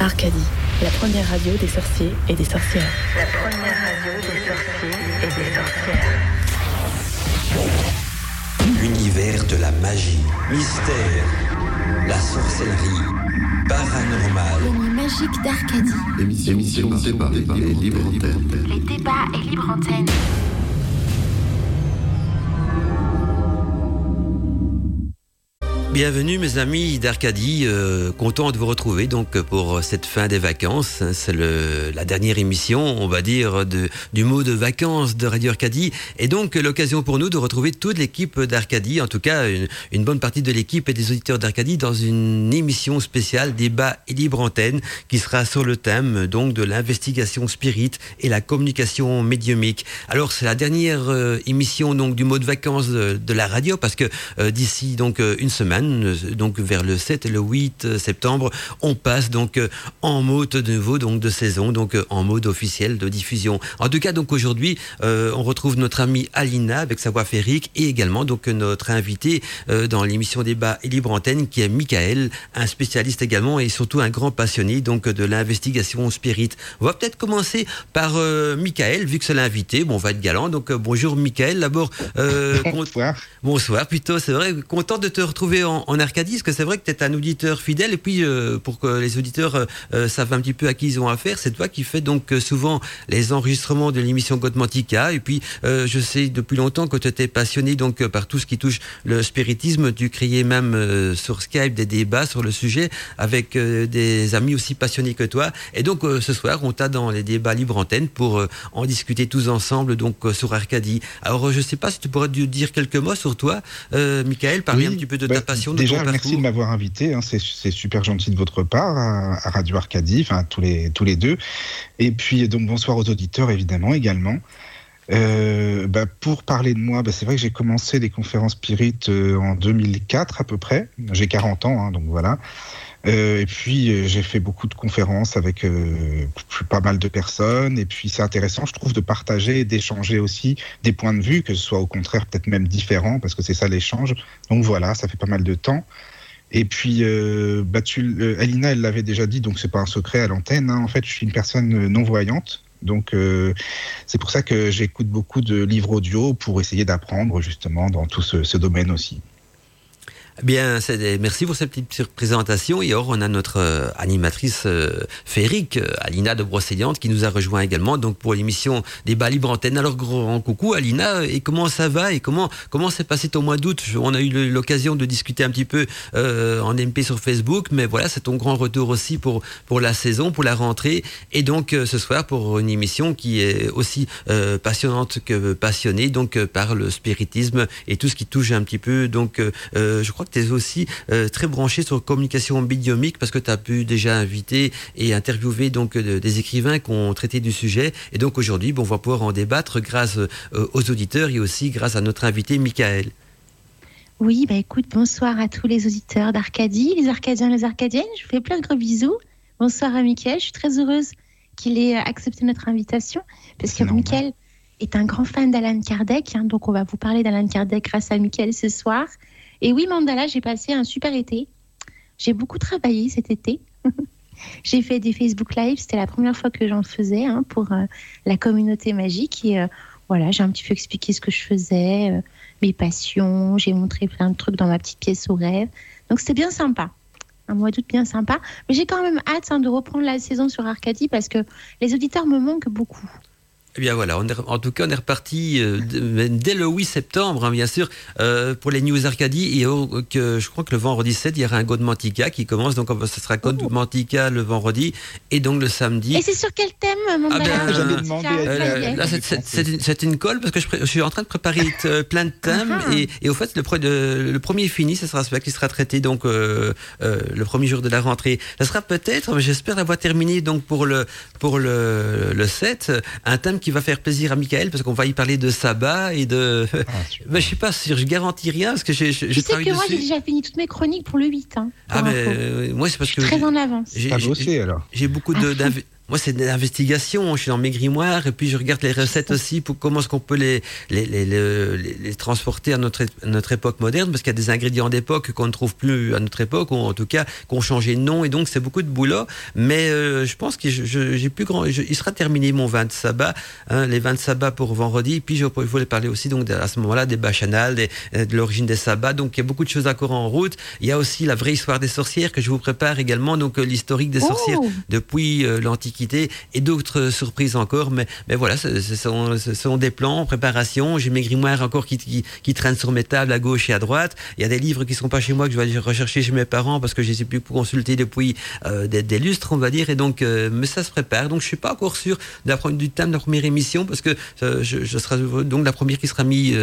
Arcadie, la première radio des sorciers et des sorcières. La première radio des sorciers et des sorcières. Univers de la magie, mystère, la sorcellerie, paranormal. Les nuits magiques d'Arcadie. Débat, et libre antenne. Les débats et libre antenne. Bienvenue mes amis d'Arcadie, euh, content de vous retrouver donc pour cette fin des vacances. C'est la dernière émission, on va dire, du mot de vacances de Radio Arcadie. Et donc l'occasion pour nous de retrouver toute l'équipe d'Arcadie, en tout cas une, bonne partie de l'équipe et des auditeurs d'Arcadie dans une émission spéciale débat et libre antenne qui sera sur le thème donc de l'investigation spirit et la communication médiumique. Alors c'est la dernière euh, émission donc du mot de vacances de, la radio parce que euh, d'ici donc une semaine donc vers le 7 et le 8 septembre, on passe donc en mode de nouveau donc de saison, donc en mode officiel de diffusion. En tout cas, donc aujourd'hui, euh, on retrouve notre amie Alina avec sa voix féerique et également donc notre invité euh, dans l'émission débat et libre antenne qui est Michael, un spécialiste également et surtout un grand passionné donc de l'investigation spirit. On va peut-être commencer par euh, Michael vu que c'est l'invité. Bon, on va être galant. Donc bonjour Michael. D'abord, bonsoir. Bonsoir. Plutôt, c'est vrai, content de te retrouver en, en, Arcadie, parce que c'est vrai que tu es un auditeur fidèle, et puis euh, pour que les auditeurs euh, savent un petit peu à qui ils ont affaire, c'est toi qui fais donc euh, souvent les enregistrements de l'émission Godmantica, et puis je sais depuis longtemps que tu étais passionné donc par tout ce qui touche le spiritisme, tu créais même sur Skype des débats sur le sujet avec des amis aussi passionnés que toi, et donc ce soir on t'a dans les débats libre antenne pour en discuter tous ensemble donc sur Arcadie. Alors je sais pas si tu pourrais dire quelques mots sur toi, Michael, parler oui, un petit peu de bah, ta passion. De déjà, ton merci de m'avoir invité. Hein, c'est super gentil de votre part à, à Radio Arcadie, enfin tous les tous les deux. Et puis donc bonsoir aux auditeurs évidemment également. Euh, bah, pour parler de moi, bah, c'est vrai que j'ai commencé les conférences spirites euh, en 2004 à peu près. J'ai 40 ans, hein, donc voilà. Euh, et puis euh, j'ai fait beaucoup de conférences avec euh, pas mal de personnes. Et puis c'est intéressant, je trouve, de partager, d'échanger aussi des points de vue, que ce soit au contraire peut-être même différents, parce que c'est ça l'échange. Donc voilà, ça fait pas mal de temps. Et puis, euh, bah, Alina, elle l'avait déjà dit, donc c'est pas un secret à l'antenne. Hein. En fait, je suis une personne non voyante. Donc, c'est pour ça que j'écoute beaucoup de livres audio pour essayer d'apprendre justement dans tout ce domaine aussi. Bien, merci pour cette petite présentation. Et or, on a notre euh, animatrice euh, féerique, euh, Alina de Brocéliande, qui nous a rejoint également donc pour l'émission Débat Libre Antenne. Alors, grand coucou Alina, et comment ça va et comment comment s'est passé ton mois d'août? On a eu l'occasion de discuter un petit peu euh, en MP sur Facebook, mais voilà, c'est ton grand retour aussi pour pour la saison, pour la rentrée, et donc euh, ce soir pour une émission qui est aussi passionnante que passionnée, donc par le spiritisme et tout ce qui touche un petit peu. Donc, je crois tu es aussi euh, très branché sur communication médiumique parce que tu as pu déjà inviter et interviewer donc euh, des écrivains qui ont traité du sujet. Et donc aujourd'hui, bon, on va pouvoir en débattre grâce euh, aux auditeurs et aussi grâce à notre invité Michael. Oui, bah écoute, bonsoir à tous les auditeurs d'Arcadie, les Arcadiens, les Arcadiennes. Je vous fais plein de gros bisous. Bonsoir à Michael. Je suis très heureuse qu'il ait accepté notre invitation parce que Michael est un grand fan d'Alan Kardec. Hein, donc on va vous parler d'Alan Kardec grâce à Michael ce soir. Et oui, Mandala, j'ai passé un super été. J'ai beaucoup travaillé cet été. j'ai fait des Facebook Live. C'était la première fois que j'en faisais hein, pour euh, la communauté magique. Et euh, voilà, j'ai un petit peu expliqué ce que je faisais, euh, mes passions. J'ai montré plein de trucs dans ma petite pièce au rêve. Donc c'était bien sympa. Un mois d'août bien sympa. Mais j'ai quand même hâte hein, de reprendre la saison sur Arcadie parce que les auditeurs me manquent beaucoup. Eh bien voilà, on est, en tout cas, on est reparti euh, dès le 8 septembre, hein, bien sûr, euh, pour les News Arcadie. Et oh, que, je crois que le vendredi 7, il y aura un Godmantica qui commence. Donc, ce sera Godmantica le vendredi et donc le samedi. Et c'est sur quel thème, mon ah ben, euh, Là, c'est une, une, colle parce que je, je, suis en train de préparer plein de thèmes. Ah. et, et, au fait, le, le, le, premier fini, ce sera celui qui sera traité donc euh, le premier jour de la rentrée. Ça sera peut-être, mais j'espère l'avoir terminé donc pour le, pour le, le 7, un thème qui va faire plaisir à Michael parce qu'on va y parler de sabbat et de. Ah, mais je sais pas si je garantis rien parce que j'ai. Tu sais que moi j'ai déjà fini toutes mes chroniques pour le 8. Hein, ah mais euh, moi c'est parce je suis que très en avance. J'ai bossé alors. J'ai beaucoup de. moi, c'est de l'investigation. Je suis dans mes grimoires et puis je regarde les recettes aussi pour comment est-ce qu'on peut les, les, les, les, transporter à notre, notre époque moderne parce qu'il y a des ingrédients d'époque qu'on ne trouve plus à notre époque ou en tout cas qu'on changé de nom et donc c'est beaucoup de boulot. Mais euh, je pense que j'ai plus grand. il sera terminé mon vin de sabbat, hein, les vins de sabbat pour vendredi. Puis je, voulais parler aussi donc à ce moment-là des bachanales, des, euh, de l'origine des sabbats. Donc il y a beaucoup de choses à courir en route. Il y a aussi la vraie histoire des sorcières que je vous prépare également. Donc euh, l'historique des sorcières oh depuis l'Antiquité et d'autres surprises encore. Mais, mais voilà, ce, sont, des plans, préparation. J'ai mes grimoires encore qui, qui, traînent sur mes tables à gauche et à droite. Il y a des livres qui sont pas chez moi que je vais rechercher chez mes parents parce que je les ai plus consulter depuis euh, des, lustres, on va dire. Et donc, euh, mais ça se prépare. Donc, je suis pas encore sûr de du thème de la première émission parce que euh, je, je, serai donc la première qui sera mise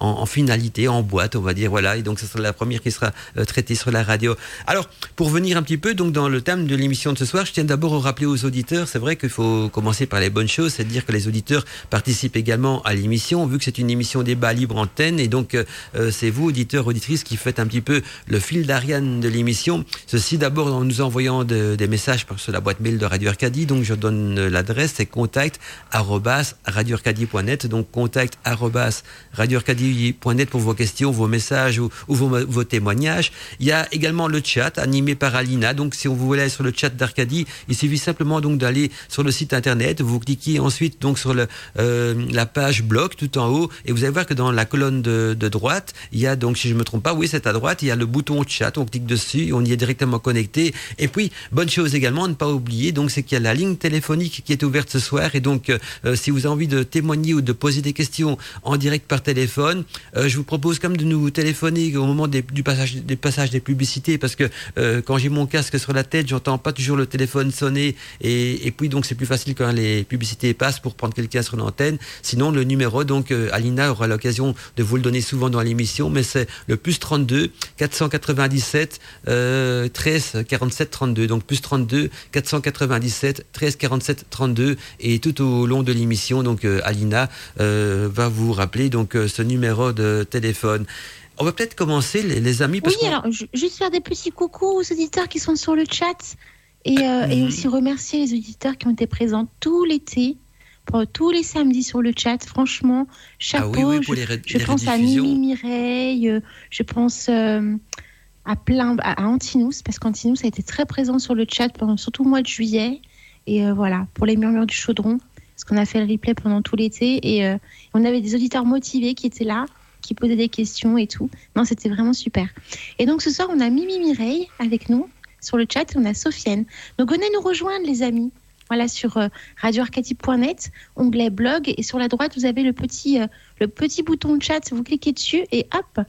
en, en, finalité, en boîte, on va dire. Voilà. Et donc, ce sera la première qui sera traitée sur la radio. Alors, pour venir un petit peu donc dans le thème de l'émission de ce soir, je tiens d'abord au rappeler aux auditeurs, c'est vrai qu'il faut commencer par les bonnes choses, c'est à dire que les auditeurs participent également à l'émission, vu que c'est une émission débat libre antenne, et donc euh, euh, c'est vous, auditeurs, auditrices, qui faites un petit peu le fil d'Ariane de l'émission. Ceci d'abord en nous envoyant des messages sur la boîte mail de Radio Arcadie, donc je donne l'adresse, c'est contact radioarcadie.net, donc contact radioarcadie.net pour vos questions, vos messages ou, vos, vos, témoignages. Il y a également le chat animé par Alina, donc si on vous voulez aller sur le chat d'Arcadie, il suffit simplement donc d'aller sur le site internet, vous cliquez ensuite donc sur euh, la page blog tout en haut et vous allez voir que dans la colonne de, droite, il y a donc si je me trompe pas, oui c'est à droite, il y a le bouton chat, on clique dessus, on y est directement connecté. Et puis bonne chose également, ne pas oublier donc c'est qu'il y a la ligne téléphonique qui est ouverte ce soir et donc euh, si vous avez envie de témoigner ou de poser des questions en direct par téléphone, euh, je vous propose comme de nous téléphoner au moment des, du passage des passages des publicités parce que quand j'ai mon casque sur la tête, j'entends pas toujours le téléphone sonner et, puis donc c'est plus facile quand les publicités passent pour prendre quelqu'un sur l'antenne. Sinon le numéro donc euh, Alina aura l'occasion de vous le donner souvent dans l'émission, mais c'est le plus 32 497 euh, 13 47 32. Donc plus 32 497 13 47 32 et tout au long de l'émission donc euh, Alina euh, va vous rappeler donc ce numéro de téléphone. On va peut-être commencer, les, amis. oui, alors, juste faire des petits coucous aux auditeurs qui sont sur le chat. Et, euh, et, mhm. aussi remercier les auditeurs qui ont été présents tout l'été, tous les samedis sur le chat. Franchement, chapeau. Ah oui, je, pense à Mimi Mireille, euh, je pense euh, à plein, à Antinous, parce qu'Antinous a été très présent sur le chat pendant surtout le mois de juillet. Et voilà, pour les murmures du chaudron, parce qu'on a fait le replay pendant tout l'été. Et on avait des auditeurs motivés qui étaient là qui posaient des questions et tout. Non, c'était vraiment super. Et donc ce soir, on a Mimi Mireille avec nous sur le chat, on a Sofiane. Donc venez nous rejoindre, les amis. Voilà, sur euh, onglet blog, et sur la droite, vous avez le petit, euh, le petit bouton chat. Vous cliquez dessus et hop,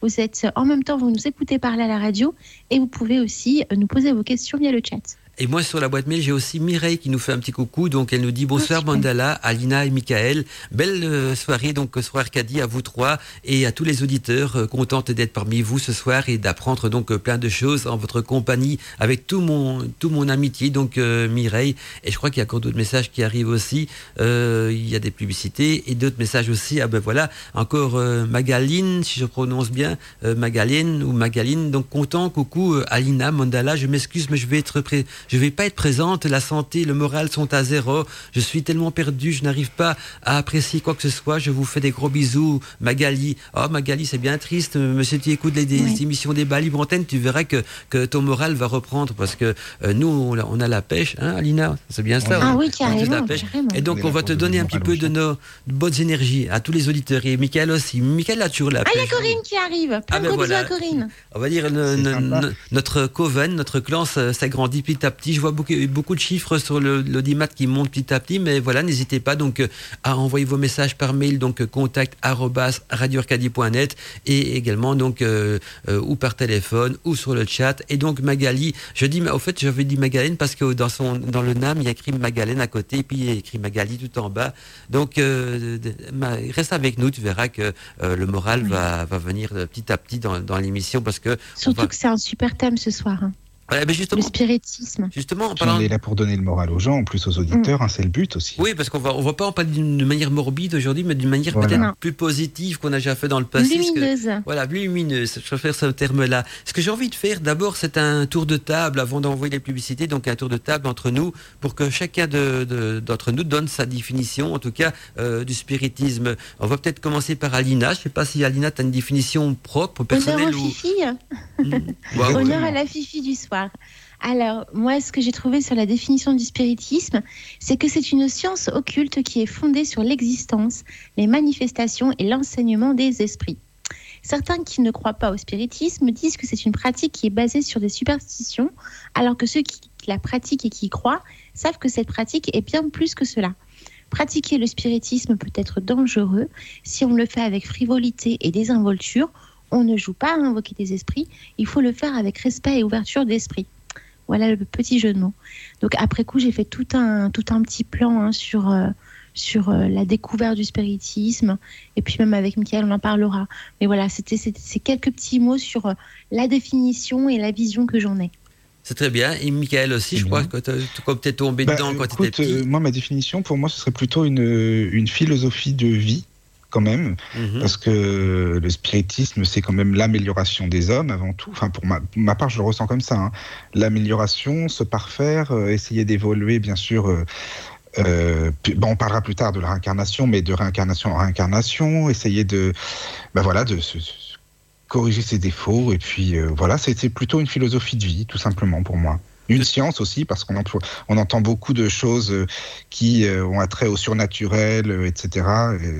vous êtes en même temps, vous nous écoutez parler à la radio, et vous pouvez aussi euh, nous poser vos questions via le chat. Et moi, sur la boîte mail, j'ai aussi Mireille qui nous fait un petit coucou. Donc, elle nous dit bonsoir, Mandala, Alina et Michael. Belle euh, soirée, donc, soir Arcadie à vous trois et à tous les auditeurs. Euh, contente d'être parmi vous ce soir et d'apprendre donc euh, plein de choses en votre compagnie avec tout mon, tout mon amitié. Donc, Mireille. Et je crois qu'il y a encore d'autres messages qui arrivent aussi. il y a des publicités et d'autres messages aussi. Ah ben voilà, encore Magaline, si je prononce bien, Magaline ou Magaline. Donc, content, coucou, Alina, Mandala. Je m'excuse, mais je vais être prêt je vais pas être présente, la santé, le moral sont à zéro, je suis tellement perdu, je n'arrive pas à apprécier quoi que ce soit, je vous fais des gros bisous, Magali. Oh Magali, c'est bien triste, monsieur, tu écoutes les, émissions des libre antenne, tu verras que, que ton moral va reprendre parce que euh, nous, on a, la pêche, hein, Alina? C'est bien ça? Ah oui, carrément, Et donc, on va te donner un petit peu de nos bonnes énergies à tous les auditeurs. Et Michael aussi. Michael a toujours la Ah, il y a Corinne qui arrive. Plein ah, ben bisous à Corinne. On va dire, notre coven, notre clan s'agrandit petit à je vois beaucoup, beaucoup de chiffres sur l'audimat qui montent petit à petit, mais voilà, n'hésitez pas donc euh, à envoyer vos messages par mail, donc euh, contact radioarcadie.net et également donc euh, ou par téléphone ou sur le chat. Et donc Magali, je dis, au fait, j'avais dit Magalène parce que dans son dans le NAM, il y a écrit Magalène à côté, et puis il y a écrit Magali tout en bas. Donc reste avec nous, tu verras que le moral va, va venir petit à petit dans, dans l'émission parce que surtout que c'est un super thème ce soir. Hein. Ouais, mais le justement, spiritisme. justement, en on est là pour donner le moral aux gens, en plus aux auditeurs, hein, c'est le but aussi. Oui, parce qu'on va, on va pas en parler d'une manière morbide aujourd'hui, mais d'une manière Voilà. peut-être plus positive qu'on a déjà fait dans le passé. que- Lumineuse. Voilà, plus lumineuse, je préfère ce terme-là. Ce que j'ai envie de faire, d'abord, c'est un tour de table avant d'envoyer les publicités, donc un tour de table entre nous, pour que chacun de- de- d'entre nous donne sa définition, en tout cas, euh, du spiritisme. On va peut-être commencer par Alina. Je sais pas si Alina, tu as une définition propre, Honneur personnelle aux ou... Fifi. Ouais. Honneur à la Fifi du soir. Alors, moi, ce que j'ai trouvé sur la définition du spiritisme, c'est que c'est une science occulte qui est fondée sur l'existence, les manifestations et l'enseignement des esprits. Certains qui ne croient pas au spiritisme disent que c'est une pratique qui est basée sur des superstitions, alors que ceux qui la pratiquent et qui y croient savent que cette pratique est bien plus que cela. Pratiquer le spiritisme peut être dangereux si on le fait avec frivolité et désinvolture. On ne joue pas à invoquer des esprits, il faut le faire avec respect et ouverture d'esprit. Voilà le petit jeu de mots. Donc après coup, j'ai fait tout un, tout un petit plan hein, sur, euh, sur euh, la découverte du spiritisme. Et puis même avec Michael, on en parlera. Mais voilà, c'était ces quelques petits mots sur euh, la définition et la vision que j'en ai. C'est très bien. Et Michael aussi, je crois que tu comme tu es tombé Bah, dedans quand tu étais petit. euh, moi, ma définition, pour moi, ce serait plutôt une, une philosophie de vie, quand même. Mhm. Parce que le spiritisme, c'est quand même l'amélioration des hommes avant tout. Enfin, pour ma, pour ma part, je le ressens comme ça. hein. L'amélioration, se parfaire, euh, essayer d'évoluer, bien sûr. euh, euh, bon, on parlera plus tard de la réincarnation, mais de réincarnation en réincarnation, essayer de, ben voilà, de se, se- corriger ses défauts. Et puis voilà, c'était plutôt une philosophie de vie, tout simplement pour moi. Une science aussi, parce qu'on entend beaucoup de choses euh, qui euh, ont attrait au surnaturel, euh, etc.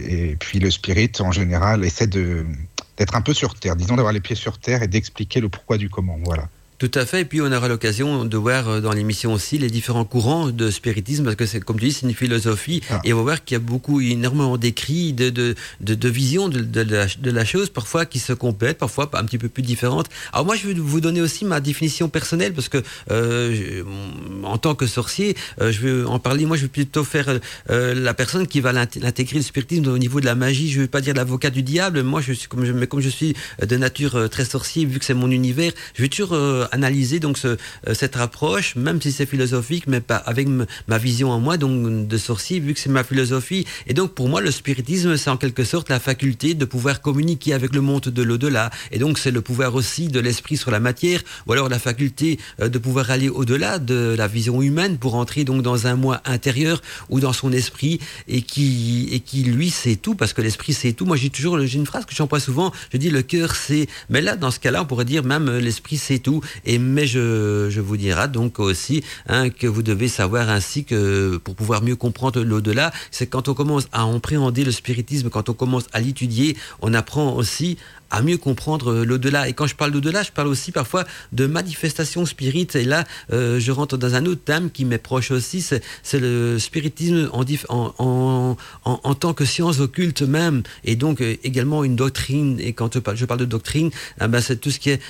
Et, puis le spirit, en général, essaie d'être un peu sur terre, disons d'avoir les pieds sur terre et d'expliquer le pourquoi du comment. Voilà. Tout à fait. Et puis on aura l'occasion de voir euh, dans l'émission aussi les différents courants de spiritisme, parce que c'est comme tu dis, c'est une philosophie. Ah. Et on va voir qu'il y a beaucoup, énormément d'écrits, de, de, de, de visions de, de, la, de la chose, parfois qui se complètent, parfois un petit peu plus différentes. Alors moi, je vais vous donner aussi ma définition personnelle, parce que euh, je- en tant que sorcier, euh, je vais en parler. Moi, je vais plutôt faire euh, la personne qui va l'int- l'intégrer le spiritisme au niveau de la magie. Je ne vais pas dire l'avocat du diable. Moi, je suis comme je, mais comme je suis de nature très sorcier, vu que c'est mon univers, je vais toujours analyser donc ce, euh, cette approche, même si c'est philosophique, mais pas avec ma vision en moi, donc de sorcier, vu que c'est ma philosophie. Et donc pour moi, le spiritisme, c'est en quelque sorte la faculté de pouvoir communiquer avec le monde de l'au-delà. Et donc c'est le pouvoir aussi de l'esprit sur la matière, ou alors la faculté euh, de pouvoir aller au-delà de la vision humaine pour entrer donc dans un moi intérieur ou dans son esprit et qui et qui lui sait tout parce que l'esprit c'est tout. Moi j'ai toujours j'ai une phrase que j'emploie souvent. Je dis le cœur c'est. Mais là dans ce cas-là on pourrait dire même euh, l'esprit c'est tout. Et mais je je vous dirai donc aussi hein, que vous devez savoir ainsi que pour pouvoir mieux comprendre l'au-delà, c'est quand on commence à appréhender le spiritisme, quand on commence à l'étudier, on apprend aussi à mieux comprendre euh, l'au-delà. Et quand je parle d'au-delà, je parle aussi parfois de manifestations spirites. Et là, euh, je rentre dans un autre thème qui m'est proche aussi, c'est le spiritisme en, en, en, en, tant que science occulte même, et donc euh, également une doctrine. Et quand je parle, je parle de doctrine, ah ben, c'est tout ce qui est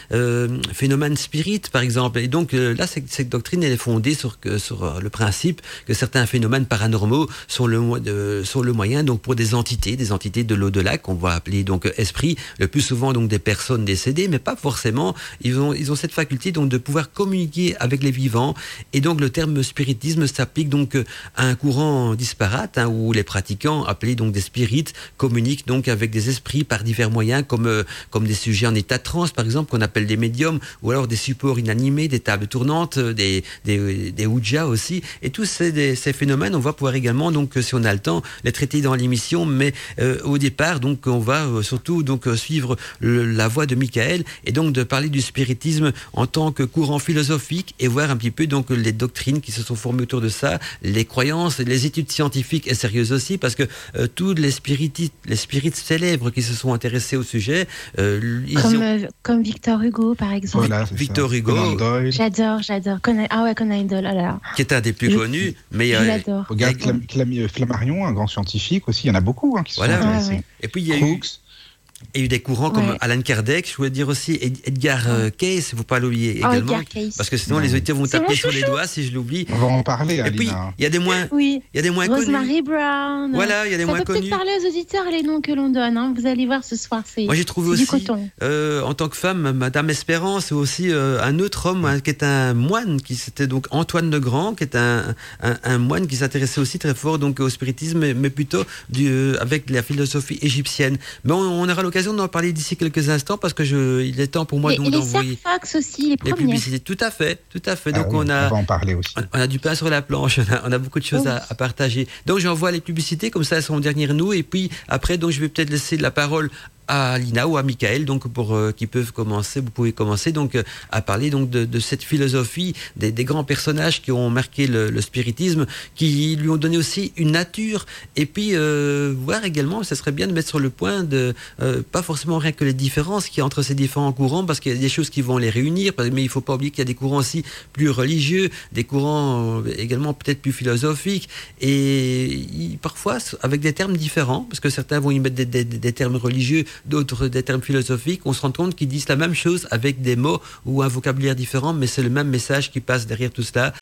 phénomène spirit, par exemple. Et donc là, cette, doctrine, elle est fondée sur, que, sur le principe que certains phénomènes paranormaux sont le, sont le moyen donc pour des entités, des entités de l'au-delà qu'on va appeler donc esprit, le plus souvent donc des personnes décédées, mais pas forcément. Ils ont, ils ont cette faculté donc de pouvoir communiquer avec les vivants. Et donc le terme spiritisme s'applique donc euh, à un courant disparate hein, où les pratiquants appelés donc des spirites communiquent donc avec des esprits par divers moyens comme euh, comme des sujets en état de transe par exemple qu'on appelle des médiums ou alors des supports inanimés, des tables tournantes, euh, des des, des ouija aussi. Et tous ces, phénomènes, on va pouvoir également donc si on a le temps les traiter dans l'émission. Mais au départ donc on va surtout donc euh, suivre le- la voie de Michael et donc de parler du spiritisme en tant que courant philosophique et voir un petit peu donc les doctrines qui se sont formées autour de ça, les croyances, les études scientifiques et sérieuses aussi parce que euh, tous les spiritistes, les spirites célèbres qui se sont intéressés au sujet, euh, ils Comme, ont euh, comme Victor Hugo, par exemple. Voilà, Victor ça. Hugo. J'adore, j'adore. Ah ouais, Conan Doyle, oh là là. qui est un des plus Je- connus, mais euh. Regarde Et- Clam- Clam- Flammarion, un grand scientifique aussi. Il y en a beaucoup hein, qui se Voilà. sont Ah intéressés. ouais. et puis il y a eu Crookes. Il y a eu des courants comme Ouais. Alan Kardec, je voulais dire aussi Ed- Edgar euh, Cayce, faut pas l'oublier Oh, également. Edgar Cayce. Parce que sinon Non. les auditeurs vont taper sur les doigts si je l'oublie. On va en parler, Et puis, il y a des moins, Oui. il y a des moins connus. Rosemary Brown. Voilà, il y a des Ça moins peut peut-être connus. parler aux auditeurs les noms que l'on donne. hein. Vous allez voir ce soir, c'est Moi, j'ai trouvé du aussi, coton. euh, en tant que femme, Madame Espérance, et aussi euh, un autre homme hein, qui est un moine, qui c'était donc Antoine le Grand, qui est un, un, un moine qui s'intéressait aussi très fort donc au spiritisme, mais, mais plutôt du, euh, avec la philosophie égyptienne. Mais on, on aura l'occasion d'en parler d'ici quelques instants parce que je, il est temps pour moi donc les d'envoyer Fox aussi, les les premières. publicités. Tout à fait, tout à fait. Ah Donc oui, on a va en parler aussi. on a du pain sur la planche, on a, on a beaucoup de choses Oui. à, à partager. Donc j'envoie les publicités, comme ça elles seront derrière nous. Et puis après, donc je vais peut-être laisser la parole à Lina ou à Michael, donc pour euh, qui peuvent commencer, vous pouvez commencer donc euh, à parler donc de, de cette philosophie des, des grands personnages qui ont marqué le, le spiritisme, qui lui ont donné aussi une nature, et puis euh, voir également, ça serait bien de mettre sur le point de euh, pas forcément rien que les différences a entre ces différents courants, parce qu'il y a des choses qui vont les réunir, mais il faut pas oublier qu'il y a des courants aussi plus religieux, des courants euh, également peut-être plus philosophiques, et parfois avec des termes différents, parce que certains vont y mettre des, des- des termes religieux, d'autres des termes philosophiques, on se rend compte qu'ils disent la même chose avec des mots ou un vocabulaire différent, mais c'est le même message qui passe derrière tout cela.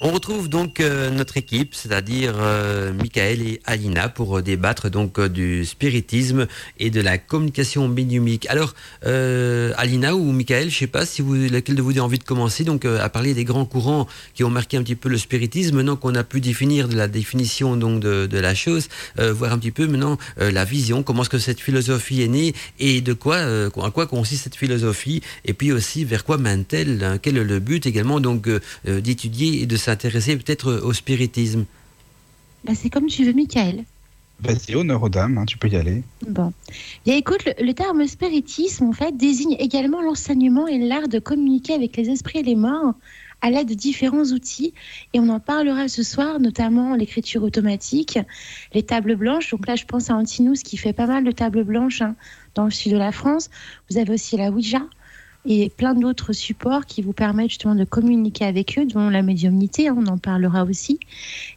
On retrouve donc euh, notre équipe, c'est-à-dire euh, Michael et Alina, pour euh, débattre donc euh, du spiritisme et de la communication médiumique. Alors, Alina ou Michael, je sais pas si vous, lequel de vous a envie de commencer donc à parler des grands courants qui ont marqué un petit peu le spiritisme. Maintenant qu'on a pu définir de la définition donc de, de la chose, voir un petit peu maintenant la vision, comment est-ce que cette philosophie est née et de quoi, à quoi consiste cette philosophie, et puis aussi vers quoi mène-t-elle, hein, quel est le but également donc d'étudier et de s'intéresser peut-être au spiritisme. Bah, c'est comme tu veux, Michael. Vas-y, honneur aux dames, hein, tu peux y aller. Bon. Bien, écoute, le, le terme spiritisme, en fait, désigne également l'enseignement et l'art de communiquer avec les esprits et les morts à l'aide de différents outils. Et on en parlera ce soir, notamment l'écriture automatique, les tables blanches. Donc là, je pense à Antinous qui fait pas mal de tables blanches hein, dans le sud de la France. Vous avez aussi la Ouija et plein d'autres supports qui vous permettent justement de communiquer avec eux, dont la médiumnité, hein, on en parlera aussi.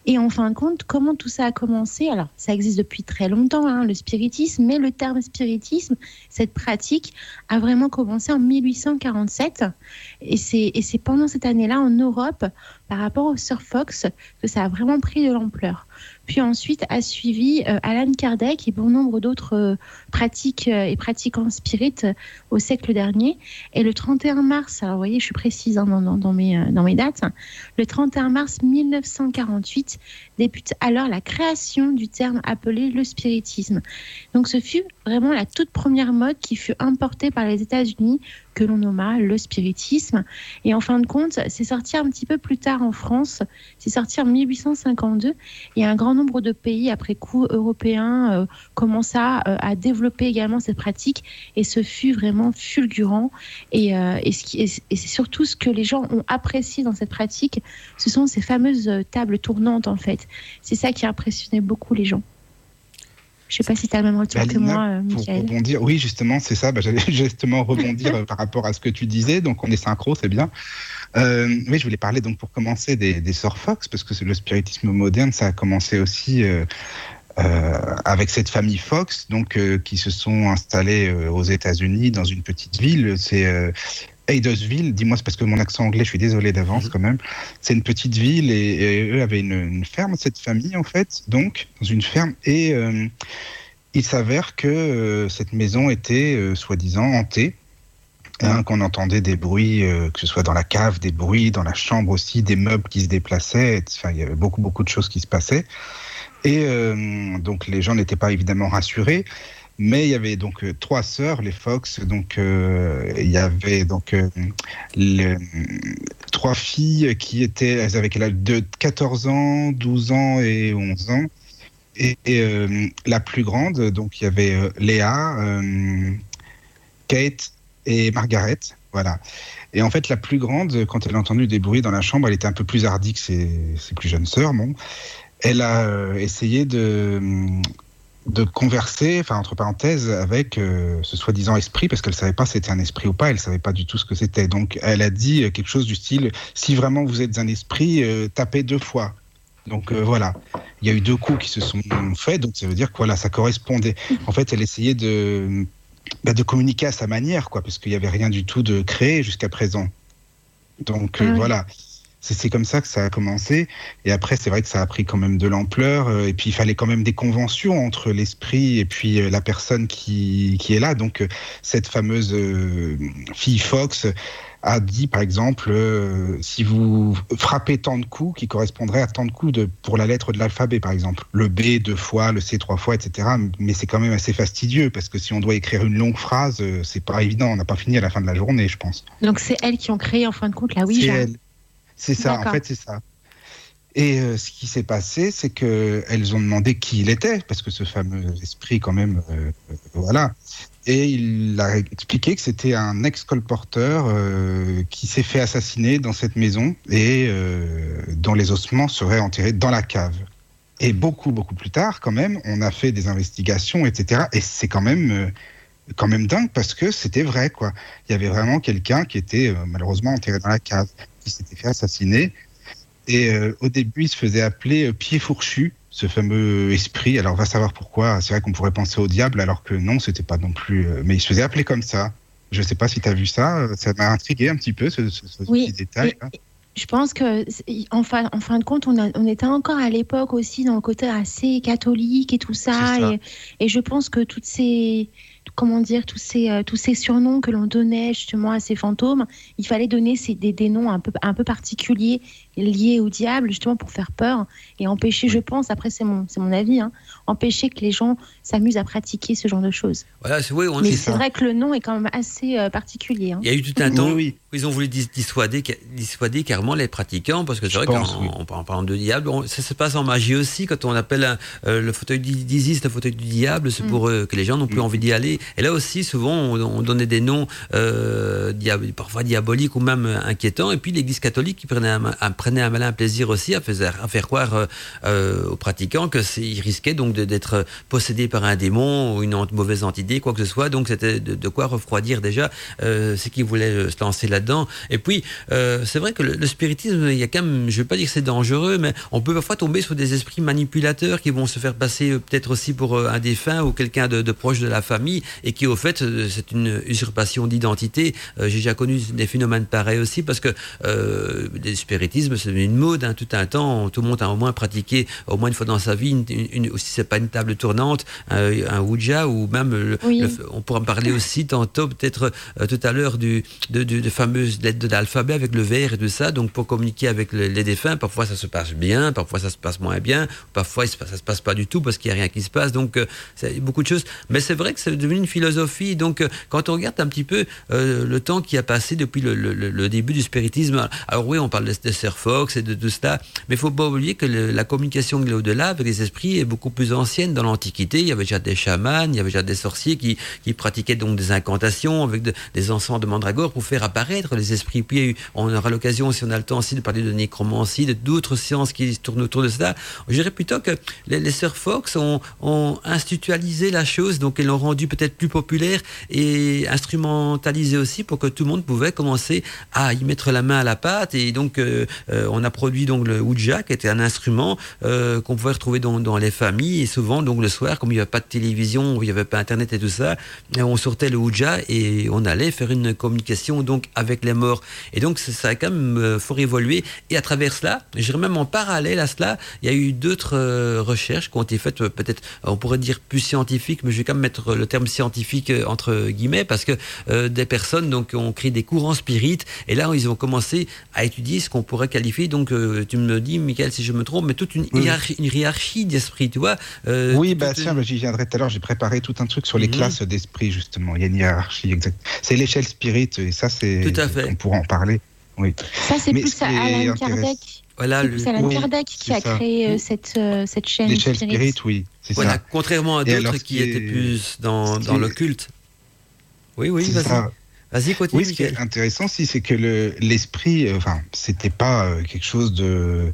Et en fin de compte, comment tout ça a commencé? Alors, ça existe depuis très longtemps, hein, le spiritisme, mais le terme spiritisme, cette pratique, a vraiment commencé en 1847. Et c'est pendant cette année-là, en Europe, par rapport au Sir Fox, que ça a vraiment pris de l'ampleur. Puis ensuite a suivi euh, Alan Kardec et bon nombre d'autres euh, pratiques euh, et pratiquants spirit euh, au siècle dernier. Et le 31 mars, alors vous voyez, je suis précise hein, dans, dans- mes, euh, dans mes dates, le 31 mars 1948 débute alors la création du terme appelé le spiritisme. Donc ce fut vraiment la toute première mode qui fut importée par les États-Unis que l'on nomma le spiritisme. Et en fin de compte, c'est sorti un petit peu plus tard en France, c'est sorti en 1852 et un grand nombre de pays après coup européens euh, commença à développer également cette pratique et ce fut vraiment fulgurant et, euh, et, ce qui- et c'est et c'est surtout ce que les gens ont apprécié dans cette pratique, ce sont ces fameuses euh, tables tournantes en fait. C'est ça qui a impressionné beaucoup les gens. Je sais pas si tu as le même retour que Alina, moi, euh, Pour Michael. rebondir, oui, justement, c'est ça. Bah, J'allais justement rebondir euh, par rapport à ce que tu disais. Donc, on est synchro, c'est bien. Euh, oui, je voulais parler donc pour commencer des, des Sir Fox, parce que le spiritisme moderne, ça a commencé aussi euh, euh, avec cette famille Fox, donc euh, qui se sont installés euh, aux États-Unis dans une petite ville. C'est Adelsville. Dis-moi, c'est parce que mon accent anglais, je suis désolé d'avance quand même. C'est une petite ville et, et eux avaient une, une ferme, cette famille en fait, donc dans une ferme et il s'avère que cette maison était soi-disant hantée. Hein, qu'on entendait des bruits, euh, que ce soit dans la cave, des bruits, dans la chambre aussi, des meubles qui se déplaçaient. Enfin, il y avait beaucoup, beaucoup de choses qui se passaient. Et euh, donc, les gens n'étaient pas évidemment rassurés. Mais il y avait donc euh, trois sœurs, les Fox. Donc, euh, il y avait donc euh, le- trois filles qui étaient, elles avaient quel âge? De 14 ans, 12 ans et 11 ans. Et, la plus grande, donc il y avait Léa, Kate et Margaret. Voilà. Et en fait, la plus grande, quand elle a entendu des bruits dans la chambre, elle était un peu plus hardie que ses, ses plus jeunes sœurs. Bon. Elle a euh, essayé de, de converser, enfin entre parenthèses, avec euh, ce soi-disant esprit, parce qu'elle savait pas si c'était un esprit ou pas, elle savait pas du tout ce que c'était. Donc elle a dit euh, quelque chose du style si vraiment vous êtes un esprit, euh, tapez deux fois. Donc euh, voilà, il y a eu deux coups qui se sont faits, donc ça veut dire que voilà, ça correspondait. En fait, elle essayait de bah, de communiquer à sa manière, quoi, parce qu'il n'y avait rien du tout de créé jusqu'à présent. Donc Ah oui. voilà, c'est comme ça que ça a commencé. Et après, c'est vrai que ça a pris quand même de l'ampleur. euh, et puis, il fallait quand même des conventions entre l'esprit et puis euh, la personne qui, qui est là. Donc, euh, cette fameuse fille Fox a dit, par exemple, euh, si vous frappez tant de coups, qui correspondraient à tant de coups de, pour la lettre de l'alphabet, par exemple. Le B deux fois, le C trois fois, etc. Mais c'est quand même assez fastidieux, parce que si on doit écrire une longue phrase, c'est pas évident. On n'a pas fini à la fin de la journée, je pense. Donc c'est elles qui ont créé en fin de compte la C'est Ouija. elle. C'est ça, en fait, c'est ça. Et euh, ce qui s'est passé, c'est que elles ont demandé qui il était, parce que ce fameux esprit, quand même, euh, euh, voilà. Et il a expliqué que c'était un ex-colporteur euh, qui s'est fait assassiner dans cette maison et dont les ossements seraient enterrés dans la cave. Et beaucoup, beaucoup plus tard, quand même, on a fait des investigations, etc. Et c'est quand même, quand même dingue parce que c'était vrai, quoi. Il y avait vraiment quelqu'un qui était euh, malheureusement enterré dans la cave, qui s'était fait assassiner. Et euh, au début, il se faisait appeler euh, Pied Fourchu, ce fameux esprit. Alors, on va savoir pourquoi. C'est vrai qu'on pourrait penser au diable, alors que non, c'était pas non plus. euh, mais il se faisait appeler comme ça. Je sais pas si tu as vu ça. euh, Ça m'a intrigué un petit peu, ce, ce- ce Oui, petit détail. et- Je pense que, en fin, en fin de compte, on, a- on était encore à l'époque aussi dans le côté assez catholique et tout ça. C'est ça. Et, et je pense que toutes ces, comment dire, tous ces, euh, tous ces surnoms que l'on donnait justement à ces fantômes, il fallait donner ces, des, noms un peu, un peu particuliers liés au diable, justement pour faire peur et empêcher, je pense, après c'est mon, c'est mon avis, hein, empêcher que les gens s'amusent à pratiquer ce genre de choses. Voilà, c'est oui, on- Mais c'est c'est ça. vrai que le nom est quand même assez euh, particulier. hein. Il y a eu tout un temps Oui, oui. où ils ont voulu dis- dissuader, dissuader carrément les pratiquants, parce que c'est vrai qu'en parlant de diable, on- ça se passe en magie aussi, quand on appelle un- euh, le fauteuil d'I- d'Isis le fauteuil du diable, c'est Mm. pour euh, que les gens n'ont plus Mm. envie d'y aller. Et là aussi, souvent, on, on donnait des noms euh, diab- parfois diaboliques ou même inquiétants, et puis l'Église catholique qui prenait un, un- prenait un malin plaisir aussi à, faire- croire euh, euh, aux pratiquants que c'est- ils risquaient donc d'être possédés par un démon ou une mauvaise entité, quoi que ce soit. Donc c'était de, quoi refroidir déjà euh, ceux qui voulaient euh, se lancer là-dedans. Et puis, c'est vrai que le, spiritisme, il y a quand même, je veux pas dire que c'est dangereux, mais on peut parfois tomber sur des esprits manipulateurs qui vont se faire passer peut-être aussi pour un défunt ou quelqu'un de, proche de la famille et qui, au fait, c'est une usurpation d'identité. J'ai déjà connu des phénomènes pareils aussi parce que euh, le c'est une mode, hein, tout un temps. Tout le monde a au moins pratiqué, au moins une fois dans sa vie, une, une, une- si c'est pas une table tournante, un, un Ouija ou même, le- Oui. le- on pourra parler aussi tantôt, peut-être euh, tout à l'heure, du, de, de, de fameuses lettres de l'alphabet avec le verre et tout ça. Donc, pour communiquer avec le- les défunts, parfois ça se passe bien, parfois ça se passe moins bien, parfois ça se passe pas du tout parce qu'il n'y a rien qui se passe. Donc, euh, c'est beaucoup de choses. Mais c'est vrai que c'est devenu une philosophie. Donc, euh, quand on regarde un petit peu euh, le temps qui a passé depuis le, début du spiritisme, alors oui, on parle de, de Sir Fox et de tout cela, mais il faut pas oublier que la communication de l'au-delà avec les esprits est beaucoup plus ancienne dans l'Antiquité. Il y avait déjà des chamans, il y avait déjà des sorciers qui, pratiquaient donc des incantations avec de- des encens de mandragore pour faire apparaître les esprits. Puis on aura l'occasion, si on a le temps aussi, de parler de nécromancie, de d'autres sciences qui tournent autour de cela. Je dirais plutôt que les, les Sir Fox ont, ont la chose, donc ils l'ont rendu peut-être plus populaire et instrumentalisé aussi pour que tout le monde pouvait commencer à y mettre la main à la pâte. Et donc, euh, euh, on a produit donc le Ouija, qui était un instrument euh, qu'on pouvait retrouver dans, les familles. Et souvent, donc le soir, comme il n'y avait pas de télévision, il n'y avait pas Internet et tout ça, euh, on sortait le Ouija et on allait faire une communication donc avec les morts. Et donc, ça, a quand même fort évolué. Et à travers cela, je dirais même en parallèle à cela, il y a eu d'autres recherches qui ont été faites, peut-être, on pourrait dire plus scientifiques, mais je vais quand même mettre le terme scientifique entre guillemets, parce que des personnes donc ont créé des courants spirites, et là ils ont commencé à étudier ce qu'on pourrait donc euh, tu me dis, Michael, si je me trompe, mais toute une Oui. hiérarchie, une hiérarchie d'esprit, tu vois. euh, Oui, bah une- tiens, bah, j'y viendrai tout à l'heure. J'ai préparé tout un truc sur les Mhm. classes d'esprit, justement. Il y a une hiérarchie, exact. C'est l'échelle spirit, et ça, c'est. Tout à fait. On pourra en parler. Oui. Ça, c'est Mais plus ce est Alan Kardec. Voilà, C'est le- Alan Oui, Kardec qui a ça. créé euh, cette, euh, cette chaîne L'échelle Spirit. spirit, oui. C'est voilà, ça. contrairement à d'autres qui étaient plus dans, dans est- l'occulte. Oui, oui, C'est vas-y. Vas-y, continue, Oui, ce qui est intéressant, si, c'est que le- l'esprit, euh, enfin, c'était pas euh, quelque chose de,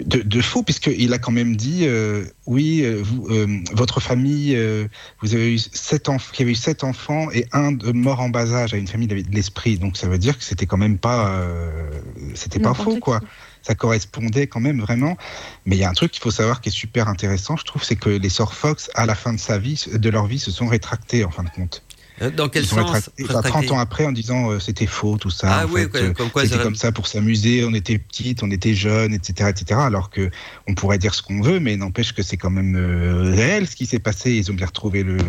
de, de faux, puisqu'il a quand même dit, euh, oui, vous, euh, votre famille, euh, vous avez eu sept enfants, qui avait eu sept enfants et un de mort en bas âge à une famille de de l'esprit. Donc ça veut dire que c'était quand même pas, euh, c'était pas faux, quoi. qui. ça correspondait quand même vraiment. Mais il y a un truc qu'il faut savoir qui est super intéressant, je trouve, c'est que les sœurs Fox, à la fin de sa vie, de leur vie, se sont rétractés en fin de compte. Euh, Dans quel sens rétractés, enfin, 30 ans après en disant euh, c'était faux tout ça. Ah en oui, fait, euh, comme quoi c'était ça- comme ça pour s'amuser, on était petites, on était jeunes, etc., etc. Alors que on pourrait dire ce qu'on veut, mais n'empêche que c'est quand même euh, réel ce qui s'est passé. Ils ont bien retrouvé le, le-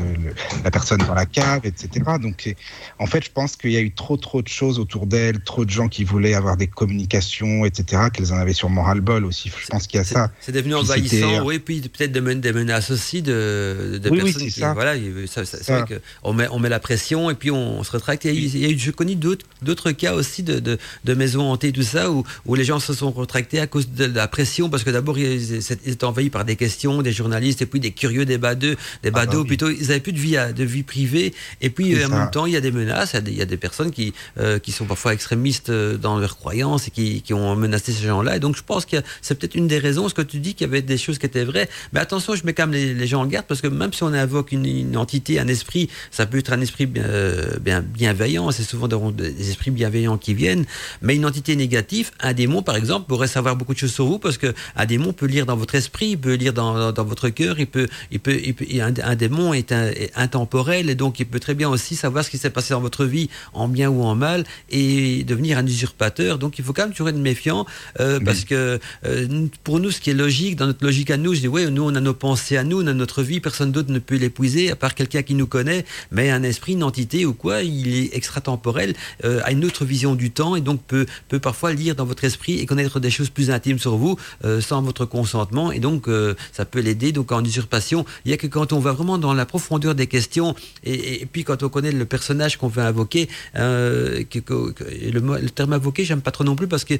la personne dans la cave, etc. Donc en fait, je pense qu'il y a eu trop trop de choses autour d'elle, trop de gens qui voulaient avoir des communications, etc. Qu'elles en avaient sûrement ras-le-bol aussi. Je pense qu'il y a ça. C'est devenu envahissant, oui, puis peut-être des, men- des menaces aussi de, de Oui, oui, personnes c'est qui, ça. voilà, il- ça- ça- c'est vrai qu'on met, on met la pression et puis on, se rétracte. Il y a eu- il y a eu, je connais d'autres, cas aussi de, de, de maisons hantées, tout ça, où, où les gens se sont rétractés à cause de la pression, parce que d'abord ils, ils étaient envahis par des questions, des journalistes, et puis des curieux, des badeux, des bah badauds, oui. plutôt, ils avaient plus de vie, de vie privée, et puis euh, en ça. même temps, il y a des menaces, il y a des, personnes qui, euh, qui sont parfois extrémistes euh, dans leurs croyances et qui, qui ont menacé ces gens-là. Et donc, je pense que c'est peut-être une des raisons, ce que tu dis, qu'il y avait des choses qui étaient vraies. Mais attention, je mets quand même les, les gens en garde parce que même si on invoque une, une entité, un esprit, ça peut être un esprit bien, euh, bien, bienveillant. C'est souvent des, esprits bienveillants qui viennent. Mais une entité négative, un démon, par exemple, pourrait savoir beaucoup de choses sur vous parce que un démon peut lire dans votre esprit, il peut lire dans, dans, dans votre cœur, il peut, il peut, il peut- un, un démon est, un- est intemporel et donc il peut très bien aussi savoir ce qui s'est passé dans votre vie en bien ou en mal et devenir un usurpateur. Donc il faut quand même toujours être méfiant euh, Oui. parce que euh, pour nous, ce qui est logique, dans notre logique à nous, je dis ouais, nous on a nos pensées à nous, on a notre vie, personne d'autre ne peut l'épuiser à part quelqu'un qui nous connaît, mais un esprit, une entité ou quoi, il est extratemporel, euh, a une autre vision du temps et donc peut, peut parfois lire dans votre esprit et connaître des choses plus intimes sur vous euh, sans votre consentement et donc euh, ça peut l'aider. Donc en usurpation, il y a que quand on va vraiment dans la profondeur des questions et, puis quand on connaît le personnage qu'on veut invoquer, le, terme invoquer, j'aime pas trop non plus parce que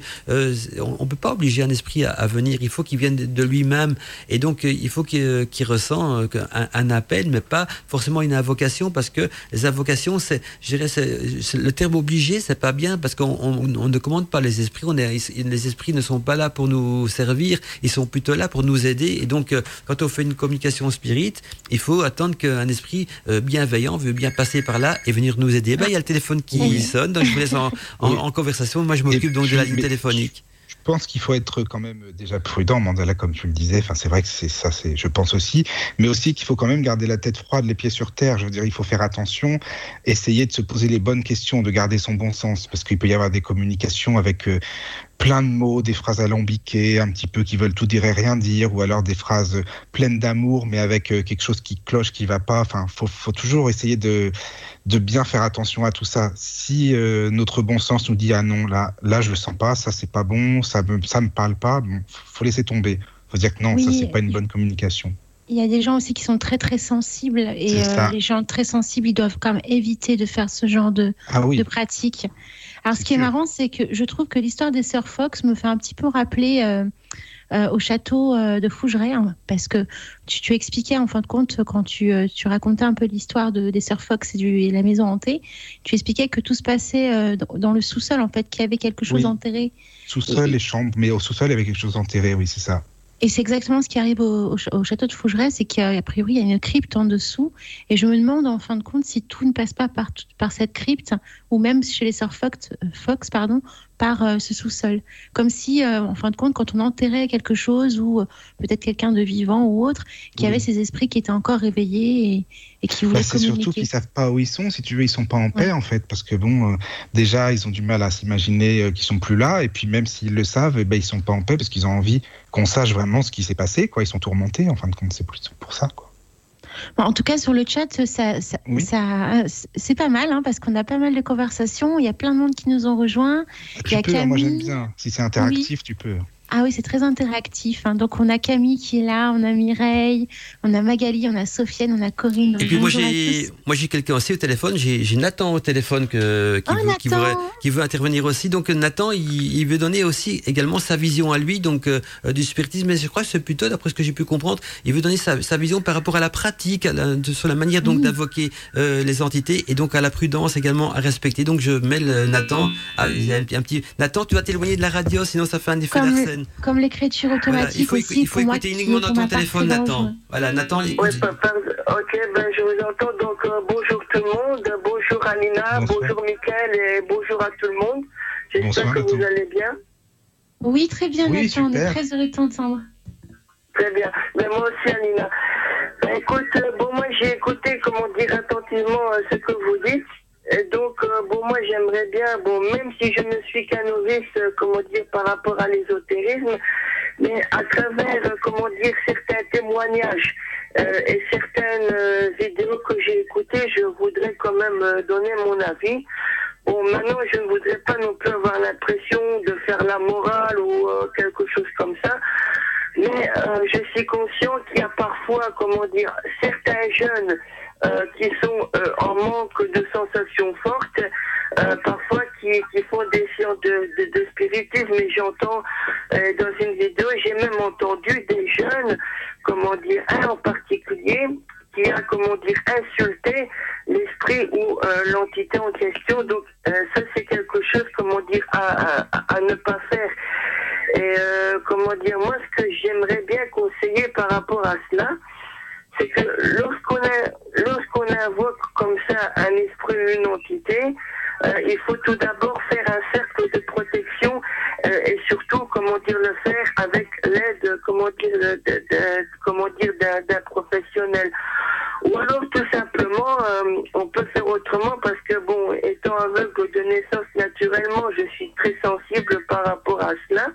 on, peut pas obliger un esprit à, venir. Il faut qu'il vienne de, lui-même et donc il faut qu'il qu'il ressent un appel, mais pas forcément une invocation parce que les invocations, c'est, je dirais, c'est- le terme obligé, c'est pas bien parce qu'on on- on ne commande pas les esprits. On est, ils- les esprits ne sont pas là pour nous servir, ils sont plutôt là pour nous aider. Et donc, euh, quand on fait une communication spirit, il faut attendre qu'un esprit euh, bienveillant veut bien passer par là et venir nous aider. Ben, il y a le téléphone qui Oui. sonne, donc je vous laisse en, en- Oui. en conversation. Moi, je m'occupe donc de la ligne téléphonique. Je pense qu'il faut être quand même déjà prudent, Mandela, comme tu le disais. Enfin, c'est vrai que c'est ça, c'est, je pense aussi, mais aussi qu'il faut quand même garder la tête froide, les pieds sur terre. Je veux dire, il faut faire attention, essayer de se poser les bonnes questions, de garder son bon sens, parce qu'il peut y avoir des communications avec euh, plein de mots, des phrases alambiquées, un petit peu qui veulent tout dire et rien dire, ou alors des phrases pleines d'amour, mais avec euh, quelque chose qui cloche, qui va pas. Enfin, faut, faut toujours essayer de de bien faire attention à tout ça. Si euh, notre bon sens nous dit ah non là là je le sens pas, ça c'est pas bon, ça me ça me parle pas, bon, faut laisser tomber. Faut dire que non, ça Oui. c'est pas une bonne communication. Il y a des gens aussi qui sont très très sensibles et euh, ça. les gens très sensibles, ils doivent quand même éviter de faire ce genre de, Ah oui. de pratique. Alors, ce C'est qui est marrant, c'est que je trouve que l'histoire des sœurs Fox me fait un petit peu rappeler euh, euh, au château euh, de Fougeray, hein, parce que tu, tu expliquais en fin de compte quand tu, tu racontais un peu l'histoire de, des sœurs Fox et, du, et la maison hantée, tu expliquais que tout se passait dans, dans le sous-sol, en fait, qu'il y avait quelque chose Oui. enterré. Sous-sol, les chambres, mais au sous-sol il y avait quelque chose enterré, oui c'est ça. Et c'est exactement ce qui arrive au, au ch- au château de Fougeray, c'est qu'a priori il y a une crypte en dessous. Et je me demande en fin de compte si tout ne passe pas par, cette crypte, ou même chez les sœurs Fox, euh, Fox pardon, par euh, ce sous-sol. Comme si, euh, en fin de compte, quand on enterrait quelque chose, ou euh, peut-être quelqu'un de vivant ou autre, Oui. avait ces esprits qui étaient encore réveillés et, et qui Bah, voulaient c'est surtout qu'ils savent pas où ils sont. Si tu veux, ils sont pas en paix en fait, parce que bon, euh, déjà ils ont du mal à s'imaginer euh, qu'ils sont plus là, et puis même s'ils le savent, eh ben, ils sont pas en paix parce qu'ils ont envie qu'on sache vraiment ce qui s'est passé. Quoi, ils sont tourmentés. En fin de compte, c'est plus pour ça. Quoi. Bon, en tout cas, sur le chat, ça, ça, Oui. ça- c'est pas mal, hein, parce qu'on a pas mal de conversations. Il y a plein de monde qui nous ont rejoints. Ah, Il y a Tu peux, hein, moi j'aime bien. Si c'est interactif, tu peux. Ah oui, c'est très interactif. hein. Donc, on a Camille qui est là, on a Mireille, on a Magali, on a Sofiane, on a Corinne. Donc, Et puis moi j'ai moi j'ai quelqu'un aussi au téléphone, j'ai Nathan au téléphone que, qui, Oh, veut, qui, veut, qui veut intervenir aussi. Donc Nathan il, il veut donner aussi également sa vision à lui donc euh, du spiritisme. Mais je crois que c'est plutôt d'après ce que j'ai pu comprendre, il veut donner sa, sa vision par rapport à la pratique, à la- de- sur la manière donc d'invoquer euh, les entités et donc à la prudence également à respecter. Donc je mets le Nathan. Ah, un, petit- un petit Nathan, tu vas t'éloigner de la radio sinon ça fait un effet d'arsène. Comme l'écriture Voilà, automatique il faut, aussi. il faut écouter uniquement dans ton téléphone, Nathan. dangereux. Voilà, Nathan. Oui, écoute- pa- pa- ok, ben je vous entends. Donc, euh, bonjour tout le monde, bonjour Alina, Bonsoir. bonjour Mickaël et bonjour à tout le monde. J'espère que vous Nathan. allez bien. Oui, très bien, Oui, Nathan. On est super. très heureux de t'entendre. Très bien. Mais moi aussi, Alina. Ben, écoute, euh, bon, moi, j'ai écouté, comment dire, attentivement euh, ce que vous dites. Donc, euh, bon, moi, j'aimerais bien, bon, même si je ne suis qu'un novice, euh, comment dire, par rapport à l'ésotérisme, mais à travers, euh, comment dire, certains témoignages et certaines vidéos que j'ai écoutées, je voudrais quand même donner mon avis. Bon, maintenant, je ne voudrais pas non plus avoir l'impression de faire la morale ou quelque chose comme ça. Mais je suis conscient qu'il y a parfois, comment dire, certains jeunes qui sont euh, en manque de sensations fortes, euh, parfois qui, qui font des séances de, de, de spiritisme. Et j'entends euh, dans une vidéo, j'ai même entendu des jeunes, comment dire, un en particulier, qui a, comment dire, insulté l'esprit ou euh, l'entité en question. Donc, euh, ça, c'est quelque chose, comment dire, à, à, à ne pas faire. Et euh, comment dire, moi, ce que j'aimerais bien conseiller par rapport à cela, c'est que lorsqu'on lorsqu'on invoque comme ça un esprit ou une entité, euh, il faut tout d'abord faire un cercle de protection euh, et surtout, comment dire, le faire avec l'aide, comment dire, comment dire, d'un, professionnel. Ou alors tout simplement, euh, on peut faire autrement parce que bon, étant aveugle de naissance naturellement, je suis très sensible par rapport à cela.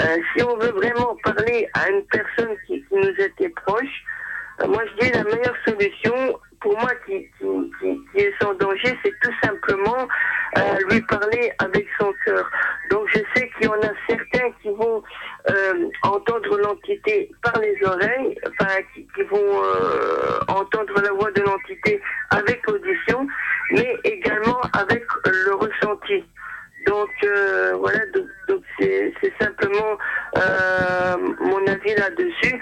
Euh, si on veut vraiment parler à une personne qui, qui nous était proche, moi je dis la meilleure solution pour moi qui, qui, qui, qui est sans danger, c'est tout simplement euh, lui parler avec son cœur. Donc je sais qu'il y en a certains qui vont euh, entendre l'entité par les oreilles, enfin qui, vont euh, entendre la voix de l'entité avec l'audition, mais également avec le ressenti. Donc euh, voilà, donc c'est simplement euh, mon avis là-dessus.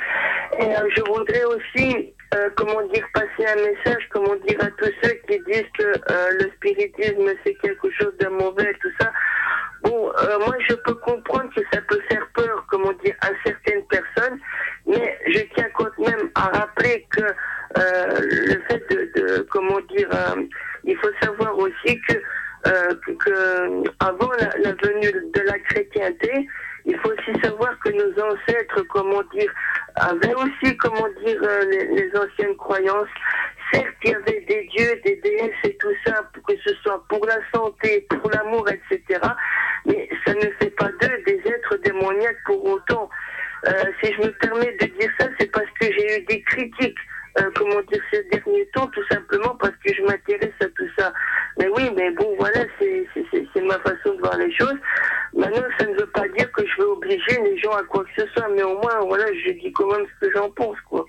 Et euh, je voudrais aussi, euh, comment dire, passer un message, comment dire, à tous ceux qui disent que euh, le spiritisme c'est quelque chose de mauvais, tout ça. Bon, euh, moi je peux comprendre que ça peut faire peur, comment dire, à certaines personnes, mais je tiens quand même à rappeler que le fait de, de comment dire, il faut savoir aussi que euh, que, avant la, la venue de la chrétienté, il faut aussi savoir que nos ancêtres, comment dire, avaient aussi, comment dire, euh, les, les anciennes croyances. Certes, il y avait des dieux, des déesses et tout ça, que ce soit pour la santé, pour l'amour, etc. Mais ça ne fait pas d'eux des êtres démoniaques pour autant. Euh, si je me permets de dire ça, c'est parce que j'ai eu des critiques, euh, comment dire, ces derniers temps, tout simplement parce que je m'intéresse à tout ça. Mais oui, mais bon, voilà, c'est ma façon de voir les choses. Maintenant, ça ne veut pas dire que je veux obliger les gens à quoi que ce soit, mais au moins, voilà, je dis quand même ce que j'en pense, quoi.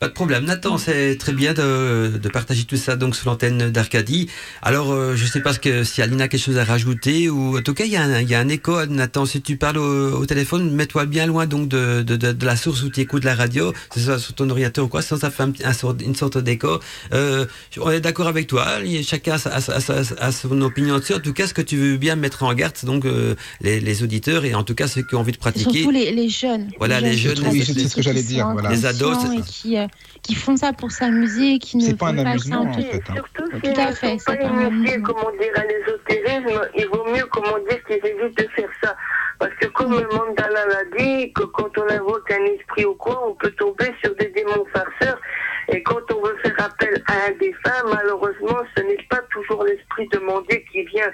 Pas de problème. Nathan, c'est très bien de, de partager tout ça donc sur l'antenne d'Arcadie. Alors, euh, je sais pas ce que, si Alina a quelque chose à rajouter ou en tout cas, il y, a un- il y a un écho. Nathan, si tu parles au, au téléphone, mets-toi bien loin donc de, de, de, de la source où tu écoutes la radio, que ce soit sur ton ordinateur ou quoi, sinon ça fait un, petit- un sort- une sorte d'écho. Euh, on est d'accord avec toi. Chacun a, son opinion dessus. En tout cas, ce que tu veux bien mettre en garde, c'est donc euh, les, les auditeurs et en tout cas ceux qui ont envie de Et pratiquer. surtout les, les jeunes. Voilà, les jeunes, les- pratiquent, c'est ce que j'allais dire, voilà. Les ados, Et qui, euh, qui font ça pour s'amuser, et qui ne C'est pas font un pas amusement, ça en tout- fait. hein. Surtout Tout s'ils à ne fait, sont pas c'est pas un initiés, amusement. comment dire, à l'ésotérisme, il vaut mieux, comment dire, qu'ils évitent de faire ça. Parce que comme le mandala l'a dit, que quand on invoque un esprit ou quoi, on peut tomber sur des démons farceurs. Et quand on veut faire appel à un défunt, malheureusement, ce n'est pas toujours l'esprit demandé qui vient.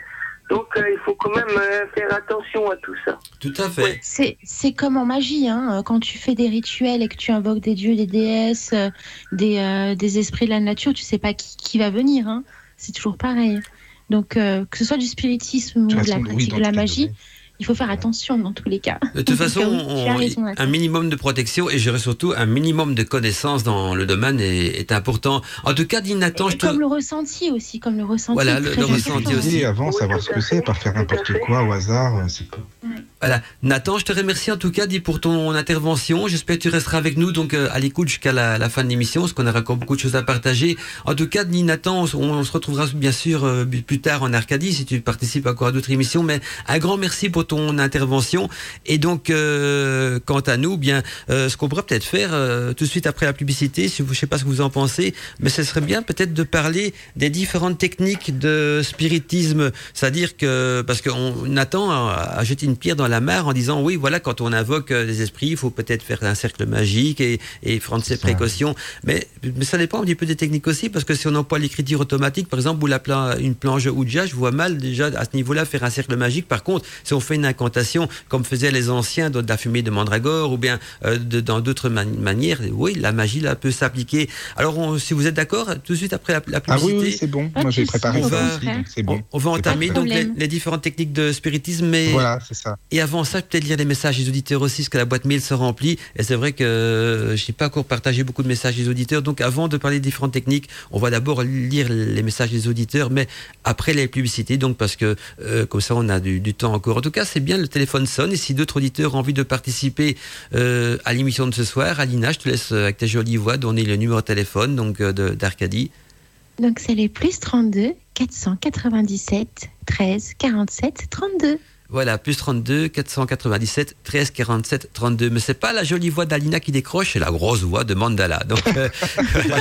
Donc euh, il faut quand même euh, faire attention à tout ça. Tout à fait. C'est, c'est comme en magie, hein. quand tu fais des rituels et que tu invoques des dieux, des déesses, euh, des, euh, des esprits de la nature, tu sais pas qui, qui va venir. Hein. C'est toujours pareil. Donc, euh, que ce soit du spiritisme ou De la oui, pratique de la magie. Il faut faire attention dans tous les cas. De toute façon, on- un minimum de protection et je dirais surtout un minimum de connaissances dans le domaine est, est important. En tout cas, dit Nathan, je te... comme le ressenti aussi, comme le ressenti. Voilà, le- ressenti important. aussi. Avant, savoir ce que c'est, pas faire n'importe quoi au hasard, euh, c'est pas. Voilà. Nathan, je te remercie en tout cas dit pour ton intervention. J'espère que tu resteras avec nous donc euh, à l'écoute jusqu'à la, la fin de l'émission, parce qu'on aura encore beaucoup de choses à partager. En tout cas, dit Nathan, on se retrouvera bien sûr euh, plus tard en Arcadie si tu participes encore à d'autres émissions. Mais un grand merci pour ton intervention. Et donc, euh, quant à nous, bien, euh, ce qu'on pourrait peut-être faire euh, tout de suite après la publicité, si vous, je sais pas ce que vous en pensez, mais ce serait bien peut-être de parler des différentes techniques de spiritisme, c'est-à-dire que parce qu'on attend à, à jeter une pierre dans la mare en disant oui, voilà, quand on invoque des esprits, il faut peut-être faire un cercle magique et, et prendre ses précautions. Mais, mais ça dépend un petit peu des techniques aussi, parce que si on emploie l'écriture automatique, par exemple, ou la pla- une planche Ouija, je vois mal déjà à ce niveau-là faire un cercle magique. Par contre, si on fait une incantation, comme faisaient les anciens de, de la fumée de mandragore, ou bien euh, de- dans d'autres man- manières, oui, la magie là peut s'appliquer. Alors, on- si vous êtes d'accord, tout de suite après la, la Ah oui, publicité, oui, c'est bon. Moi, j'ai préparé on ça va- aussi, donc c'est on, bon. on va entamer donc les, différentes techniques de spiritisme, mais Voilà, c'est ça. et avant ça, peut-être lire les messages des auditeurs aussi, parce que la boîte mail se remplit. Et c'est vrai que euh, je n'ai pas encore partagé beaucoup de messages des auditeurs. Donc avant de parler des différentes techniques, on va d'abord lire les messages des auditeurs, mais après les publicités, donc parce que euh, comme ça on a du, du temps encore. En tout cas, c'est bien, le téléphone sonne. Et si d'autres auditeurs ont envie de participer euh, à l'émission de ce soir, Alina, je te laisse euh, avec ta jolie voix donner le numéro de téléphone donc euh, d'Arcadie. Donc c'est les plus 32 497 13 47 32. Voilà, plus 32 497 13 47 32. Mais c'est pas la jolie voix d'Alina qui décroche, c'est la grosse voix de Mandala. Donc, euh,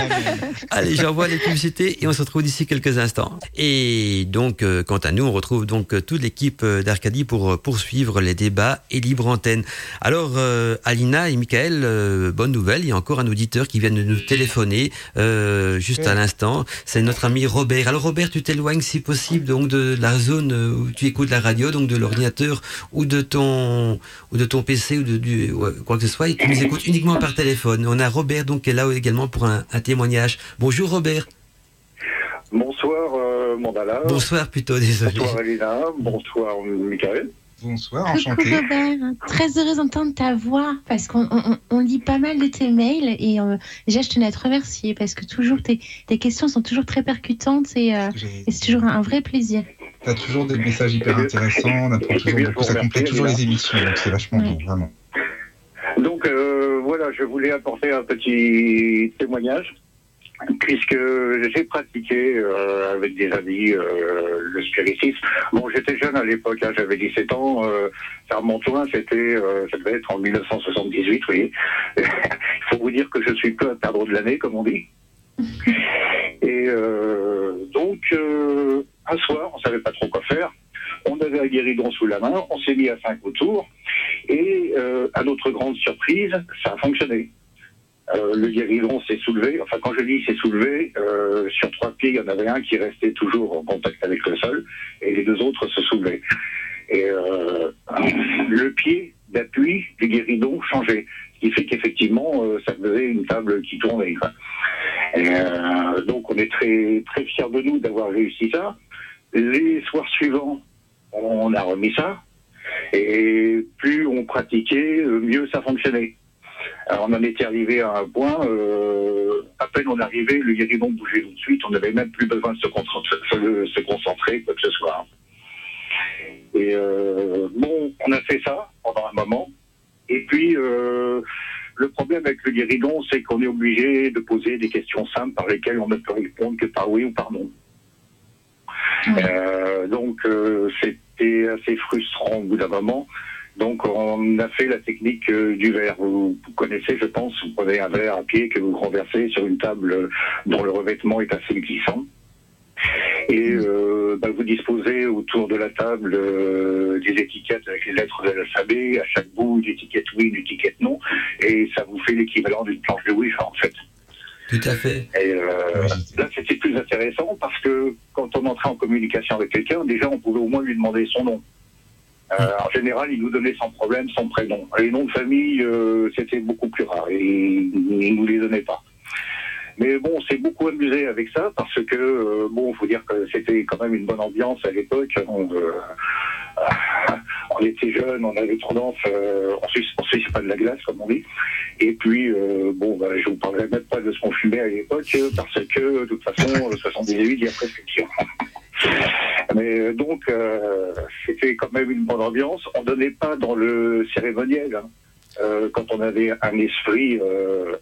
allez, j'envoie les publicités et on se retrouve d'ici quelques instants. Et donc, euh, quant à nous, on retrouve donc euh, toute l'équipe d'Arcadie pour poursuivre les débats et libre antenne. Alors, euh, Alina et Michael, bonne nouvelle, il y a encore un auditeur qui vient de nous téléphoner juste à l'instant. C'est notre ami Robert. Alors, Robert, tu t'éloignes si possible donc de la zone où tu écoutes la radio, donc de l'ordinateur ou de ton ou de ton PC ou de du, ouais, quoi que ce soit, et tu nous écoutes uniquement par téléphone. On a Robert donc qui est là également pour un, un témoignage. Bonjour Robert. Bonsoir euh, Mandala. Bonsoir plutôt, désolé. Bonsoir Elena. Bonsoir Michael. Bonsoir, Coucou enchanté. Robert, très heureuse d'entendre ta voix parce qu'on on, on lit pas mal de tes mails et euh, déjà je tenais à te remercier parce que toujours tes, tes questions sont toujours très percutantes et, euh, et c'est toujours un, un vrai plaisir. T'as toujours des messages hyper intéressants, on apprend toujours bien, ça complète toujours les émissions, donc c'est vachement bien, vraiment. Donc euh, voilà, je voulais apporter un petit témoignage puisque j'ai pratiqué euh, avec des amis euh, le spiritisme. Bon, j'étais jeune à l'époque, hein, j'avais 17 ans. Euh, ça remonte loin, c'était, euh, ça devait être en 1978, oui. Il faut vous dire que je suis peu à perdre de l'année, comme on dit. Et euh, donc, euh, un soir, on savait pas trop quoi faire. On avait un guéridon sous la main, on s'est mis à cinq autour, et euh, à notre grande surprise, ça a fonctionné. Euh, le guéridon s'est soulevé, enfin quand je dis s'est soulevé, euh, sur trois pieds, il y en avait un qui restait toujours en contact avec le sol, et les deux autres se soulevaient. Et le pied d'appui du guéridon changeait, ce qui fait qu'effectivement, ça faisait une table qui tournait. donc on est très très fiers de nous d'avoir réussi ça. Les soirs suivants, on a remis ça. Et plus on pratiquait, euh, mieux ça fonctionnait. Alors, on en était arrivé à un point, euh, à peine on arrivait, le guéridon bougeait tout de suite, on n'avait même plus besoin de se concentrer, se, concentrer quoi que ce soit. Et euh, bon, on a fait ça pendant un moment. Et puis, euh, le problème avec le guéridon, c'est qu'on est obligé de poser des questions simples par lesquelles on ne peut répondre que par oui ou par non. Euh, donc, euh, c'était assez frustrant au bout d'un moment. Donc, on a fait la technique euh, du verre. Vous, connaissez, je pense, vous prenez un verre à pied que vous renversez sur une table dont le revêtement est assez glissant. Et euh, bah, vous disposez autour de la table euh, des étiquettes avec les lettres de l'alphabet, à chaque bout une étiquette oui, une étiquette non, et ça vous fait l'équivalent d'une planche de Ouija en fait. Tout à fait. Et euh, là, c'était plus intéressant parce que quand on entrait en communication avec quelqu'un, déjà, on pouvait au moins lui demander son nom. Euh, en général, il nous donnait sans problème son prénom. Les noms de famille, euh, c'était beaucoup plus rare et il ne nous les donnait pas. Mais bon, on s'est beaucoup amusé avec ça parce que, euh, bon, faut dire que c'était quand même une bonne ambiance à l'époque. On, euh, on était jeunes, on avait tendance, euh, on on suce pas de la glace comme on dit. Et puis, euh, bon, bah, je vous parlerai même pas de ce qu'on fumait à l'époque parce que, de toute façon, le 78, il y a prescription. Mais euh, donc, euh, c'était quand même une bonne ambiance. On donnait pas dans le cérémoniel. hein. Euh, quand on avait un esprit euh,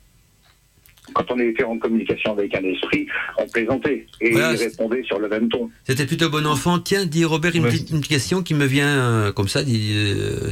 quand on était en communication avec un esprit, on plaisantait et Voilà, il répondait sur le même ton. C'était plutôt bon enfant. Tiens, dit Robert, une, Ouais. petite, une question qui me vient euh, comme ça. Dit, euh,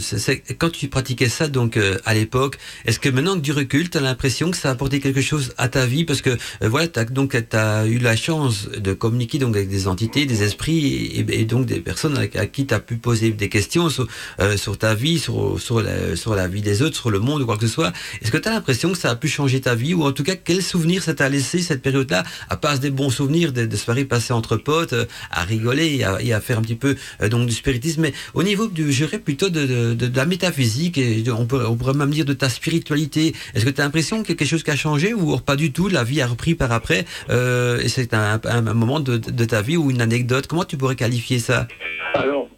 quand tu pratiquais ça, donc euh, à l'époque, est-ce que maintenant que du recul, tu as l'impression que ça a apporté quelque chose à ta vie? Parce que euh, voilà, donc tu as eu la chance de communiquer donc avec des entités, des esprits et, et donc des personnes à, à qui tu as pu poser des questions sur, euh, sur ta vie, sur, sur, la, sur la vie des autres, sur le monde ou quoi que ce soit. Est-ce que tu as l'impression que ça a pu changer ta vie ou en tout cas quel souvenir ça t'a laissé cette période-là à part des bons souvenirs de, de soirées passées entre potes euh, à rigoler et à, faire un petit peu euh, donc du spiritisme. Mais au niveau du je dirais plutôt de, de, de, de la métaphysique et on, peut, on pourrait même dire de ta spiritualité est-ce que tu as l'impression a quelque chose qui a changé ou pas du tout la vie a repris par après euh, et c'est un, un, un moment de, de ta vie ou une anecdote? Comment tu pourrais qualifier ça? Alors,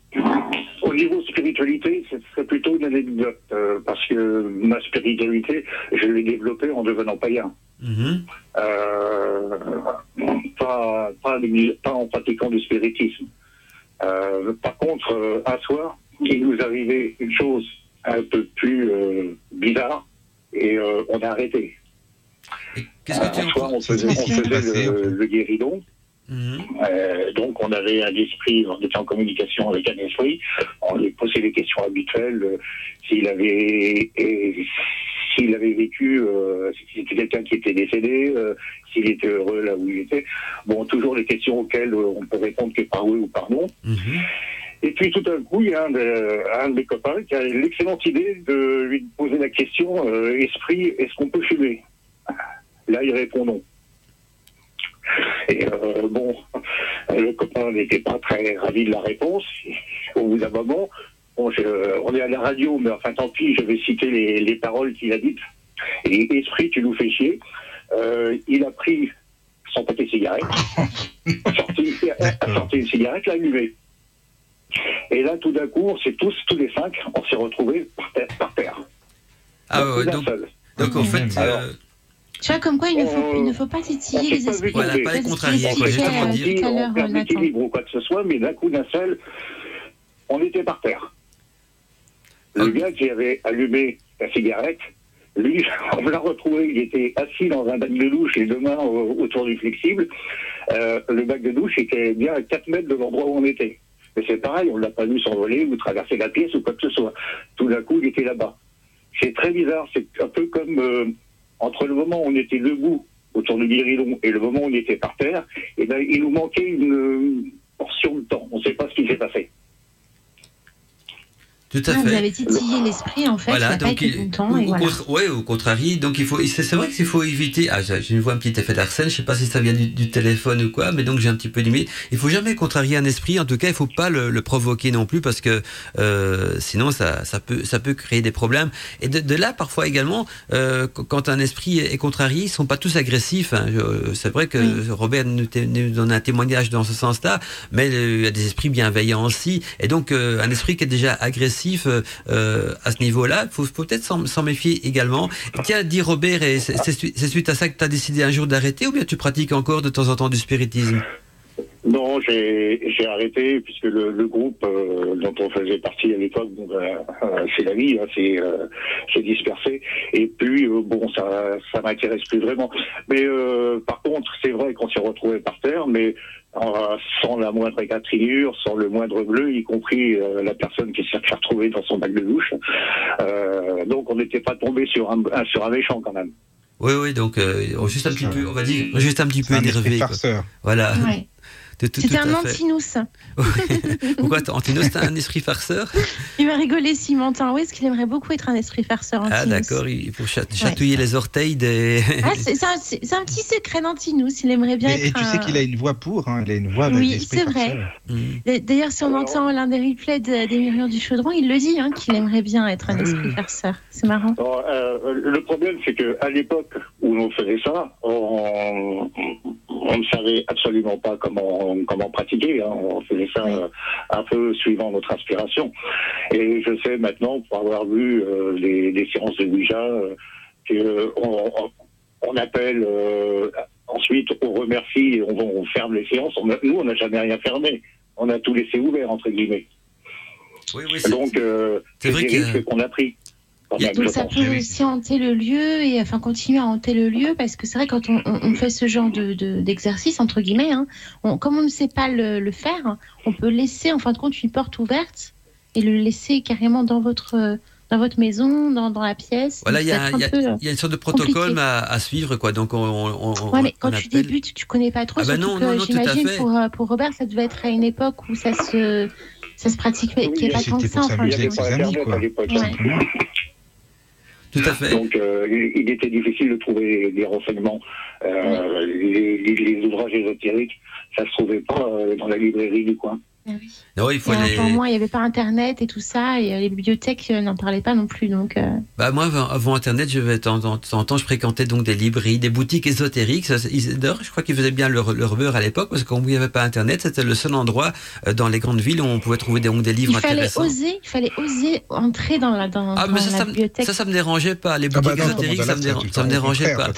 au niveau spiritualité, ce serait plutôt une anecdote, euh, parce que ma spiritualité, je l'ai développée en devenant païen. Mhm. Euh, pas, pas, pas en pratiquant du spiritisme. Euh, par contre, euh, un soir, il nous arrivait une chose un peu plus euh, bizarre, et euh, on a arrêté. Qu'est-ce que tu un soir, on faisait, on faisait le, le guéridon, Mhm. euh, donc on avait un esprit, on était en communication avec un esprit, on lui posait les questions habituelles, euh, s'il avait et s'il avait vécu, euh, si c'était quelqu'un qui était décédé, euh, s'il était heureux là où il était. Bon, toujours les questions auxquelles euh, on peut répondre que par oui ou par non. Mhm. Et puis tout d'un coup, il y a un de, un de mes copains qui a l'excellente idée de lui poser la question euh, Esprit, est-ce qu'on peut fumer? Là, il répond non. Et euh, bon, le copain n'était pas très ravi de la réponse. Au bout d'un moment, bon, je- on est à la radio, mais enfin tant pis, je vais citer les, les paroles qu'il a dites. Et Esprit, tu nous fais chier. Euh, il a pris son paquet de cigarettes, sorti, a sorti une cigarette, l'a allumée. Et là, tout d'un coup, on s'est tous, tous les cinq, on s'est retrouvés par terre. Par terre. ah Donc, ouais, donc, seul. donc en fait Alors, euh, Tu vois, comme quoi il ne faut, Euh, il ne faut pas titiller les esprits. Voilà, pas les C'est contrarier, quoi, dire. tout à on l'heure, perd Nathan. l'équilibre ou quoi que ce soit, mais d'un coup d'un seul, on était par terre. Le gars qui avait allumé la cigarette, lui, on l'a retrouvé, il était assis dans un bac de douche, les deux mains au- autour du flexible. Euh, le bac de douche était bien à 4 mètres de l'endroit où on était. Mais c'est pareil, on ne l'a pas vu s'envoler ou traverser la pièce ou quoi que ce soit. Tout d'un coup, il était là-bas. C'est très bizarre, c'est un peu comme euh, entre le moment où on était debout autour du guéridon et le moment où on était par terre, et ben, il nous manquait une euh, portion de temps. On ne sait pas ce qui s'est passé. Tout à Ah, vous fait avez titillé l'esprit, en fait, il Voilà, donc il- content. ou- au, ouais, au contraire, donc il faut, c'est vrai qu'il faut éviter. Ah, j'ai- je vois un petit effet d'Arsène. Je sais pas si ça vient du, du téléphone ou quoi, mais donc j'ai un petit peu limité. Il faut jamais contrarier un esprit. En tout cas, il faut pas le, le provoquer non plus parce que euh, sinon ça, ça peut, ça peut créer des problèmes. Et de, de là, parfois également, euh, qu- quand un esprit est contrarié, ils sont pas tous agressifs. hein. C'est vrai que Oui. Robert nous donne un témoignage dans ce sens-là, mais euh, il y a des esprits bienveillants aussi. Et donc, euh, un esprit qui est déjà agressif euh, euh, à ce niveau-là, il faut, faut peut-être s'en méfier également. Tiens, dit Robert, c'est suite à ça que tu as décidé un jour d'arrêter ou bien tu pratiques encore de temps en temps du spiritisme? Non, j'ai j'ai arrêté puisque le, le groupe euh, dont on faisait partie à l'époque, bon, ben, euh, c'est la vie, hein, c'est euh, c'est dispersé. Et puis euh, bon, ça ça m'intéresse plus vraiment. Mais euh, par contre, c'est vrai qu'on s'est retrouvé par terre, mais euh, sans la moindre égratignure, sans le moindre bleu, y compris euh, la personne qui s'est fait retrouver dans son bac de douche. Euh, donc on n'était pas tombé sur un, sur un méchant quand même. Oui, oui, donc euh, juste un petit peu, on va dire, juste un petit peu énervé. quoi. Voilà. Ouais. C'était un antinous. Ouais. Pourquoi Antinos, t'as un esprit farceur? Il va rigoler s'il m'entend. Oui, est-ce qu'il aimerait beaucoup être un esprit farceur Ah Antinous d'accord, il faut chat- chatouiller les orteils des... Ah, c'est un, petit secret d'Antinous. Il aimerait bien Mais- et être tu sais qu'il a une voix pour, hein, il a une voix avec Oui, c'est vrai. Hmm. D'ailleurs, si on entend l'un des replays de- des murmures du chaudron, il le dit, hein, qu'il aimerait bien être un Ah esprit farceur. C'est marrant. Alors, euh, le problème, c'est que à l'époque où l'on faisait ça, on, on ne savait absolument pas comment comment pratiquer. hein. On faisait ça Oui. euh, un peu suivant notre inspiration. Et je sais maintenant, pour avoir vu euh, les, les séances de Ouija, euh, que on, on- on appelle. euh, ensuite, on remercie et on, on ferme les séances. On a- nous, on n'a jamais rien fermé. On a tout laissé ouvert entre guillemets. Oui, oui, c'est- Donc, euh, c'est c'est vrai des que- risques qu'on a pris. Donc ça peut aussi hanter le lieu et enfin continuer à hanter le lieu parce que c'est vrai quand on, on- on fait ce genre de de- d'exercice entre guillemets, hein, on- comme on ne sait pas le, le faire, on peut laisser en fin de compte une porte ouverte et le laisser carrément dans votre dans votre maison, dans, dans la pièce. Voilà, il y, a, y y une sorte de protocole à, à suivre, quoi. Donc, on, on, on- Ouais, mais quand on tu appelle- débutes, tu connais pas trop. Ah bah non, que non, non, j'imagine pour, euh, pour Robert, ça devait être à une époque où ça se, ça se pratiquait, Oui, qui est pas tant que ça. enfin, amis, quoi. à l'époque. Ouais. Simplement. Tout à fait. Donc, euh, il il était difficile de trouver des renseignements. Euh, les, les- les ouvrages ésotériques, ça se trouvait pas euh, dans la librairie du coin. Non, il faut les... encore moins, il n'y avait pas Internet et tout ça, et les bibliothèques euh, n'en parlaient pas non plus. Donc, euh, Bah moi, avant, avant Internet, je vais de temps en temps, je fréquentais donc des librairies, des boutiques ésotériques. Ça, ils- D'ailleurs, je crois qu'ils faisaient bien leur, leur beurre à l'époque parce qu'il n'y avait pas Internet, c'était le seul endroit euh, dans les grandes villes où on pouvait trouver des, donc des livres il fallait intéressants. oser, il fallait oser entrer dans la, dans, Ah, dans mais ça, la ça, me- bibliothèque. ça, ça me dérangeait pas. Les Ah bah boutiques non, ésotériques, ça me, ça, me dérangeait pas.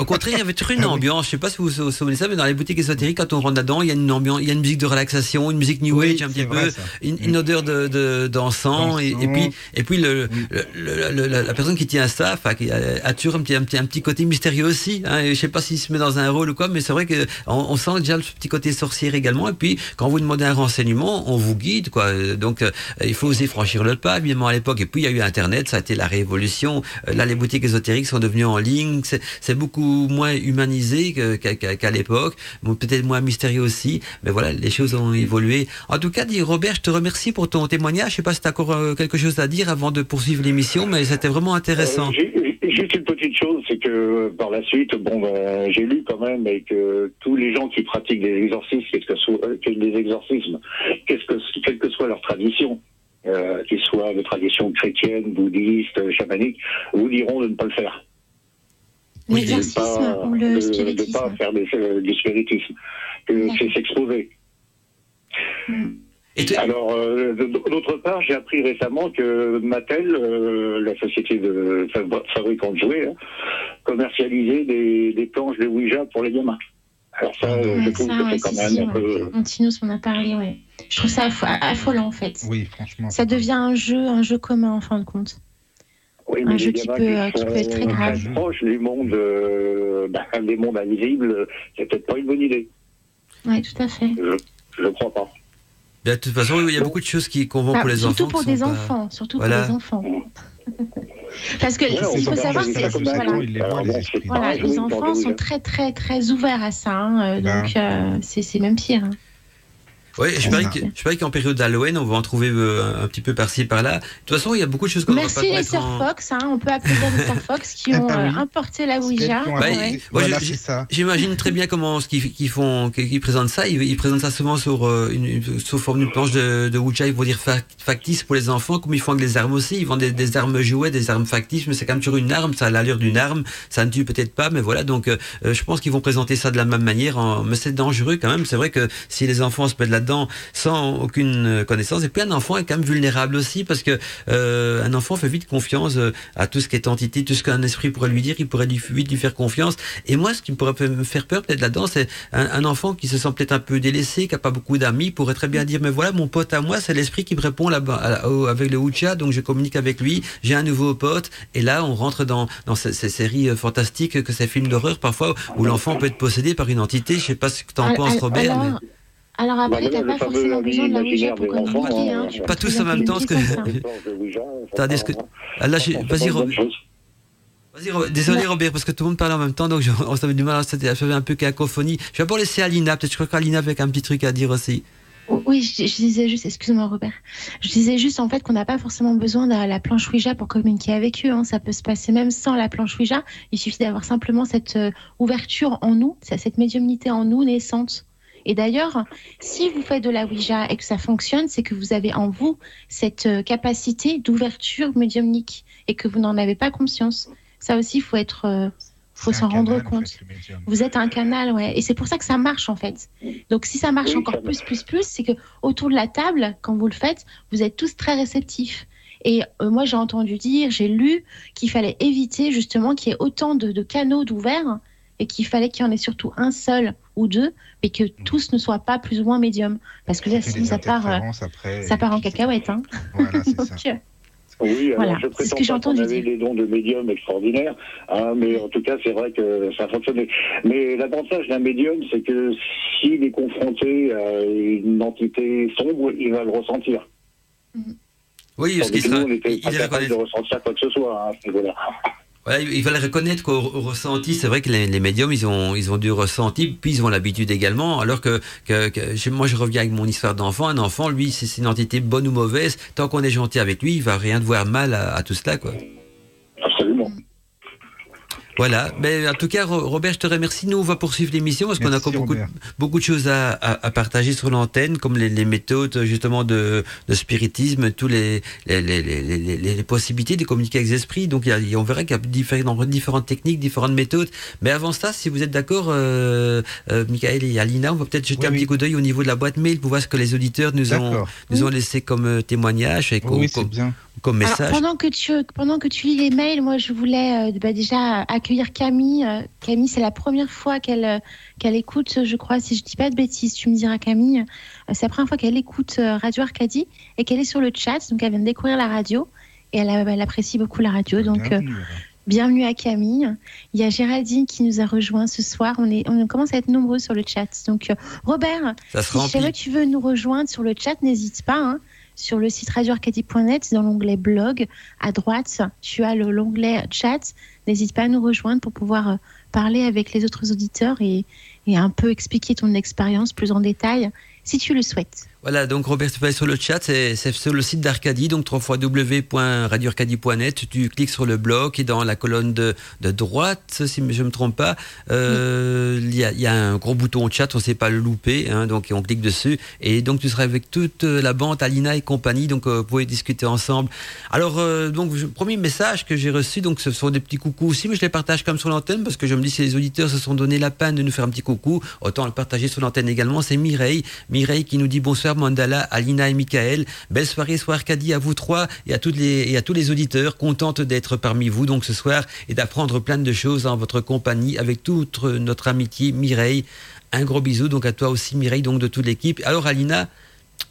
Au contraire, il y avait toujours une Ah ambiance. Je sais pas si vous vous vous souvenez ça, mais dans les boutiques ésotériques, quand on rentre dedans, il y a une ambiance, il y a une musique de relaxation, une musique new Oui, age un petit peu, ça. une, une odeur de de- d'encens, et, et D'encens. puis et puis le, Oui. le- le- le- la, la personne qui tient ça, enfin, qui a, a toujours un petit, un petit un petit côté mystérieux aussi. Hein, et je sais pas s'il se met dans un rôle ou quoi, mais c'est vrai que on, on sent déjà le petit côté sorcier également. Et puis quand vous demandez un renseignement, on vous guide quoi. Euh, Donc euh, il faut oser franchir le pas, évidemment à l'époque. Et puis il y a eu Internet, ça a été la révolution. Euh, Là, les boutiques ésotériques sont devenues en ligne. C'est beaucoup moins humanisé qu'à qu'à- qu'à l'époque. Bon, Peut-être moins mystérieux aussi. Mais voilà, les choses ont évolué. En tout cas, dit Robert, je te remercie pour ton témoignage. Je sais pas si tu as encore euh, quelque chose à dire avant de poursuivre l'émission, mais c'était vraiment intéressant. Euh, j'ai- Juste une petite chose, c'est que euh, par la suite, bon, ben, j'ai lu quand même et que tous les gens qui pratiquent des exorcismes, qu'est-ce que soit, euh, des exorcismes, qu'est-ce que, quelle que soit leur tradition, euh, qu'ils soient de tradition chrétienne, bouddhiste, chamanique, vous diront de ne pas le faire. L'exorcisme pas- ou le de- spiritisme De pas faire des- euh, du spiritisme. Que. C'est s'exposer. Et Alors, euh, d'autre part, j'ai appris récemment que Mattel, euh, la société de fabri- fabricant de jouets, hein, commercialisait des, des planches de Ouija pour les gamins. Alors ça, euh, je Ouais, trouve ça, que ouais, c'est quand si, même si, un ouais. peu... Montinus m'en a parlé, ouais. Je trouve ça affa- affolant en fait. Oui, franchement. Ça devient un jeu, un jeu commun en fin de compte. Oui, un mais jeu les qui peut- qui sont peut être très grave. proches des mondes, euh, bah, des mondes invisibles, c'est peut-être pas une bonne idée. Oui, tout à fait. Je ne crois pas. de toute façon, il y a beaucoup de choses qui qu'on vend Ah, pour les surtout enfants. pour des sont pas- enfants, surtout Voilà. pour des enfants. Parce que Ouais, ce qu'il faut savoir, c'est que voilà, les voilà, enfants sont très très très ouverts à ça, hein, euh, Ben. donc euh, c'est c'est même pire. hein. Oui, je parie ça. que- je parie qu'en période d'Halloween, on va en trouver euh, un petit peu par-ci par-là. De toute façon, il y a beaucoup de choses qu'on va Merci pas les mettre sœurs en... Fox, hein, on peut applaudir les sœurs Fox qui Ah ont bah euh, importé la Ouija. Bah, ouais. Voilà. J'imagine très bien comment ce qu'ils qu'ils font, qu'ils présentent ça. Ils, ils présentent ça souvent sur euh, une, sous forme d'une planche de, de Ouija. Ils vont dire fac- factice pour les enfants, comme ils font avec les armes aussi. Ils vendent des, des armes jouets, des armes factices, mais c'est quand même toujours une arme. Ça a l'allure d'une arme. Ça ne tue peut-être pas, mais voilà. Donc, euh, je pense qu'ils vont présenter ça de la même manière. en- Mais c'est dangereux quand même. C'est vrai que si les enfants se mettent là-dedans sans aucune euh, connaissance, et puis un enfant est quand même vulnérable aussi parce que euh, un enfant fait vite confiance euh, à tout ce qui est entité, tout ce qu'un esprit pourrait lui dire, il pourrait lui, vite lui faire confiance. Et moi, ce qui me pourrait me faire peur peut-être là-dedans, c'est un, un enfant qui se sent peut-être un peu délaissé, qui a pas beaucoup d'amis, pourrait très bien dire, mais voilà, mon pote à moi, c'est l'esprit qui me répond là-bas avec le Ouija, donc je communique avec lui, j'ai un nouveau pote, et là, on rentre dans, dans ces, ces séries fantastiques que ces films d'horreur parfois où l'enfant peut être possédé par une entité. Je sais pas ce que t'en penses, Robert. alors, mais- alors après, Bah, t'as pas forcément besoin de la Ouija pour communiquer. Hein. peux Pas tous en même temps, parce que- pas- est-ce que- Ah, là, pas vas-y, Robert. Vas-y. Désolé, Robert, parce que tout le monde parle en même temps, donc on avait du mal à c'était un peu cacophonie. Je vais d'abord laisser Alina, peut-être je crois qu'Alina avait un petit truc à dire aussi. Oui, je, je disais juste, excuse-moi Robert, je disais juste en fait qu'on n'a pas forcément besoin de la planche Ouija pour communiquer avec eux. hein. Ça peut se passer même sans la planche Ouija. Il suffit d'avoir simplement cette euh, ouverture en nous, cette médiumnité en nous naissante. Et d'ailleurs, si vous faites de la Ouija et que ça fonctionne, c'est que vous avez en vous cette euh, capacité d'ouverture médiumnique et que vous n'en avez pas conscience. Ça aussi, il faut être, euh, faut s'en rendre en compte. fait. Vous êtes un canal, ouais. Et c'est pour ça que ça marche, en fait. Donc, si ça marche Oui, encore ça plus, plus, plus, c'est que autour de la table, quand vous le faites, vous êtes tous très réceptifs. Et euh, moi, j'ai entendu dire, j'ai lu qu'il fallait éviter justement qu'il y ait autant de, de canaux d'ouverts et qu'il fallait qu'il y en ait surtout un seul ou deux, mais que tous ne soient pas plus ou moins médiums. Parce que là, sinon, ça part, euh, après, ça part en cacahuète. Hein. Voilà, c'est ça. Donc, Oui, alors je c'est ce prétends que j'ai pas qu'on avait des dons de médium extraordinaires, hein, mais en tout cas, c'est vrai que ça fonctionnait. Mais l'avantage d'un médium, c'est que s'il est confronté à une entité sombre, il va le ressentir. Oui, parce qu'il que nous, sera, on n'était il, pas capable de ressentir quoi que ce soit hein, à ce niveau-là. Il le reconnaître qu'au au ressenti, c'est vrai que les, médiums, ils ont, ils ont du ressenti, puis ils ont l'habitude également. Alors que, que, moi, je reviens avec mon histoire d'enfant. Un enfant, lui, c'est c'est une entité bonne ou mauvaise. Tant qu'on est gentil avec lui, il va rien de voir mal à, à tout cela, quoi. Absolument. Voilà. Mais en tout cas, Ro- Robert, je te remercie. Nous, on va poursuivre l'émission parce qu'on a encore beaucoup, beaucoup de choses à, à, à partager sur l'antenne, comme les, les méthodes justement de, de spiritisme, tous les les, les, les, les, les possibilités de communiquer avec les esprits. Donc, il y a- on verra qu'il y a différentes, différentes techniques, différentes méthodes. Mais avant ça, si vous êtes d'accord, euh, euh, Michael et Alina, on va peut-être jeter Oui, un petit coup d'œil au niveau de la boîte mail pour voir ce que les auditeurs nous ont D'accord. nous ont laissé comme euh, témoignage et Oui, c'est bien. Comme Alors, message. pendant que tu pendant que tu lis les mails, moi je voulais euh, bah, déjà accueillir Camille. Euh, Camille, c'est la première fois qu'elle euh, qu'elle écoute, je crois, si je dis pas de bêtises, tu me diras Camille. Euh, c'est la première fois qu'elle écoute euh, Radio Arcadie et qu'elle est sur le chat, donc elle vient de découvrir la radio et elle, apprécie beaucoup la radio. Donc Bienvenue, à Camille. Il y a Géraldine qui nous a rejoint ce soir. On est on commence à être nombreux sur le chat. Donc euh, Robert, si jamais tu veux nous rejoindre sur le chat, n'hésite pas. hein. Sur le site radioarcadie.net, dans l'onglet blog, à droite, tu as le- l'onglet chat. N'hésite pas à nous rejoindre pour pouvoir euh, parler avec les autres auditeurs et, et un peu expliquer ton expérience plus en détail, si tu le souhaites. Voilà, donc Robert, tu aller sur le chat, c'est sur le site d'Arcadie, donc www.radioarcadie.net. Tu cliques sur le bloc et dans la colonne de, de droite, si je ne me trompe pas, euh, il y, a, y a un gros bouton chat, on ne sait pas le louper, hein, donc on clique dessus. Et donc tu seras avec toute la bande, Alina et compagnie, donc euh, vous pouvez discuter ensemble. Alors, euh, donc, premier message que j'ai reçu, donc ce sont des petits coucous aussi, mais je les partage comme sur l'antenne parce que je me dis si les auditeurs se sont donné la peine de nous faire un petit coucou, autant le partager sur l'antenne également. C'est Mireille, Mireille qui nous dit bonsoir Mandala, Alina et Michael. Belle soirée, soir Arcadie à vous trois et à, toutes à tous les auditeurs. Contente d'être parmi vous donc ce soir et d'apprendre plein de choses en votre compagnie avec toute notre amitié Mireille. Un gros bisou donc à toi aussi Mireille donc de toute l'équipe. Alors Alina,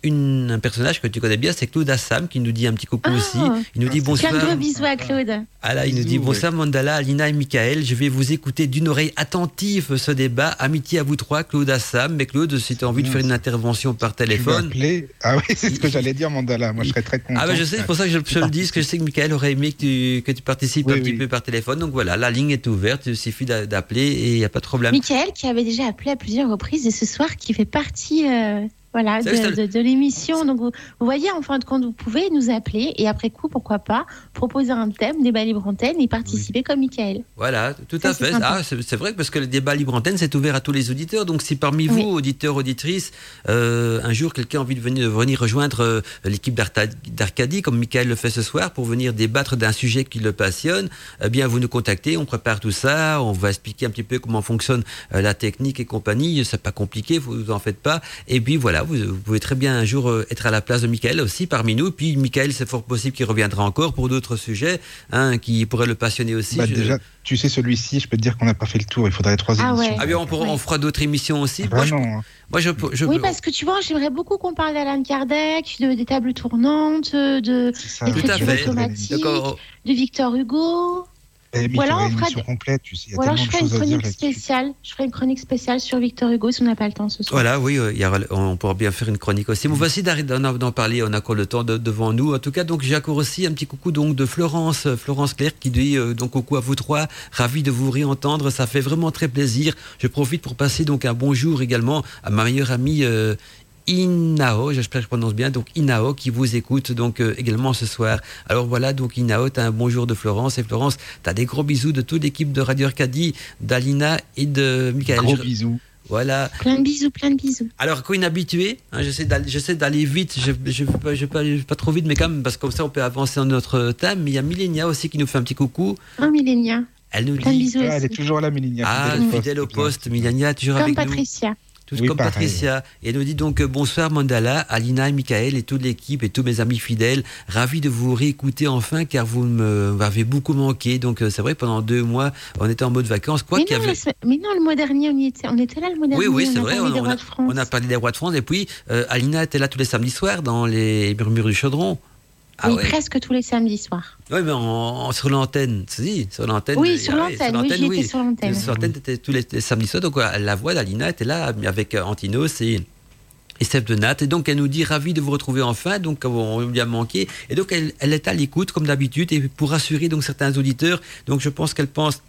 une, un personnage que tu connais bien, c'est Claude Assam qui nous dit un petit coucou Ah. aussi. Il nous dit bonsoir. Plein de gros bisous à Claude. Ah là, il nous dit bonsoir Mandala, Alina et Michael. Je vais vous écouter d'une oreille attentive ce débat. Amitié à vous trois, Claude Assam. Mais Claude, si tu as envie de faire une intervention par Tu vas téléphone. appeler Ah oui, c'est ce que j'allais dire, Mandala. Moi, je serais très content. Ah bah je sais, c'est pour ça que je, je le dis, parce que je sais que Michael aurait aimé que tu, que tu participes Oui, un petit oui. peu par téléphone. Donc voilà, la ligne est ouverte, il suffit d'a- d'appeler et il n'y a pas de problème. Michael, qui avait déjà appelé à plusieurs reprises et ce soir qui fait partie euh, voilà, de, c'est- de- de l'émission. Donc vous, vous voyez, en fin de compte, vous pouvez nous appeler et après coup, pourquoi pas, proposer un thème, débat libre antenne et participer comme Michael. Voilà, tout Ça, à fait. Ah, c'est vrai parce que le débat libre antenne, c'est ouvert à tous les auditeurs. Donc, si parmi vous, auditeurs, auditrices, euh, un jour quelqu'un a envie de venir, de venir rejoindre euh, l'équipe d'Arcadie, comme Michael le fait ce soir, pour venir débattre d'un sujet qui le passionne, eh bien, vous nous contactez, on prépare tout ça, on va expliquer un petit peu comment fonctionne euh, la technique et compagnie. C'est pas compliqué, vous vous en faites pas. Et puis voilà, vous, vous pouvez très bien un jour euh, être à la place de Michael aussi parmi nous. Puis Michael, c'est fort possible qu'il reviendra encore pour d'autres sujets hein, qui pourraient le passionner aussi. Bah, Je- déjà, tu sais, celui-ci, je peux te dire qu'on n'a pas fait le tour. Il faudrait trois Ah émissions. ouais. Ah bien, on, pourra- on fera d'autres émissions aussi. Moi, je, hein. moi, je, je- Oui, parce que tu vois, j'aimerais beaucoup qu'on parle d'Alan Kardec, de, des tables tournantes, de, C'est ça. Tout à l'écriture fait. automatique, D'accord. de Victor Hugo. Eh, mais Ou alors, on une fera des- complète, tu sais. Alors je ferai une chronique spéciale. Je ferai une chronique spéciale sur Victor Hugo si on n'a pas le temps ce soir. Voilà, oui, euh, il y aura- on pourra bien faire une chronique aussi. Mais on va essayer d'arrêter d'en parler. On a encore le temps de- devant nous. En tout cas, donc j'ai encore aussi un petit coucou donc de Florence, euh, Florence Claire, qui dit euh, donc coucou à vous trois. Ravi de vous réentendre. Ça fait vraiment très plaisir. Je profite pour passer donc un bonjour également à ma meilleure amie. euh, Inao, j'espère que je prononce bien, donc Inao qui vous écoute donc euh, également ce soir. Alors voilà, donc Inao, tu as un bonjour de Florence et Florence, tu as des gros bisous de toute l'équipe de Radio Arcadie, d'Alina et de Michael. Gros Je- bisous. Voilà. Plein de bisous, plein de bisous. Alors, quoi inhabitué, hein, j'essaie d'aller, j'essaie d'aller vite, je ne vais pas, trop vite, mais quand même, parce que comme ça, on peut avancer dans notre thème. Mais il y a Millenia aussi qui nous fait un petit coucou. Un millénia. Elle nous Plein dit bisous Ah, elle est toujours là, Mélinia. Ah, fidèle au poste, Millenia, toujours Comme avec nous. Patricia. Tout Oui, comme pareil. Patricia. Et elle nous dit donc euh, bonsoir Mandala, Alina et Michael et toute l'équipe et tous mes amis fidèles. Ravi de vous réécouter enfin car vous me- m'avez beaucoup manqué. Donc euh, c'est vrai, pendant deux mois, on était en mode vacances. Quoi Mais non, avait. la semaine- mais non, le mois dernier, on y était. On était là le mois dernier. Oui, oui, on c'est a vrai. parlé On, des on rois a, de France. on a parlé des rois de France. Et puis, euh, Alina était là tous les samedis soirs dans les murmures du chaudron. Ah oui, ouais. presque tous les samedis soirs. Oui, mais en, en- sur l'antenne, si, sur l'antenne. Oui, sur l'antenne, oui, j'y étais sur l'antenne. Sur l'antenne, tous les, les samedis soirs. Donc, la voix d'Alina était là avec euh, Antinos et. Et Steph de Nat. Et donc, elle nous dit ravi de vous retrouver enfin. Donc, on lui a manqué. Et donc, elle, elle est à l'écoute, comme d'habitude. Et pour rassurer donc certains auditeurs, donc je pense qu'elle pense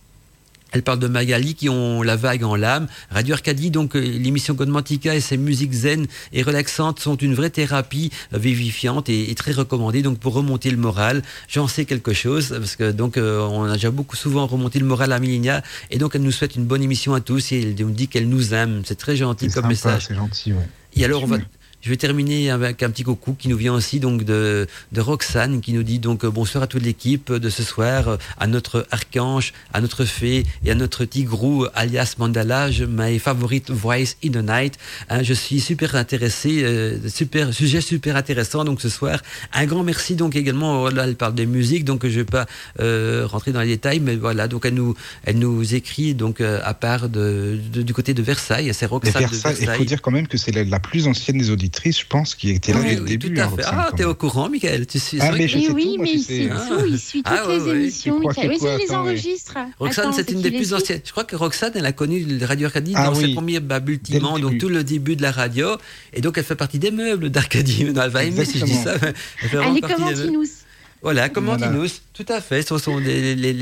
elle parle de Magali qui ont la vague en l'âme. Radio Arcadie, donc euh, l'émission Godmantica et ses musiques zen et relaxantes sont une vraie thérapie vivifiante et, et très recommandée. Donc pour remonter le moral, j'en sais quelque chose parce que donc euh, on a déjà beaucoup souvent remonté le moral à Milinia et donc elle nous souhaite une bonne émission à tous et elle nous dit qu'elle nous aime. C'est très gentil comme sympa, message. c'est gentil, ouais. Et alors, on va, je vais terminer avec un petit coucou qui nous vient aussi donc de, de Roxane qui nous dit donc euh, bonsoir à toute l'équipe de ce soir, euh, à notre archange, à notre fée et à notre tigrou alias Mandala, je- my favorite voice in the night. Hein, je suis super intéressé, euh, super sujet super intéressant donc ce soir. Un grand merci donc également. oh Là, elle parle des musiques donc je vais pas euh, rentrer dans les détails, mais voilà donc elle nous elle nous écrit donc euh, à part de, de- du côté de Versailles, c'est Roxane Versailles, de il Versailles. faut dire quand même que c'est la, la plus ancienne des auditrices, je pense, qui était là Oui, dès le début. tout à hein, fait. Ah, t'es au courant, Michael. Tu sais, Ah, mais oui, tout, moi, mais tu il sais. suit Ah. tout, il suit toutes Ah, ouais, les ouais. émissions, Michael. il les enregistre. Roxane, c'est une des plus anciennes. Je crois que Roxane, elle a connu Radio Arcadie Ah dans ses premiers le donc tout le début de la radio. Et donc, elle fait partie des meubles d'Arcadie. Elle va aimer si je dis ça. Elle partie comme. Antinous. Voilà, comme Voilà. Antinos, tout à fait. Ce sont des, les,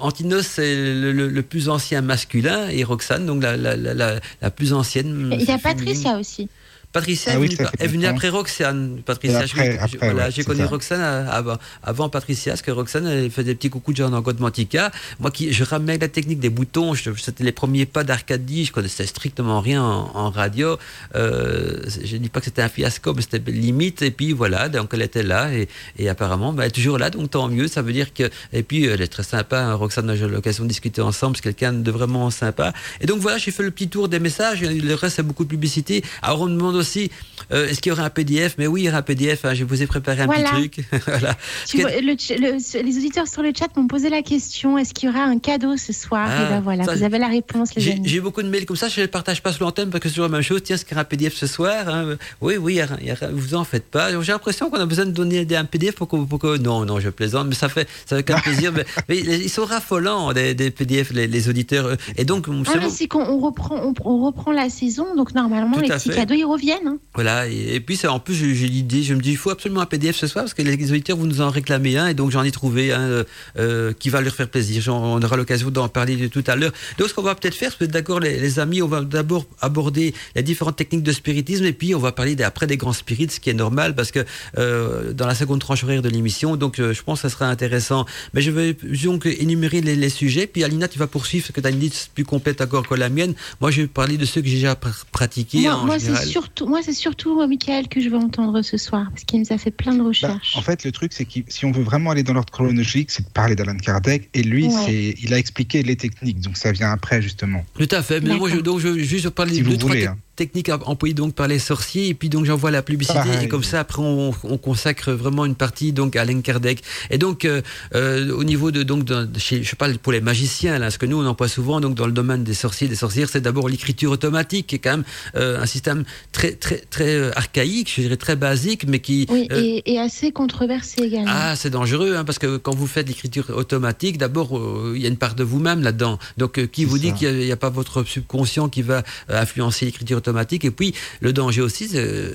Antinos, c'est le, le- le plus ancien masculin et Roxane, donc la, la, la, la, la plus ancienne. Il y a féminine. Patricia aussi. Patricia Ah est, oui, venue, est après Roxane. Patricia, après, voilà, ouais, j'ai connu ça. Roxane avant, avant Patricia, parce que Roxane elle fait des petits coucous de genre dans Godmantica. Moi, qui, je ramène la technique des boutons. C'était les premiers pas d'Arcadie. Je connaissais strictement rien en, en radio. Euh, je dis pas que c'était un fiasco, mais c'était limite. Et puis voilà, donc elle était là et, et apparemment, bah, elle est toujours là, donc tant mieux. Ça veut dire que et puis elle est très sympa. hein, Roxane, j'ai eu l'occasion de discuter ensemble. C'est quelqu'un de vraiment sympa. Et donc voilà, j'ai fait le petit tour des messages. Le reste, c'est beaucoup de publicité. Alors on me demande aussi, euh, est-ce qu'il y aura un PDF Mais oui, il y aura un PDF. hein, je vous ai préparé un Voilà. petit truc. voilà. Tu Quel- vois, le ch- le- les auditeurs sur le chat m'ont posé la question est-ce qu'il y aura un cadeau ce soir? Ah, Et ben voilà, ça, vous avez la réponse, les J'ai amis. j'ai eu beaucoup de mails comme ça, je ne les partage pas sur l'antenne parce que c'est toujours la même chose. Tiens, est-ce qu'il y aura un PDF ce soir hein? Oui, oui, il y aura- il y aura- vous en faites pas. J'ai l'impression qu'on a besoin de donner un PDF pour que, pour que- Non, non, je plaisante, mais ça fait, ça fait qu'un plaisir. Mais, mais ils sont raffolants, des, des PDF, les, les auditeurs. Et donc, Ah, c'est qu'on on reprend, on, on reprend la saison, donc normalement Tout les petits fait. cadeaux ils reviennent. Hein. Voilà, et, et puis c'est en plus j'ai l'idée, je me dis il faut absolument un PDF ce soir parce que les auditeurs vous nous en réclamez un et donc j'en ai trouvé un euh, euh, qui va leur faire plaisir. On aura l'occasion d'en parler de tout à l'heure. Donc ce qu'on va peut-être faire, c'est d'accord les, les amis, on va d'abord aborder les différentes techniques de spiritisme et puis on va parler après des grands spirites, ce qui est normal parce que euh, dans la seconde tranche horaire de l'émission, donc euh, je pense que ça sera intéressant. Mais je vais donc énumérer les, les sujets, puis Alina tu vas poursuivre parce que tu as une liste plus complète encore que la mienne. Moi je vais parler de ceux que j'ai déjà pr- pratiqués Moi, en moi, c'est général. Surtout, moi c'est surtout euh, Michael que je veux entendre ce soir parce qu'il nous a fait plein de Bah, recherches. en fait, le truc, c'est que si on veut vraiment aller dans l'ordre chronologique, c'est de parler d'Alan Kardec. Et lui, Ouais. c'est, il a expliqué les techniques. Donc ça vient après, justement. Tout à fait. Mais moi, je, donc, je, juste parler Si de vous voulez, hein. Techniques à- employées donc par les sorciers, et puis donc j'envoie la publicité, Pareil. et comme ça, après, on, on consacre vraiment une partie donc à Alain Kardec. Et donc, euh, euh, au niveau de, donc, de, chez, je parle pour les magiciens, là, ce que nous, on emploie souvent donc dans le domaine des sorciers, des sorcières, c'est d'abord l'écriture automatique, qui est quand même euh, un système très, très, très archaïque, je dirais très basique, mais qui... Oui, euh, et, et assez controversé également. ah, c'est dangereux, hein, parce que quand vous faites l'écriture automatique, d'abord, euh, il y a une part de vous-même là-dedans. Donc, euh, qui vous dit qu'il n'y a, pas votre subconscient qui va euh, influencer l'écriture automatique Et puis, le danger aussi,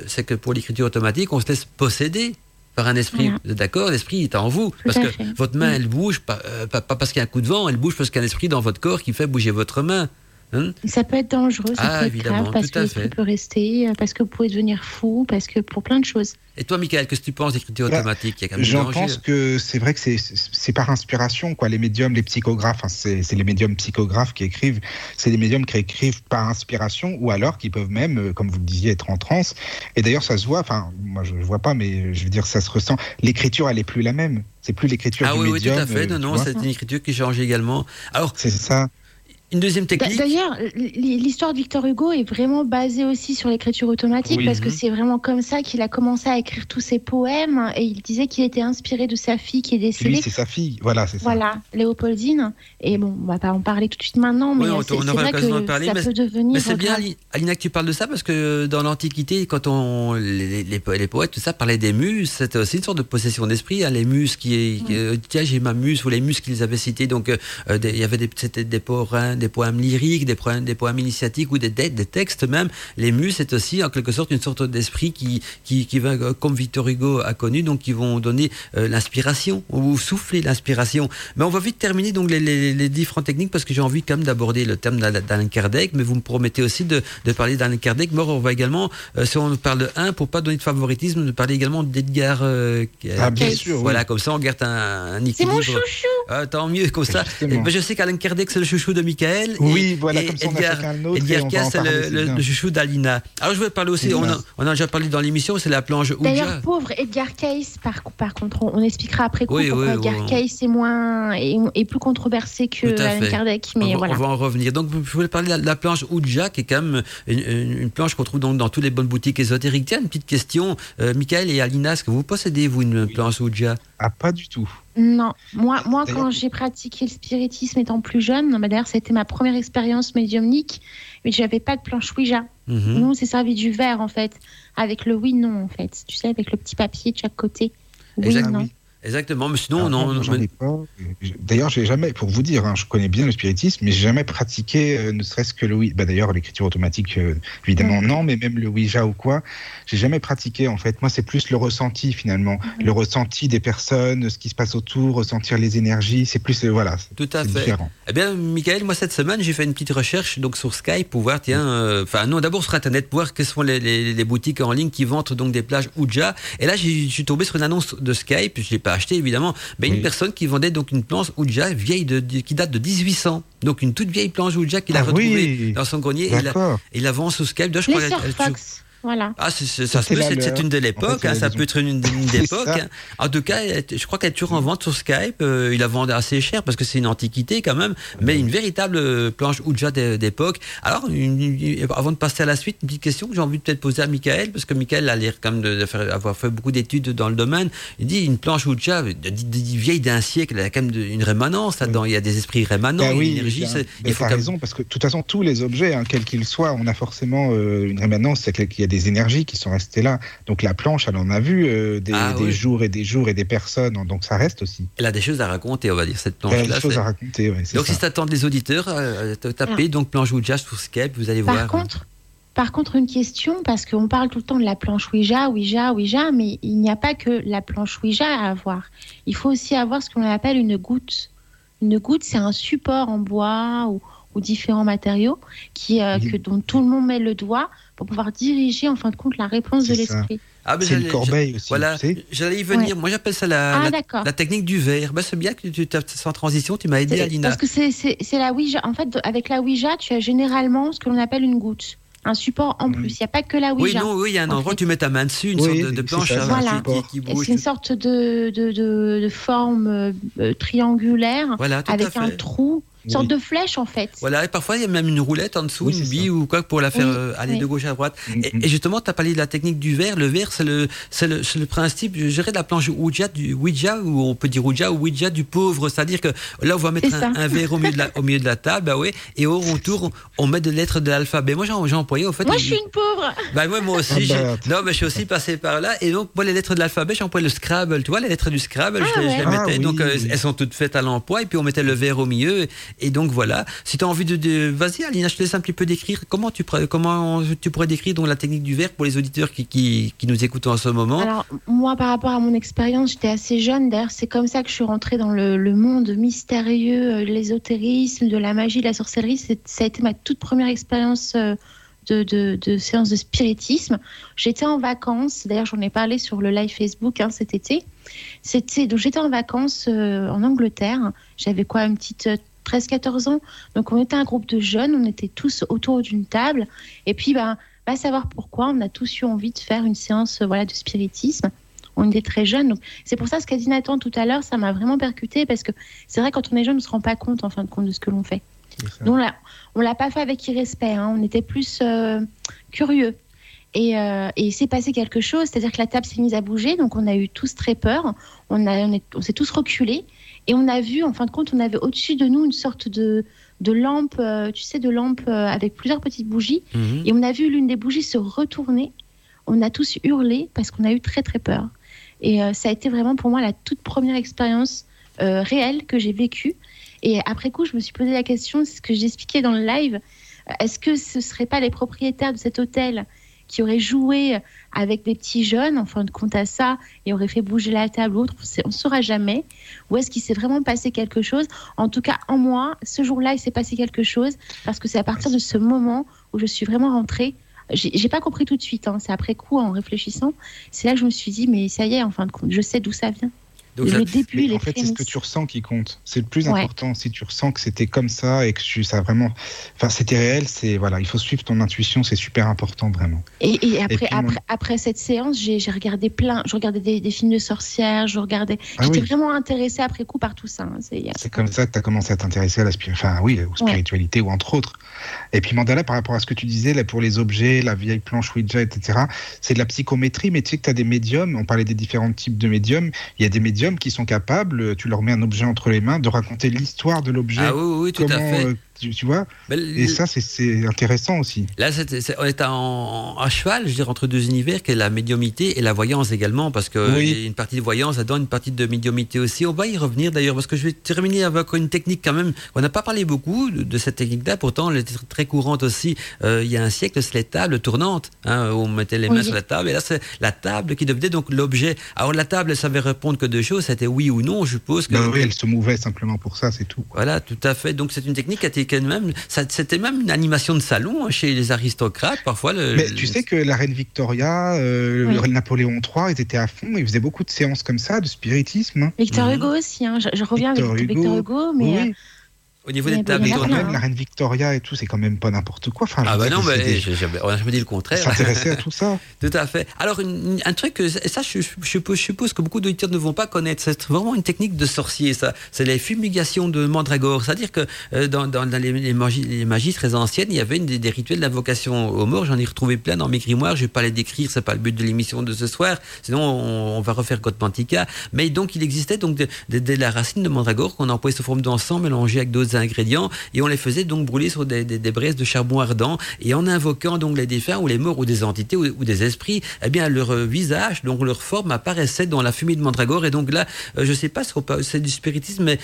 c'est que pour l'écriture automatique, on se laisse posséder par un esprit. Voilà. D'accord? L'esprit est en vous. parce que fait. votre main, elle bouge, pas, euh, pas, pas parce qu'il y a un coup de vent, elle bouge parce qu'il y a un esprit dans votre corps qui fait bouger votre main. Hein? Ça peut être dangereux, ça Ah, peut être grave parce que l'esprit peut rester, euh, parce que vous pouvez devenir fou, parce que pour plein de choses. Et toi, Michael, qu'est-ce que tu penses d'écriture Bah, automatique du J'en pense que c'est vrai que c'est, par inspiration, quoi. Les médiums, les psychographes, hein, c'est, les médiums psychographes qui écrivent. C'est les médiums qui écrivent par inspiration, ou alors qui peuvent même, euh, comme vous le disiez, être en transe. Et d'ailleurs, ça se voit. Enfin, moi, je, je vois pas, mais je veux dire, ça se ressent. L'écriture, elle est plus la même. C'est plus l'écriture Ah du oui, oui, tout médium. à fait. euh, Non, non, c'est une écriture qui change également. Alors, C'est ça. Une deuxième technique. D'ailleurs, l'histoire de Victor Hugo est vraiment basée aussi sur l'écriture automatique Oui. parce que Mhm. c'est vraiment comme ça qu'il a commencé à écrire tous ses poèmes et il disait qu'il était inspiré de sa fille qui est décédée. c'est sa fille. Voilà, c'est ça. Voilà, Léopoldine. Et bon, on va pas en parler tout de suite maintenant, mais Oui, on- c'est vrai que parler, ça mais- peut devenir. C'est bien, Alina, que tu parles de ça, parce que dans l'Antiquité, quand on, les, les, po- les poètes, tout ça, parlaient des muses, c'était aussi une sorte de possession d'esprit. hein, les muses qui, qui, euh, tiens, j'ai ma muse, ou les muses qu'ils avaient citées. Donc, euh, euh, il y avait des, des poèmes, des poèmes lyriques, des poèmes, des poèmes initiatiques ou des, des, des textes même. Les muses, c'est aussi en quelque sorte une sorte d'esprit qui, qui, qui va, euh, comme Victor Hugo a connu, donc qui vont donner euh, l'inspiration ou souffler l'inspiration. Mais on va vite terminer donc les, les, les différentes techniques parce que j'ai envie quand même d'aborder le thème d'Al- d'Alain Kardec, mais vous me promettez aussi de, de parler d'Alain Kardec. Moi, on va également, euh, si on parle de un, pour pas donner de favoritisme, de parler également d'Edgar. euh, Ah, bien sûr. oui. Voilà, comme ça on garde un, un C'est mon chouchou. Ah, tant mieux, comme ça. Justement. Mais je sais qu'Alain Kardec, c'est le chouchou de Michael. Oui, et, voilà, et comme ça, on Edgar, le Edgar on Cass, chouchou d'Alina. Alors, je vais parler aussi, on, a, on a déjà parlé dans l'émission, c'est la planche Ouija. D'ailleurs, pauvre Edgar Cayce, par, par contre, on, on expliquera après coup Oui, pourquoi oui, Edgar. Cayce est moins est, est plus controversé que Alan. Kardec, on, mais va, voilà. on va en revenir. Donc, je voulais parler de la, planche Ouija, qui est quand même une, une- une planche qu'on trouve donc dans toutes les bonnes boutiques ésotériques. Tiens, une petite question. Euh, Michael et Alina, est-ce que vous possédez, vous, une planche Ouija Ah, pas du tout. Non, moi, moi quand j'ai pratiqué le spiritisme étant plus jeune, bah, d'ailleurs, c'était ma première expérience médiumnique, mais j'avais pas de planche Ouija. Mhm. Nous, on s'est servi du verre, en fait, avec le oui-non, en fait. Tu sais, avec le petit papier de chaque côté. Oui, Exact. non. Ah oui. Exactement, mais sinon, Alors, non. non, mais-. D'ailleurs, j'ai jamais, pour vous dire, hein, je connais bien le spiritisme, mais j'ai jamais pratiqué, euh, ne serait-ce que le Ouija. Bah, D'ailleurs, l'écriture automatique, euh, évidemment, Mm. non, mais même le Ouija ou quoi, j'ai jamais pratiqué. En fait, moi, c'est plus le ressenti finalement, le ressenti des personnes, ce qui se passe autour, ressentir les énergies. C'est plus, euh, voilà, Tout à fait. différent. Eh bien, Michael, moi cette semaine, j'ai fait une petite recherche donc sur Skype pour voir, tiens, euh, enfin non, d'abord sur Internet pour voir quelles sont les, les- les boutiques en ligne qui vendent donc des plages Ouija. Et là, j'ai- je suis tombé sur une annonce de Skype, je l'ai pas acheté évidemment, mais une Oui. personne qui vendait donc une planche Ouija vieille de, de- qui date de 1800, donc une toute vieille planche Ouija qu'il a Ah retrouvée oui. dans son grenier. Et il, la, D'accord. il la vend sur Skype. D'ailleurs, je Les crois Voilà. ah, ça se peut, c'est une de l'époque, en fait, hein, ça peut être une, une d'époque. hein. En tout cas, je crois qu'elle est toujours en vente sur Skype. euh, il la vendait assez cher parce que c'est une antiquité quand même, mais une véritable euh, planche Ouija d'é- d'époque. Alors, une- une- avant de passer à la suite, une petite question que j'ai envie de peut-être poser à Michael, parce que Michael a l'air quand même de, de faire, avoir fait beaucoup d'études dans le domaine. Il dit une planche Ouija de, de- de- vieille d'un siècle, elle a quand même de- une rémanence là-dedans. Il y a des esprits rémanents, Bah une oui, énergie. c'est- Mais il faut même- raison, parce que de toute façon, tous les objets, hein, quels qu'ils soient, on a forcément euh, une rémanence, c'est qu'il y a des énergies qui sont restées là. Donc la planche, elle en a vu euh, des, Ah, des oui. jours et des jours et des personnes, hein, donc ça reste aussi. Elle a des choses à raconter, on va dire, cette Elle a des choses c'est- à raconter, ouais, Donc, ça. si ça tente les auditeurs, euh, tapez donc planche Ouija sur Skype, vous allez Par voir. contre, par contre, une question, parce qu'on parle tout le temps de la planche Ouija, Ouija, Ouija, mais il n'y a pas que la planche Ouija à avoir. Il faut aussi avoir ce qu'on appelle une goutte. Une goutte, c'est un support en bois ou, ou différents matériaux qui, euh, que, dont tout le monde met le doigt pour pouvoir diriger en fin de compte la réponse de l'esprit. Ah, mais C'est une j'allais- corbeille aussi, Voilà, j'allais y venir. Moi, j'appelle ça la, Ah, la, d'accord. la technique du verre. Ben, c'est bien que tu t'as- sans transition, tu m'as aidé, Alina. Parce que c'est- la Ouija. En fait, avec la Ouija, tu as généralement ce que l'on appelle une goutte. Un support en plus. Il n'y a pas que la Oui, Ouija. non, oui, il y a un en endroit où tu mets ta main dessus, une Oui, sorte de, planche ça, Voilà. qui, qui Et bouge. C'est une sorte de, de, de, de forme euh, triangulaire Voilà, avec un trou, une sorte Oui. de flèche en fait. Voilà, et parfois il y a même une roulette en dessous, Oui, une bille ça. ou quoi pour la faire Oui, euh, aller oui. de gauche à droite. Mm, Et, mm. et justement, tu as parlé de la technique du verre. Le verre, c'est le, c'est le, le principe, je dirais, de la planche Ouija, du Ouija, ou on peut dire Ouija ou Ouija du pauvre. C'est-à-dire que là, on va mettre un, verre au milieu de la, au milieu de la table, bah ouais, et au retour, on met des lettres de l'alphabet. Moi, j'en j'ai employé, en fait. Moi, je suis une pauvre. Bah ouais, moi aussi. Ah j'ai- bah, Non, mais je suis aussi passé par là. Et donc, moi, les lettres de l'alphabet, j'employais le Scrabble. Tu vois, les lettres du Scrabble, Ah je, les- je ouais. les Ah mettais. oui, donc, euh, elles sont toutes faites à l'emploi. Et puis, on mettait le verre au milieu. Et donc, voilà. Si tu as envie de. Vas-y, Alina, je te laisse un petit peu décrire. Comment tu, pourrais- décrire donc, la technique du verre pour les auditeurs qui, nous écoutent en ce moment Alors, moi, par rapport à mon expérience, j'étais assez jeune. D'ailleurs, c'est comme ça que je suis rentrée dans le, monde mystérieux, euh, l'ésotérisme, de la magie, de la sorcellerie. Ça a été ma toute première expérience euh, de, de, de séance de spiritisme. J'étais en vacances. D'ailleurs, j'en ai parlé sur le live Facebook hein, cet été. C'était donc j'étais en vacances euh, en Angleterre. J'avais quoi, une petite 13-14 ans. Donc, on était un groupe de jeunes. On était tous autour d'une table. Et puis, ben, va savoir pourquoi, on a tous eu envie de faire une séance euh, voilà, de spiritisme. On était très jeunes. Donc, c'est pour ça ce qu'a dit Nathan tout à l'heure, ça m'a vraiment percuté parce que c'est vrai, quand on est jeune, on ne se rend pas compte en fin de compte de ce que l'on fait. Nous, on l'a, on l'a pas fait avec irrespect, hein. on était plus euh, curieux. Et, euh, et il s'est passé quelque chose, c'est-à-dire que la table s'est mise à bouger, donc on a eu tous très peur, on, a, on, est- on s'est tous reculés, et on a vu, en fin de compte, on avait au-dessus de nous une sorte de, de lampe, euh, tu sais, de lampe euh, avec plusieurs petites bougies, Mhm. et on a vu l'une des bougies se retourner, on a tous hurlé parce qu'on a eu très très peur. Et euh, ça a été vraiment pour moi la toute première expérience euh, réelle que j'ai vécue. Et après coup, je me suis posé la question, c'est ce que j'expliquais dans le live, est-ce que ce ne seraient pas les propriétaires de cet hôtel qui auraient joué avec des petits jeunes, en fin de compte à ça, et auraient fait bouger la table ou autre, on ne saura jamais. Ou est-ce qu'il s'est vraiment passé quelque chose? En tout cas, en moi, ce jour-là, il s'est passé quelque chose, parce que c'est à partir de ce moment où je suis vraiment rentrée. J'ai pas compris tout de suite, hein, c'est après coup, en réfléchissant, c'est là que je me suis dit, mais ça y est, en fin de compte, je sais d'où ça vient. Donc, ça- le début, les en fait, c'est ce que tu ressens qui compte. C'est le plus Ouais. important. Si tu ressens que c'était comme ça et que tu, ça vraiment, enfin, c'était réel, c'est voilà, il faut suivre ton intuition, c'est super important vraiment. Et, et après, puis, après, après cette séance, j'ai regardé plein, je regardais des, des films de sorcières, je regardais. Ah J'étais oui. vraiment intéressée après coup par tout ça. hein. C'est- comme ça que tu as commencé à t'intéresser à la enfin, oui, aux spiritualités ou entre autres. Et puis Mandala, par rapport à ce que tu disais là, pour les objets, la vieille planche Ouija, etc., c'est de la psychométrie, mais tu sais que tu as des médiums, on parlait des différents types de médiums, il y a des médiums qui sont capables, tu leur mets un objet entre les mains, de raconter l'histoire de l'objet. Ah oui, oui, tout à fait. Tu, tu vois Et ça, c'est- intéressant aussi. Là, on est en, à cheval, je veux dire, entre deux univers, qui est la médiumité et la voyance également, parce qu'il Oui. y a une partie de voyance là-dedans, une partie de médiumité aussi. On va y revenir d'ailleurs, parce que je vais terminer avec une technique quand même. On n'a pas parlé beaucoup de, de cette technique-là, pourtant elle était tr- très courante aussi. Euh, il y a un siècle, c'est les tables tournantes, hein, où on mettait les mains Oui. sur la table, et là, c'est la table qui devenait donc l'objet. Alors la table, elle savait répondre que deux choses, c'était oui ou non, je suppose. Que Ben oui, elle se mouvait simplement pour ça, c'est tout. voilà, tout à fait. Donc c'est une technique qui a été même, c'était même une animation de salon hein, chez les aristocrates parfois. Le, Mais le- tu sais que la reine Victoria, euh, Oui. le Napoléon III, ils étaient à fond, ils faisaient beaucoup de séances comme ça, de spiritisme. hein. Victor Mhm. Hugo aussi, hein. je, je reviens Victor avec Hugo. Victor Hugo, mais oui, euh, au niveau des tables a tournantes. même, la reine Victoria et tout, c'est quand même pas n'importe quoi. Enfin, je Ah bah non, mais des- j'avais- on a jamais dit le contraire. s'intéresser à tout ça. Tout à fait. Alors, une- un truc, et ça, je, je suppose, je suppose que beaucoup d'auditeurs ne vont pas connaître. C'est vraiment une technique de sorcier, ça. C'est les fumigations de mandragore. C'est-à-dire que euh, dans, dans- dans les, les magies, les magies très anciennes, il y avait une des, des rituels d'invocation aux morts. J'en ai retrouvé plein dans mes grimoires. Je vais pas les décrire, c'est pas le but de l'émission de ce soir. Sinon, on, on va refaire Gotmantica. Mais donc, il existait donc de, de- de la racine de mandragore qu'on employait sous forme d'encens mélangé avec d'autres ingrédients et on les faisait donc brûler sur des, des, des braises de charbon ardent et en invoquant donc les défunts ou les morts ou des entités ou, ou des esprits, eh bien leur euh, visage, donc leur forme apparaissait dans la fumée de mandragore et donc là, euh, je sais pas si c'est du spiritisme, mais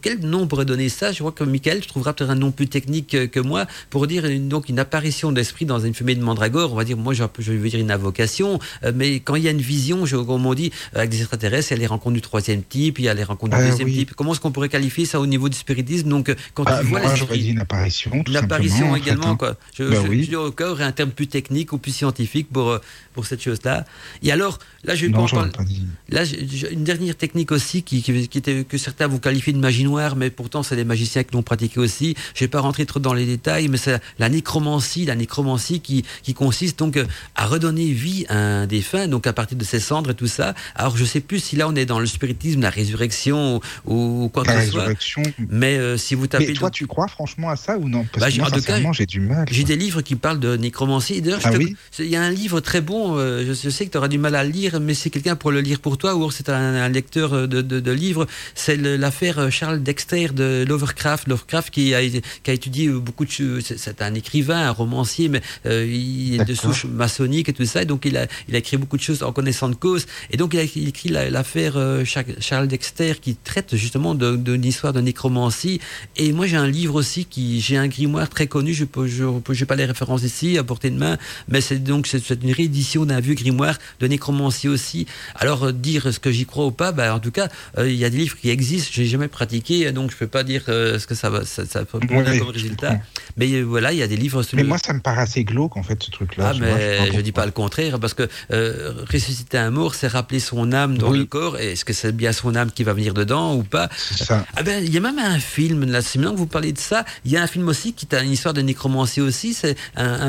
quel nom on pourrait donner ça? Je crois que Michael trouvera peut-être un nom plus technique que moi pour dire une, donc une apparition d'esprit dans une fumée de mandragore. On va dire, moi je, je veux dire une invocation, euh, mais quand il y a une vision, je, comme on dit, avec des extraterrestres, il y a les rencontres du troisième type, il y a les rencontres du Ah, deuxième oui. type. Comment est-ce qu'on pourrait qualifier ça au niveau du spiritisme? Donc quand Ah, tu vois moi, j'aurais dit une apparition. L'apparition également, quoi. Je, Bah je, oui. je aurait un terme plus technique ou plus scientifique pour, euh, pour cette chose-là. Et alors, là, je Non, pas dit. Là, une dernière technique aussi qui, qui, qui était, que certains vont qualifier de magie noire, mais pourtant c'est des magiciens qui l'ont pratiqué aussi. Je vais pas rentrer trop dans les détails, mais c'est la nécromancie, la nécromancie qui, qui consiste donc euh, à redonner vie à un défunt, donc à partir de ses cendres et tout ça. Alors je sais plus si là on est dans le spiritisme, la résurrection ou, ou quoi La que ce soit, résurrection. mais euh, si vous tapez Mais toi, donc- tu crois franchement à ça ou non? Parce Bah, que moi, sincèrement, j'ai du mal. j'ai des livres qui parlent de nécromancie. D'ailleurs, Ah te- oui? il y a un livre très bon, euh, je, je sais que tu auras du mal à le lire, mais c'est quelqu'un pour le lire pour toi, ou c'est un, un lecteur euh, de, de, de livres. C'est l'affaire euh, Charles Dexter de Lovecraft. Lovecraft qui a, été- qui a étudié euh, beaucoup de choses. C'est- un écrivain, un romancier, mais euh, il est de souche maçonnique et tout ça. Et donc, il a, il a écrit beaucoup de choses en connaissant de cause. Et donc, il a écrit la- l'affaire Cha- Charles Dexter qui traite justement de- d'une histoire de nécromancie. Et moi, j'ai un livre aussi qui, j'ai un grimoire très connu. Je peux, je, pas les références ici à portée de main, mais c'est donc c'est une réédition d'un vieux grimoire de nécromancie aussi. Alors euh, dire ce que j'y crois ou pas, bah, en tout cas, euh, il y a des livres qui existent. J'ai jamais pratiqué, donc je peux pas dire euh, ce que ça va, ça, ça peut donner je comme résultat. Mais euh, voilà, il y a des livres. Mais le- moi, ça me paraît assez glauque, en fait, ce truc-là. ah, mais je pas dis pas le contraire, parce que euh, ressusciter un mort, c'est rappeler son âme dans Oui. le corps. Et Est-ce que c'est bien son âme qui va venir dedans ou pas? C'est ça. Ah ben, il y a même un film là, c'est maintenant que vous parlez de ça. Il y a un film aussi qui a une histoire de nécromancie aussi. C'est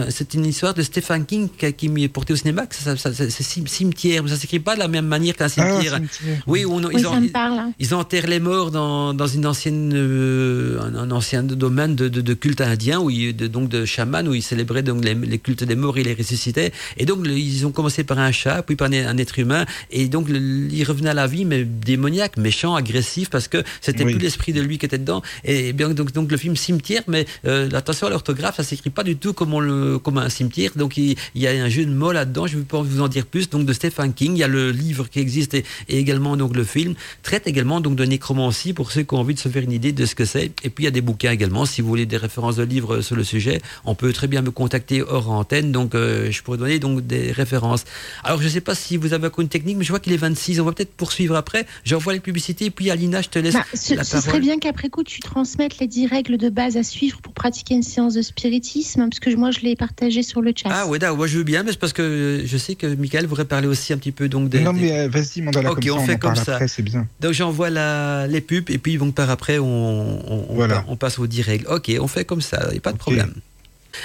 c'est une histoire de Stephen King qui, qui m'y est porté au cinéma. C'est cimetière, mais ça s'écrit pas de la même manière qu'un cimetière. Ah, cimetière. Oui, on, Oui, ils, ça en- me parle. hein. ils enterrent les morts dans, dans une ancienne, euh, un, un ancien domaine de, de, de culte indien, où ils, de, donc de chaman, où ils célébraient donc les, les cultes des morts et les ressuscitaient. Et donc le- ils ont commencé par un chat, puis par un, un être humain, et donc le- ils revenaient à la vie, mais démoniaque, méchant, agressif, parce que c'était Oui. plus l'esprit de lui qui était dedans. Et bien donc, donc le film Cimetière, mais euh, attention à l'orthographe, ça s'écrit pas du tout comme, on le, comme un cimetière. Donc il, il y a un jeu de mots là-dedans. Je ne vais pas vous en dire plus. Donc de Stephen King, il y a le livre qui existe et, et également donc le film traite également donc de nécromancie pour ceux qui ont envie de se faire une idée de ce que c'est. Et puis il y a des bouquins également. Si vous voulez des références de livres sur le sujet, on peut très bien me contacter hors antenne. Donc euh, je pourrais donner donc des références. Alors je ne sais pas si vous avez encore une technique, mais je vois qu'il est 26. On va peut-être poursuivre après. J'envoie les publicités. Et puis Alina, je te laisse Bah, ce, la ce serait bien qu'après coup, tu transmettes les 10 règles de base à suivre pour pratiquer une séance de spiritisme, parce que moi, je l'ai partagé sur le chat. Ah ouais, d'accord, moi je veux bien, mais c'est parce que je sais que Michael voudrait parler aussi un petit peu donc des. Non, mais euh, vas-y, Mandala, Ok, comme on ça, on, fait en comme ça. après, c'est bien. Donc j'envoie la, les pubs et puis donc par après on, on, on Voilà. on passe aux 10 règles. Ok, on fait comme ça, il n'y a pas de problème.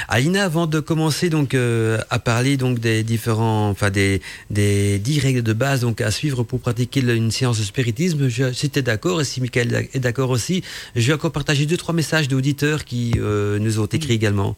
Alina, avant de commencer donc euh, à parler donc des différents, enfin des des 10 règles de base donc à suivre pour pratiquer le- une séance de spiritisme, je, si tu es d'accord et si Michael est d'accord aussi, je vais encore partager deux trois messages d'auditeurs qui euh, nous ont écrit également.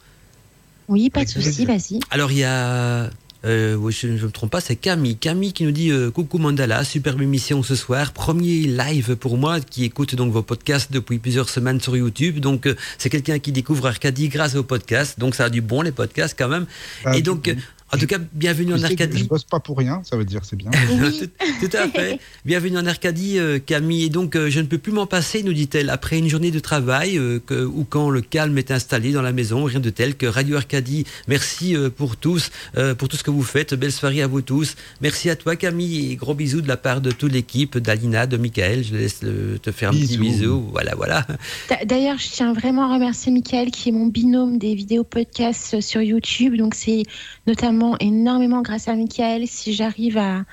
Oui, pas de souci, vas-y. Alors il y a, euh, oui, je ne me trompe pas, c'est Camille. Camille qui nous dit euh, coucou Mandala, superbe émission ce soir, premier live pour moi qui écoute donc vos podcasts depuis plusieurs semaines sur YouTube. Donc euh, c'est quelqu'un qui découvre Arcadie grâce aux podcasts, donc ça a du bon les podcasts quand même. Ah, Et donc, euh, en tout cas, bienvenue tu en Arcadie. Je bosse pas pour rien, ça veut dire c'est bien. Oui. tout, tout à fait. Bienvenue en Arcadie, euh, Camille. Et donc, euh, je ne peux plus m'en passer, nous dit-elle, après une journée de travail euh, que- ou quand le calme est installé dans la maison, rien de tel que Radio Arcadie. Merci pour tous, pour tout ce que vous faites. Belle soirée à vous tous. Merci à toi, Camille, et gros bisous de la part de toute l'équipe, d'Alina, de Michael. Je laisse le- te faire un petit Bisous. bisou. Voilà, voilà. D'a- D'ailleurs, je tiens vraiment à remercier Michael, qui est mon binôme des vidéos podcasts sur YouTube. Donc, c'est notamment énormément grâce à Michael si j'arrive à,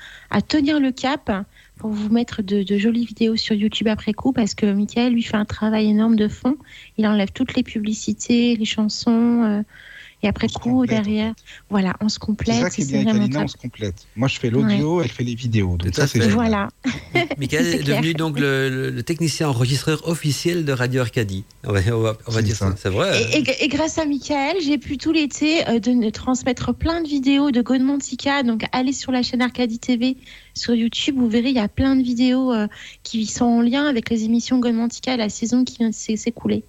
tenir le cap pour vous mettre de, de jolies vidéos sur YouTube après coup, parce que Michael, lui, fait un travail énorme de fond. Il enlève toutes les publicités, les chansons, euh, et après coup, derrière, voilà, on se C'est complète. ça qui est bien avec Alina, on se complète. Moi, je fais l'audio, elle fait les vidéos. Donc ça, c'est. Voilà. Michael C'est est devenu donc le, le- le technicien enregistreur officiel de Radio Arcadie. On va, on va- on va C'est dire ça. ça. C'est vrai. Et, et- et grâce à Michael, j'ai pu tout l'été euh, de, transmettre plein de vidéos de Godmantica. Donc, allez sur la chaîne Arcadie TV sur YouTube. Vous verrez, il y a plein de vidéos euh, qui sont en lien avec les émissions Godmantica et la saison qui vient de s'é- s'écouler.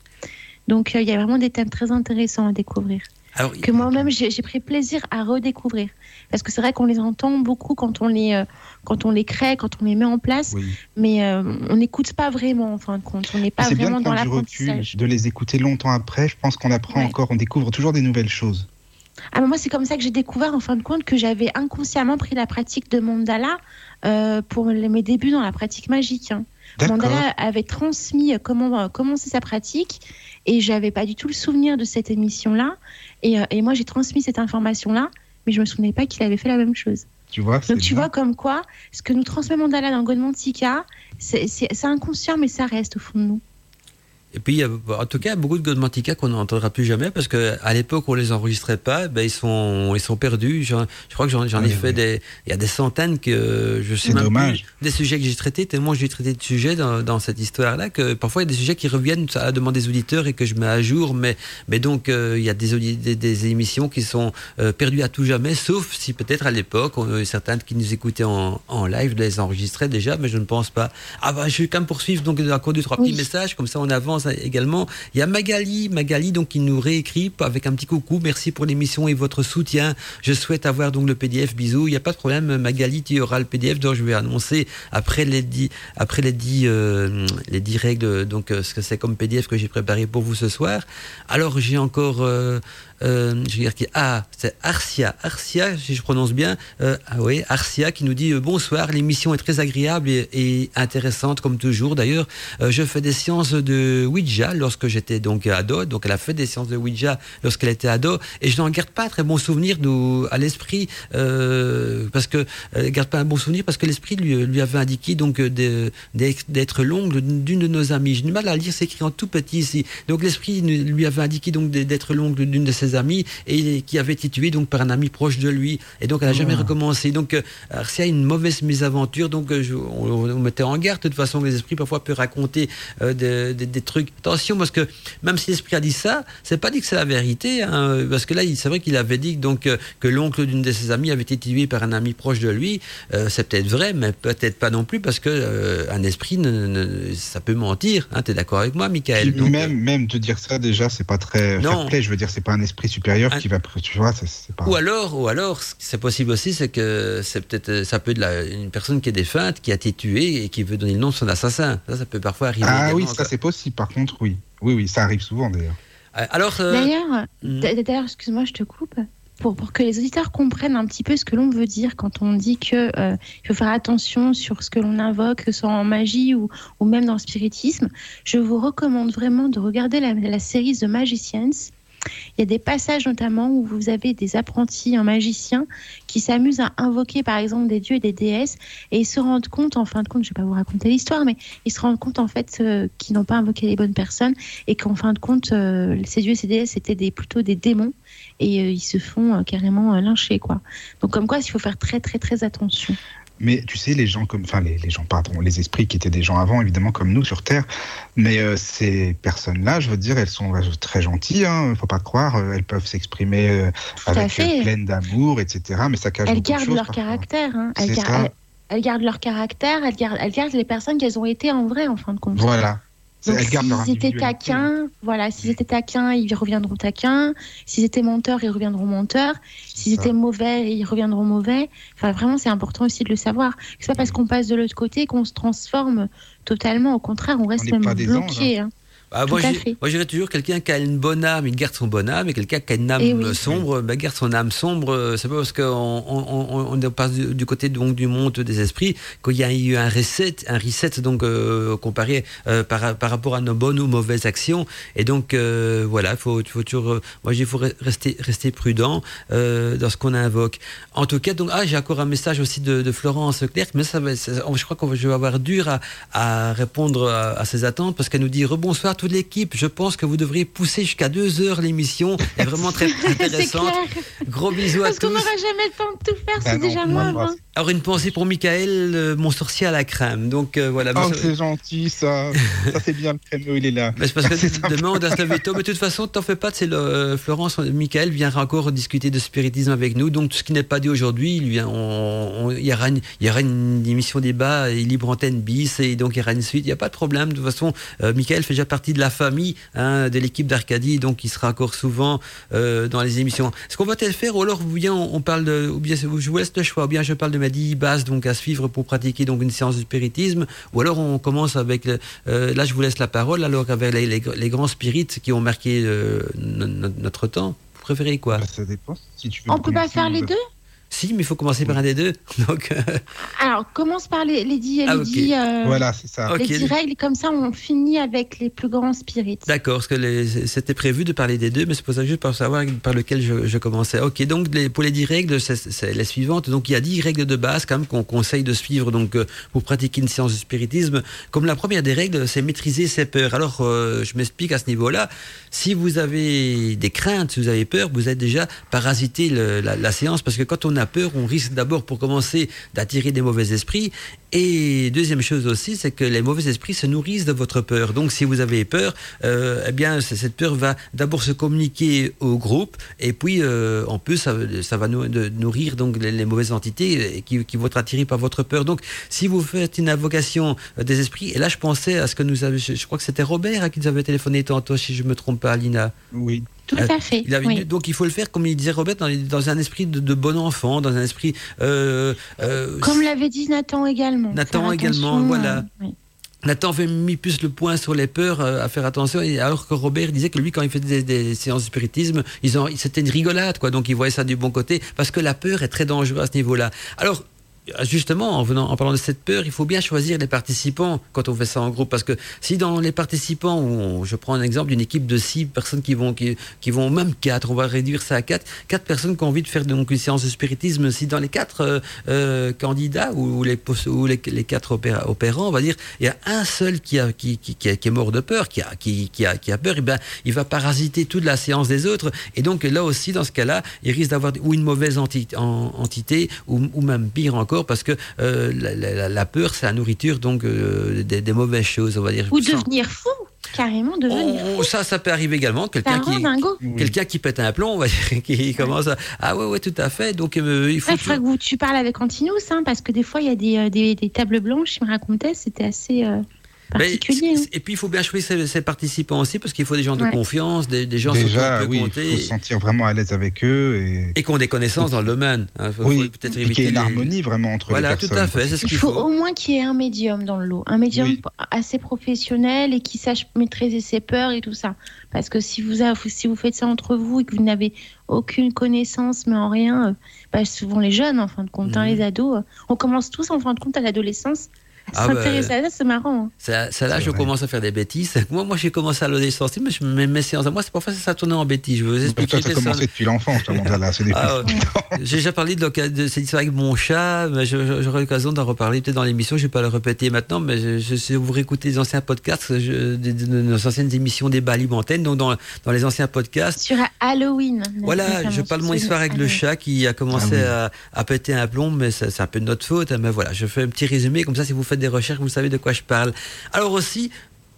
Donc, euh, il y a vraiment des thèmes très intéressants à découvrir. Alors, Que moi-même, j'ai pris plaisir à redécouvrir. Parce que c'est vrai qu'on les entend beaucoup quand on les, euh, quand on les crée, quand on les met en place. Oui. Mais euh, on n'écoute pas vraiment, en fin de compte. On n'est pas C'est bien vraiment de dans prendre du recul, l'apprentissage. de les écouter longtemps après. Je pense qu'on apprend Ouais. encore, on découvre toujours des nouvelles choses. Ah, moi, c'est comme ça que j'ai découvert, en fin de compte, que j'avais inconsciemment pris la pratique de mandala euh, pour les- mes débuts dans la pratique magique. hein. Mandala avait transmis comment euh, commencer sa pratique et j'avais pas du tout le souvenir de cette émission-là. Et, euh, et moi, j'ai transmis cette information-là, mais je me souvenais pas qu'il avait fait la même chose. Tu vois, Donc, tu bien. vois, comme quoi, ce que nous transmet Mandala dans Godmantica, c'est inconscient, mais ça reste au fond de nous. Et puis, il y a, en tout cas, beaucoup de Godmantica qu'on n'entendra plus jamais parce que à l'époque, on les enregistrait pas. Ben, ils sont, ils sont perdus. Je crois que j'en ai fait oui. des. Il y a des centaines que je sais C'est même dommage. plus des sujets que j'ai traités. Tellement j'ai traité de sujets dans, dans cette histoire-là que parfois il y a des sujets qui reviennent à la demande des auditeurs et que je mets à jour. Mais, mais donc, euh, il y a des, audi- des, des émissions qui sont euh, perdues à tout jamais, sauf si peut-être à l'époque, certains qui nous écoutaient en, en live les enregistraient déjà, mais je ne pense pas. Ah bah, je vais quand même poursuivre donc encore deux trois Oui. petits messages comme ça on avance également. Il y a Magali, Magali donc qui nous réécrit avec un petit coucou. Merci pour l'émission et votre soutien. Je souhaite avoir donc le PDF. Bisous. Il n'y a pas de problème, Magali, tu auras le PDF. Donc je vais annoncer après les dix, après les dix, euh, les dix règles. Donc euh, ce que c'est comme PDF que j'ai préparé pour vous ce soir. Alors j'ai encore. euh, euh, je vais dire qui ah c'est Arcia Arcia si je prononce bien euh, ah oui Arcia qui nous dit euh, bonsoir l'émission est très agréable et, intéressante comme toujours d'ailleurs je fais des séances de Ouija lorsque j'étais donc ado. Donc elle a fait des séances de Ouija lorsqu'elle était ado. Et je n'en garde pas un très bon souvenir à l'esprit parce que garde pas un bon souvenir parce que l'esprit lui, lui avait indiqué donc d'être l'ongle d'une de nos amies. J'ai du mal à lire, c'est écrit en tout petit ici. Donc l'esprit lui avait indiqué donc d'être l'ongle d'une de ses amies et qui avait été tué donc par un ami proche de lui. Et donc elle n'a jamais Ah. recommencé. Donc euh, y a une mauvaise mésaventure, donc euh, je- on, on mettait en garde. De toute façon, les esprits parfois peuvent raconter euh, des, trucs. Attention, parce que même si l'esprit a dit ça, c'est pas dit que c'est la vérité. hein, parce que là, il- c'est vrai qu'il avait dit donc euh, que l'oncle d'une de ses amies avait été tué par un ami proche de lui. Euh, c'est peut-être vrai, mais peut-être pas non plus, parce que euh, un esprit, ne- ne- ça peut mentir. Hein, T'es d'accord avec moi, Michael? Donc, même, même de dire ça, déjà, c'est pas très Non. fair play. Je veux dire, c'est pas un esprit supérieur Un- qui va. Tu vois, c'est- c'est pas. Ou alors, ou alors, ce qui c'est possible aussi, c'est que c'est peut-être, euh, ça peut être la- une personne qui est défunte, qui a été tuée et qui veut donner le nom de son assassin. Ça, ça peut parfois arriver. Ah oui, quoi. ça c'est possible. Par contre, oui. Oui, oui, ça arrive souvent d'ailleurs. Euh, Alors, euh, D'ailleurs, hmm. d'ailleurs, excuse-moi, je te coupe. Pour, pour que les auditeurs comprennent un petit peu ce que l'on veut dire quand on dit que euh, il faut faire attention sur ce que l'on invoque, que ce soit en magie ou, ou même dans le spiritisme, je vous recommande vraiment de regarder la, la série The Magicians. Il y a des passages notamment où vous avez des apprentis en magiciens qui s'amusent à invoquer par exemple des dieux et des déesses et ils se rendent compte, en fin de compte, je ne vais pas vous raconter l'histoire, mais ils se rendent compte en fait euh, qu'ils n'ont pas invoqué les bonnes personnes et qu'en fin de compte, euh, ces dieux et ces déesses étaient des, plutôt des démons et euh, ils se font carrément lyncher quoi. Donc comme quoi, il faut faire très très très attention. Mais tu sais, les gens comme, enfin les, les gens, pardon, les esprits qui étaient des gens avant, évidemment comme nous sur Terre. Mais euh, ces personnes-là, je veux dire, elles sont euh, très gentilles. Hein, faut pas croire. euh, elles peuvent s'exprimer euh, avec pleine d'amour, etc. Mais ça cache Elles beaucoup de gardent choses, leur parfois. caractère. hein. Elles, C'est gar- ça. elles- elles gardent leur caractère. Elles gardent, elles gardent les personnes qu'elles ont été en vrai en fin de compte. Voilà. Donc s'ils étaient taquins, voilà, s'ils étaient taquins, ils reviendront taquins. S'ils étaient menteurs, ils reviendront menteurs. S'ils étaient mauvais, ils reviendront mauvais. Enfin, vraiment, c'est important aussi de le savoir. C'est pas parce qu'on passe de l'autre côté qu'on se transforme totalement. Au contraire, on reste même bloqué. hein. Ah, moi, dirais toujours quelqu'un qui a une bonne âme, il garde son bonne âme, et quelqu'un qui a une âme Eh oui. sombre, ben, garde son âme sombre. Euh, C'est pas parce qu'on on, on, on passe du, du côté donc, du monde des esprits qu'il y a eu un reset, un reset donc euh, comparé euh, par, par rapport à nos bonnes ou mauvaises actions. Et donc euh, voilà, faut, faut toujours, moi il faut re- rester, rester prudent dans ce qu'on invoque. En tout cas, donc ah j'ai encore un message aussi de, de Florence Clerc, mais ça, ça- je crois que je vais avoir dur à, à répondre à, à ses attentes parce qu'elle nous dit rebonsoir toute l'équipe. Je pense que vous devriez pousser jusqu'à deux heures l'émission. est vraiment très intéressante. Gros bisous à Parce qu'on tous. n'aura jamais le temps de tout faire. Bah c'est déjà moi, hein. Alors une pensée pour Michael, euh, mon sorcier à la crème. Donc euh, voilà. Oh, c'est gentil ça. ça c'est bien le créneau, il est là. Mais c'est parce que demain on doit se lever tôt. Mais de toute façon, t'en fais pas. C'est euh, Florence, Michael viendra encore discuter de spiritisme avec nous. Donc tout ce qui n'est pas dit aujourd'hui, il vient. y aura une, il y aura une émission débat et libre antenne bis et donc il y aura une suite. Il n'y a pas de problème. De toute façon, euh, Michael fait déjà partie de la famille hein, de l'équipe d'Arcadie, donc il sera encore souvent dans les émissions. Ce qu'on va peut-être faire, ou alors ou bien on on parle de, ou bien je vous laisse le choix, ou bien je parle de ma dix bases donc à suivre pour pratiquer donc une séance de spiritisme, ou alors on commence avec, le- euh, là je vous laisse la parole, alors avec les, les- les grands spirites qui ont marqué euh, no- no- notre temps. Vous préférez quoi? Bah, ça dépend. Si tu veux On peut pas faire les deux? Si, mais il faut commencer par un des deux. Donc, euh, Alors, commence par les, les dix, Ah, les ok. dix, euh, Voilà, c'est ça. Ok. les dix règles. Comme ça, on finit avec les plus grands spirites. D'accord, parce que les- c'était prévu de parler des deux, mais c'est pour ça juste pour savoir par lequel je, je commençais. Ok, donc les- pour les dix règles, c'est c'est les suivantes. Donc il y a dix règles de base quand même qu'on conseille de suivre donc euh, pour pratiquer une séance de spiritisme. Comme la première des règles, c'est maîtriser ses peurs. Alors euh, je m'explique à ce niveau-là. Si vous avez des craintes, si vous avez peur, vous êtes déjà parasité le- la, la séance parce que quand on a peur, on risque d'abord pour commencer d'attirer des esprits. Et deuxième chose aussi, c'est que les mauvais esprits se nourrissent de votre peur. Donc si vous avez peur, euh, eh bien cette peur va d'abord se communiquer au groupe et puis euh, en plus ça, va nourrir donc les, mauvaises entités euh, qui, vont être attirées par votre peur. Donc si vous faites une invocation des esprits, et là je pensais à ce que nous avions, je, je crois que c'était Robert à qui nous avait téléphoné tantôt, si je me trompe pas, Lina. Oui. Tout Euh, à fait. Il avait oui. dit- donc il faut le faire comme il disait Robert dans, dans un esprit de, de bon enfant, dans un esprit euh, euh, Comme l'avait dit Nathan également. Nathan également, voilà. oui. Nathan avait mis plus le point sur les peurs, euh, à faire attention, et alors que Robert disait que lui, quand il faisait des, des séances de spiritisme, c'était une rigolade, quoi. Donc il voyait ça du bon côté, parce que la peur est très dangereuse à ce niveau-là. Alors, justement, en, venant, en parlant de cette peur, il faut bien choisir les participants quand on fait ça en groupe. Parce que si dans les participants, où je prends un exemple d'une équipe de six personnes qui vont, qui, qui, vont même quatre, on va réduire ça à quatre, quatre personnes qui ont envie de faire donc, une séance de spiritisme, si dans les quatre euh, euh, candidats ou, les, ou les, les, quatre opérants, on va dire, il y a un seul qui, qui, qui, est mort de peur, qui a, qui, a, qui a peur, ben, il va parasiter toute la séance des autres. Et donc là aussi, dans ce cas-là, il risque d'avoir ou une mauvaise entité, entité ou, ou même pire encore parce que euh, la, la, peur, c'est la nourriture donc euh, des, des, mauvaises choses, on va dire. Ou devenir fou carrément devenir oh, Ça, ça peut arriver également. Quelqu'un qui, quelqu'un qui pète un plomb, on va dire, qui commence à... Ah ouais, ouais, tout à fait. Donc, euh, il faut... Ouais, que... tu parles avec Antinous, hein, parce que des fois, il y a des, des, des tables blanches, il me racontait, c'était assez... Hein. et puis il faut bien choisir ses, participants aussi parce qu'il faut des gens de confiance, des, des gens Déjà, sur qui on peut oui, Il faut se sentir vraiment à l'aise avec eux et, et qui ont des connaissances dans le domaine. Hein. oui, peut-être qu'il y ait une harmonie vraiment entre voilà, les personnes. Voilà, tout à fait. Ce il faut, faut, au moins qu'il y ait un médium dans le lot, un médium oui. assez professionnel et qui sache maîtriser ses peurs et tout ça. Parce que si vous, avez, si vous faites ça entre vous et que vous n'avez aucune connaissance, mais en rien, euh, bah, souvent les jeunes, en fin de compte, mmh. hein, les ados, euh, on commence tous en fin de compte à l'adolescence ah bah, c'est marrant. Hein. Ça, là, je vrai. commence à faire des bêtises. Moi, moi j'ai commencé à l'adolescence, mais je mes séances à moi, c'est parfois ça tournait en bêtises. Je vous expliquer. Toi, as commencé depuis l'enfance, là, c'est ah, J'ai déjà parlé de, de cette histoire avec mon chat, mais j'aurai l'occasion d'en reparler peut-être dans l'émission. Je ne vais pas le répéter maintenant, mais je, je, si vous réécoutez les anciens podcasts, je, de, de, de, nos anciennes émissions débat libre antenne, donc dans, dans les anciens podcasts. Sur Halloween. Voilà, je parle de mon histoire avec le chat qui a commencé ah, oui. à, à, péter un plomb, mais c'est un peu de notre faute. Mais voilà, je fais un petit résumé, comme ça, si vous faites recherches, vous savez de quoi je parle. Alors aussi,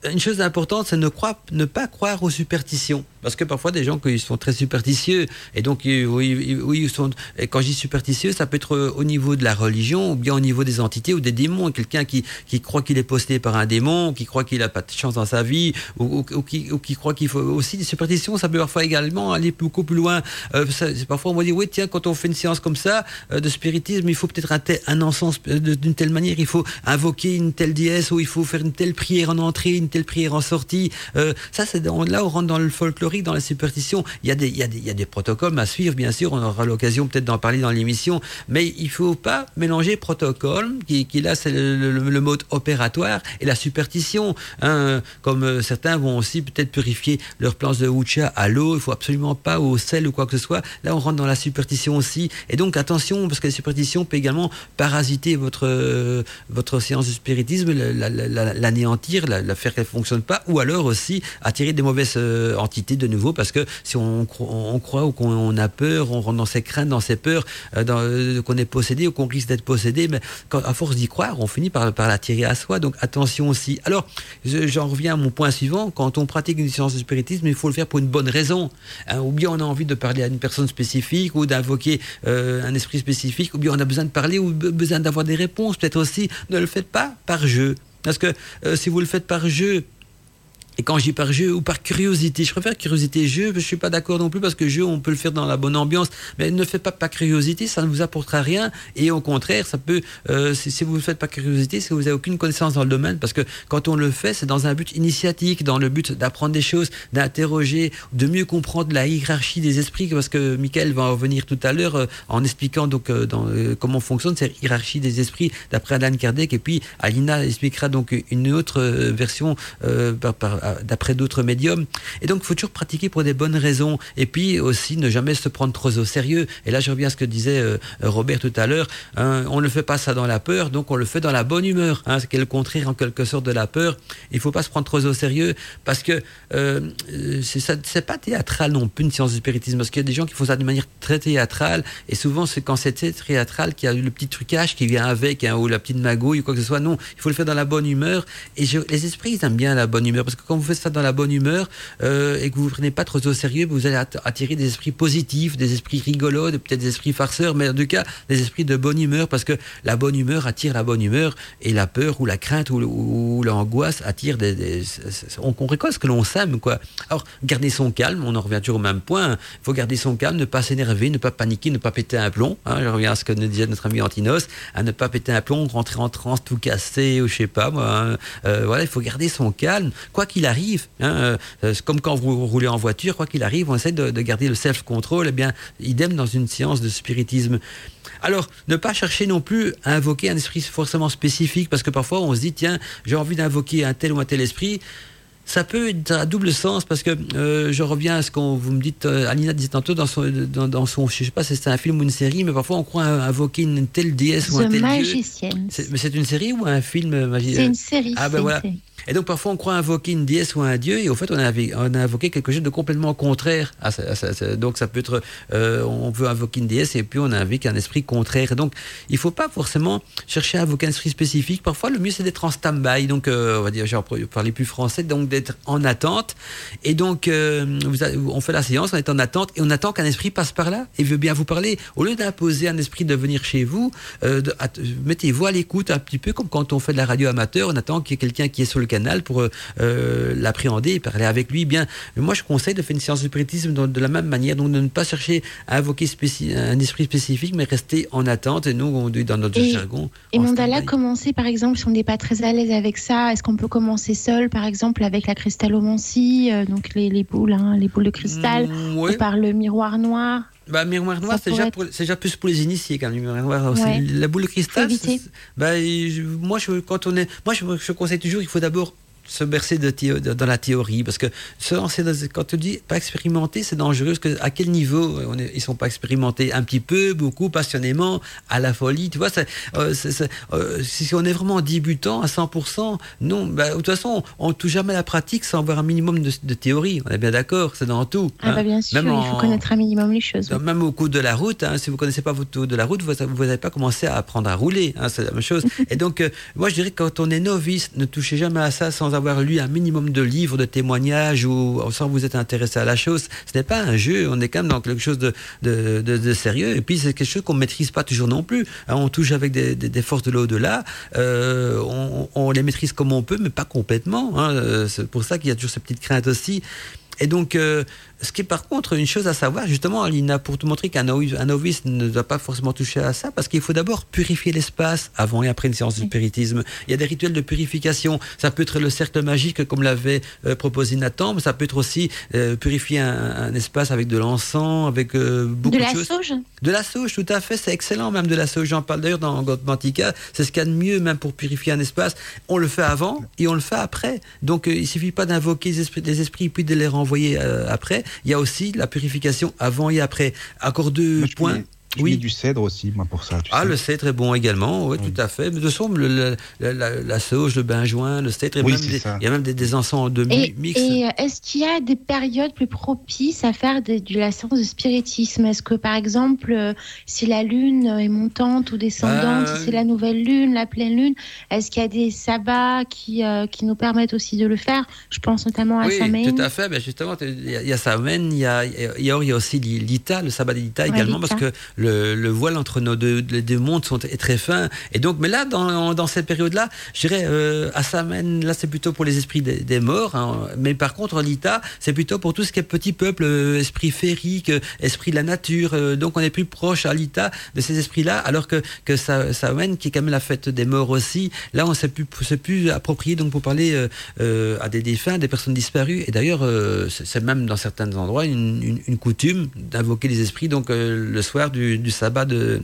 une chose importante, c'est ne, ne pas croire aux superstitions. Parce que parfois, des gens qui sont très superstitieux, et donc, oui, oui, sont, quand je dis superstitieux, ça peut être au niveau de la religion, ou bien au niveau des entités ou des démons. Quelqu'un qui, qui croit qu'il est posté par un démon, qui croit qu'il n'a pas de chance dans sa vie, ou, qui, ou qui, croit qu'il faut aussi des superstitions, ça peut parfois également aller beaucoup plus loin. Euh, parfois, on va dire, oui, tiens, quand on fait une séance comme ça, euh, de spiritisme, il faut peut-être un, un encens d'une telle manière, il faut invoquer une telle déesse, ou il faut faire une telle prière en entrée, une telle prière en sortie. Euh, ça, c'est là, on rentre dans le dans la superstition. Il y, a des, protocoles à suivre, bien sûr. On aura l'occasion peut-être d'en parler dans l'émission. Mais il faut pas mélanger protocole, qui, là, c'est le, mode opératoire, et la superstition. Hein, comme euh, certains vont aussi peut-être purifier leurs planches de Oucha à l'eau. Il faut absolument pas au sel ou quoi que ce soit. Là, on rentre dans la superstition aussi. Et donc, attention, parce que la superstition peut également parasiter votre, euh, votre séance de spiritisme, l'anéantir, la, la, la, faire qu'elle fonctionne pas, ou alors aussi attirer des mauvaises euh, entités de nouveau, parce que si on, croit ou qu'on a peur, on rentre dans ses craintes, dans ses peurs, euh, euh, qu'on est possédé ou qu'on risque d'être possédé, mais quand, à force d'y croire, on finit par, l'attirer à soi. Donc attention aussi. Alors, j'en reviens à mon point suivant. Quand on pratique une séance de spiritisme, il faut le faire pour une bonne raison. Hein, ou bien on a envie de parler à une personne spécifique ou d'invoquer euh, un esprit spécifique, ou bien on a besoin de parler ou besoin d'avoir des réponses. Peut-être aussi, ne le faites pas par jeu. Parce que si vous le faites par jeu, et quand je dis par jeu ou par curiosité, je préfère curiosité. Jeu, je suis pas d'accord non plus parce que jeu on peut le faire dans la bonne ambiance, mais ne faites pas par curiosité, ça ne vous apportera rien. Et au contraire, ça peut euh, si, vous ne faites pas curiosité, c'est que vous n'avez aucune connaissance dans le domaine. Parce que quand on le fait, c'est dans un but initiatique, dans le but d'apprendre des choses, d'interroger, de mieux comprendre la hiérarchie des esprits. Parce que Michael va en revenir tout à l'heure euh, en expliquant donc euh, dans, comment fonctionne cette hiérarchie des esprits d'après Alan Kardec. Et puis Alina expliquera donc une autre version par, par d'après d'autres médiums. Et donc, il faut toujours pratiquer pour des bonnes raisons. Et puis aussi, ne jamais se prendre trop au sérieux. Et là, je reviens à ce que disait euh, Robert tout à l'heure. Hein, on ne fait pas ça dans la peur, donc on le fait dans la bonne humeur. Hein, ce qui est le contraire, en quelque sorte, de la peur. Il ne faut pas se prendre trop au sérieux parce que euh, c'est pas théâtral non plus, une séance de spiritisme. Parce qu'il y a des gens qui font ça de manière très théâtrale. Et souvent, c'est quand c'est théâtral qu'il y a le petit trucage qui vient avec, hein, ou la petite magouille, ou quoi que ce soit. Non, il faut le faire dans la bonne humeur. Et les esprits, ils aiment bien la bonne humeur. Parce que quand vous faites ça dans la bonne humeur euh, et que vous ne prenez pas trop au sérieux, vous allez attirer des esprits positifs, des esprits rigolos, peut-être des esprits farceurs, mais en tout cas des esprits de bonne humeur parce que la bonne humeur attire la bonne humeur et la peur ou la crainte ou, l'angoisse attire des, on, on récolte ce que l'on sème quoi. Alors garder son calme, on en revient toujours au même point. Il faut garder son calme, ne pas s'énerver, ne pas paniquer, ne pas péter un plomb. Hein, je reviens à ce que nous disait notre ami Antinos, à ne pas péter un plomb, rentrer en transe tout cassé ou je sais pas moi. Hein. Euh, voilà, il faut garder son calme, quoi qu'il qu'il arrive, hein, euh, comme quand vous roulez en voiture, quoi qu'il arrive, on essaie de, de garder le self-control. Eh bien, idem dans une séance de spiritisme. Alors, ne pas chercher non plus à invoquer un esprit forcément spécifique, parce que parfois on se dit, tiens, j'ai envie d'invoquer un tel ou un tel esprit. Ça peut être à double sens parce que euh, je reviens à ce qu'on vous me dites. Euh, Alina disait tantôt dans son, dans, dans son, je sais pas si c'est un film ou une série, mais parfois on croit invoquer une telle déesse ou un tel Magician. dieu. Mais c'est une série ou un film magique C'est une série. Ah ben voilà. série. Et donc parfois on croit invoquer une déesse ou un dieu et au fait on a, invoqué quelque chose de complètement contraire. à ça, donc ça peut être, euh, on veut invoquer une déesse et puis on invoque un esprit contraire. Donc il faut pas forcément chercher à invoquer un esprit spécifique. Parfois le mieux c'est d'être en stand-by. Donc euh, on va dire, j'ai parler plus français, donc d'être en attente. Et donc euh, on fait la séance, on est en attente et on attend qu'un esprit passe par là et veut bien vous parler. Au lieu d'imposer un esprit de venir chez vous, mettez-vous à l'écoute un petit peu comme quand on fait de la radio amateur, on attend qu'il y ait quelqu'un qui est sur le canal pour euh, euh, l'appréhender et parler avec lui. Bien, moi je conseille de faire une séance de spiritisme de, de la même manière, donc de ne pas chercher à invoquer un esprit spécifique, mais rester en attente. Et nous, on dit dans notre Et- jargon. Et mandala, commencer par exemple, si on n'est pas très à l'aise avec ça, est-ce qu'on peut commencer seul, par exemple, avec la cristallomancie, euh, donc les, les boules, hein, les boules de cristal, Mm, ou par le miroir noir? Bah, miroir noir, c'est déjà, c'est déjà plus pour les initiés quand même. Miroir noir, Ouais. la boule de cristal. Bah, je- moi, je, quand on est, moi, je, je conseille toujours, il faut d'abord se bercer de théo- de- dans la théorie parce que se lancer dans- quand tu dis pas expérimenté c'est dangereux parce que à quel niveau on est, ils sont pas expérimentés? Un petit peu beaucoup passionnément à la folie tu vois c'est, euh, euh, si on est vraiment débutant à 100% non bah, de toute façon on touche jamais à la pratique sans avoir un minimum de, de théorie on est bien d'accord c'est dans tout Ah hein. bah bien sûr, Même il faut connaître un minimum les choses. oui. même au cours de la route, hein, si vous connaissez pas votre tour de la route, vous n'avez pas commencé à apprendre à rouler. hein, c'est la même chose. Et donc, euh, moi, je dirais que quand on est novice, ne touchez jamais à ça sans avoir lu un minimum de livres, de témoignages ou sans vous être intéressé à la chose. Ce n'est pas un jeu. On est quand même dans quelque chose de, de, de- sérieux. Et puis, c'est quelque chose qu'on maîtrise pas toujours non plus. Hein, on touche avec des, des- forces de l'au-delà. Euh, on, on les maîtrise comme on peut, mais pas complètement. hein. Euh, C'est pour ça qu'il y a toujours cette petite crainte aussi. Et donc, euh, ce qui est par contre une chose à savoir, justement, Lina, pour te montrer qu'un novice, ne doit pas forcément toucher à ça, parce qu'il faut d'abord purifier l'espace avant et après une séance de spiritisme. Il y a des rituels de purification. Ça peut être le cercle magique, comme l'avait euh, proposé Nathan, mais ça peut être aussi euh, purifier un, un espace avec de l'encens, avec beaucoup De de, la choses. sauge De la sauge, tout à fait, c'est excellent même de la sauge. J'en parle d'ailleurs dans Gotmantica. C'est ce qu'il y a de mieux même pour purifier un espace. On le fait avant et on le fait après. Donc il suffit pas d'invoquer les esprits, esprits puis de les renvoyer euh, après. Il y a aussi la purification avant et après. Encore deux Moi, points. Je Oui. mets du cèdre aussi, moi, pour ça. tu Ah, sais. le cèdre est bon également, oui, tout à fait. Mais de toute façon, le- le- la, la- la sauge, le benjoin, le cèdre, Oui, des- il y a même des, des encens de mi- Et, mix. et, euh, est-ce qu'il y a des périodes plus propices à faire de, de la séance de spiritisme? Est-ce que, par exemple, euh, si la lune est montante ou descendante, Euh, si c'est la nouvelle lune, la pleine lune, est-ce qu'il y a des sabbats qui, euh, qui nous permettent aussi de le faire? Je pense notamment à Oui, Samhain. tout à fait. Ben justement, il y, a- Samhain, il y a, il y a, il y a aussi l'Ita, le sabbat d'Ita Ouais, également, l'Ita. parce que le, le voile entre nos deux, mondes est très fin. Et donc, mais là, dans, cette période-là, je dirais, euh, à Samhain, là, c'est plutôt pour les esprits des, morts. hein. mais par contre, l'Ita, c'est plutôt pour tout ce qui est petit peuple, euh, esprit féerique, euh, esprit de la nature. euh, donc, on est plus proche à l'Ita de ces esprits-là, alors que, que qui est quand même la fête des morts aussi, là, on s'est plus, approprié donc pour parler euh, euh, à des défunts, des personnes disparues. Et d'ailleurs, euh, c'est même dans certains endroits une, une- coutume d'invoquer les esprits donc euh, le soir du, du sabbat de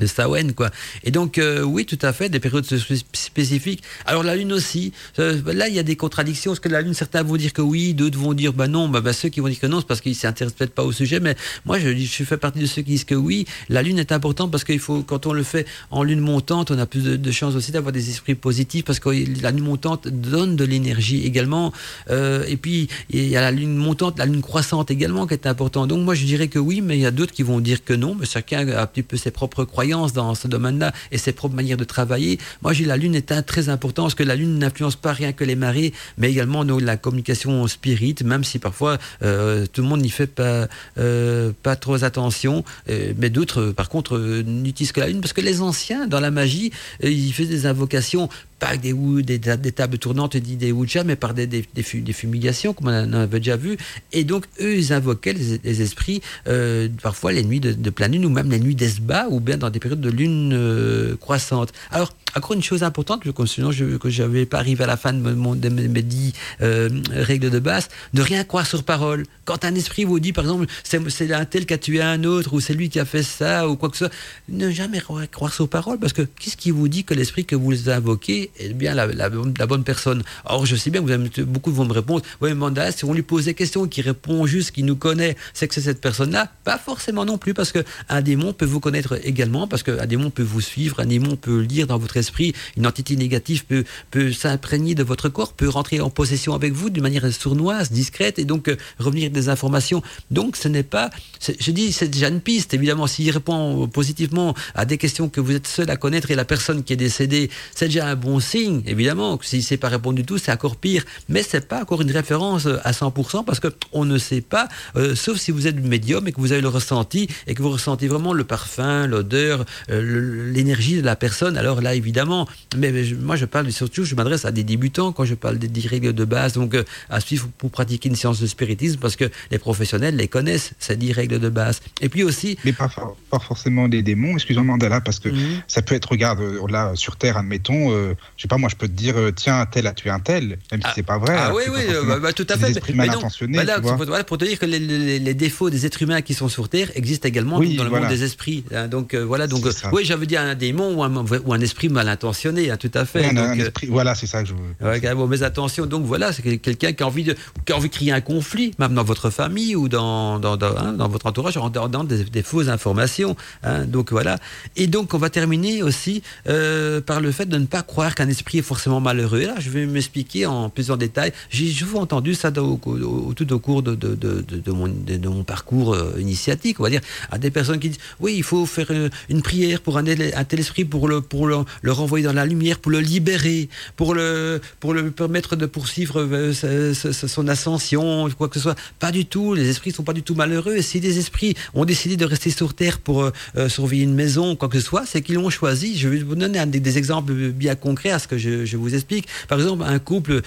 de quoi. Et donc, euh, oui, tout à fait, des périodes spé- spécifiques. Alors, la Lune aussi. Euh, là, il y a des contradictions, parce que la Lune, certains vont dire que oui, d'autres vont dire, bah non, bah, bah, ceux qui vont dire que non, c'est parce qu'ils s'intéressent peut-être pas au sujet, mais moi, je, fais partie de ceux qui disent que oui, la Lune est importante parce qu'il faut, quand on le fait en Lune montante, on a plus de, de chances aussi d'avoir des esprits positifs, parce que la Lune montante donne de l'énergie également. Euh, et puis, il y a la Lune montante, la Lune croissante également, qui est importante. Donc, moi, je dirais que oui, mais il y a d'autres qui vont dire que non, mais chacun a un petit peu ses propres croyances dans ce domaine-là et ses propres manières de travailler. Moi, j'ai la Lune est un très important parce que la Lune n'influence pas rien que les marées, mais également nous, la communication spirit, même si parfois euh, tout le monde n'y fait pas, euh, pas trop attention. Euh, mais d'autres, par contre, n'utilisent que la Lune parce que les anciens, dans la magie, ils faisaient des invocations pas avec des, des, des tables tournantes, des oujas, mais par des, des, fumigations, comme on en avait déjà vu. Et donc, eux, ils invoquaient les, esprits, euh, parfois les nuits de, de, pleine lune, ou même les nuits d'Esba, ou bien dans des périodes de lune euh, croissante. Alors, encore une chose importante, sinon je n'avais pas arrivé à la fin de, mon, de mes dix euh, règles de base, ne rien croire sur parole. Quand un esprit vous dit, par exemple, c'est un tel qui a tué un autre, ou c'est lui qui a fait ça, ou quoi que ce soit, ne jamais croire sur parole, parce que qu'est-ce qui vous dit que l'esprit que vous invoquez est bien la, la, bonne personne. Or, je sais bien que vous avez, beaucoup vont me répondre, oui, Manda, si on lui pose des questions, qui répond juste, qui nous connaît, c'est que c'est cette personne-là Pas forcément non plus, parce qu'un démon peut vous connaître également, parce qu'un démon peut vous suivre, un démon peut lire dans votre esprit, une entité négative peut, peut s'imprégner de votre corps, peut rentrer en possession avec vous d'une manière sournoise, discrète, et donc euh, revenir des informations. Donc ce n'est pas, je dis, c'est déjà une piste, évidemment, s'il répond positivement à des questions que vous êtes seul à connaître et la personne qui est décédée, c'est déjà un bon signe, évidemment. S'il ne sait pas répondre du tout, c'est encore pire. Mais c'est pas encore une référence euh, à 100% parce qu'on ne sait pas, euh, sauf si vous êtes médium et que vous avez le ressenti et que vous ressentez vraiment le parfum, l'odeur, l'énergie de la personne. Alors là, évidemment, mais, moi je parle surtout, je m'adresse à des débutants quand je parle des 10 règles de base, donc euh, à suivre pour pratiquer une séance de spiritisme, parce que les professionnels les connaissent, ces 10 règles de base. Et puis aussi... Mais pas, pas forcément des démons, excusez-moi Mandela, parce que mhm. ça peut être, regarde, euh, là, sur Terre, admettons, euh, je sais pas, moi je peux te dire, tiens, un tel a tué un tel, même si ah. c'est pas vrai. Ah oui, oui, bah, bah, tout à fait. Des esprits mal intentionnés. Voilà, pour te dire que les, défauts des êtres humains qui sont sur Terre existent également dans le monde des esprits. Hein. donc voilà, donc oui, j'avais dit un démon ou un, ou un esprit mal intentionné, hein, tout à fait. Euh, voilà, c'est ça que je veux. Ouais, bon, mais attention, donc voilà, c'est quelqu'un qui a envie de, qui a envie de créer un conflit, même dans votre famille ou dans dans, dans, hein, dans votre entourage, en donnant des, des, fausses informations. Donc voilà. Et donc on va terminer aussi euh, par le fait de ne pas croire qu'un esprit est forcément malheureux. Et là, je vais m'expliquer en plus en détail. J'ai souvent entendu ça tout au cours de, mon, parcours euh, initiatique, on va dire, à des personnes qui disent oui, il faut faire une prière pour un, tel esprit pour le pour le, renvoyer dans la lumière, pour le libérer, pour le, pour le permettre de poursuivre euh, son ascension, quoi que ce soit. Pas du tout. Les esprits sont pas du tout malheureux. Et si des esprits ont décidé de rester sur Terre pour euh, surveiller une maison, quoi que ce soit, c'est qu'ils l'ont choisi. Je vais vous donner des, exemples bien concrets à ce que je, vous explique. Par exemple, un couple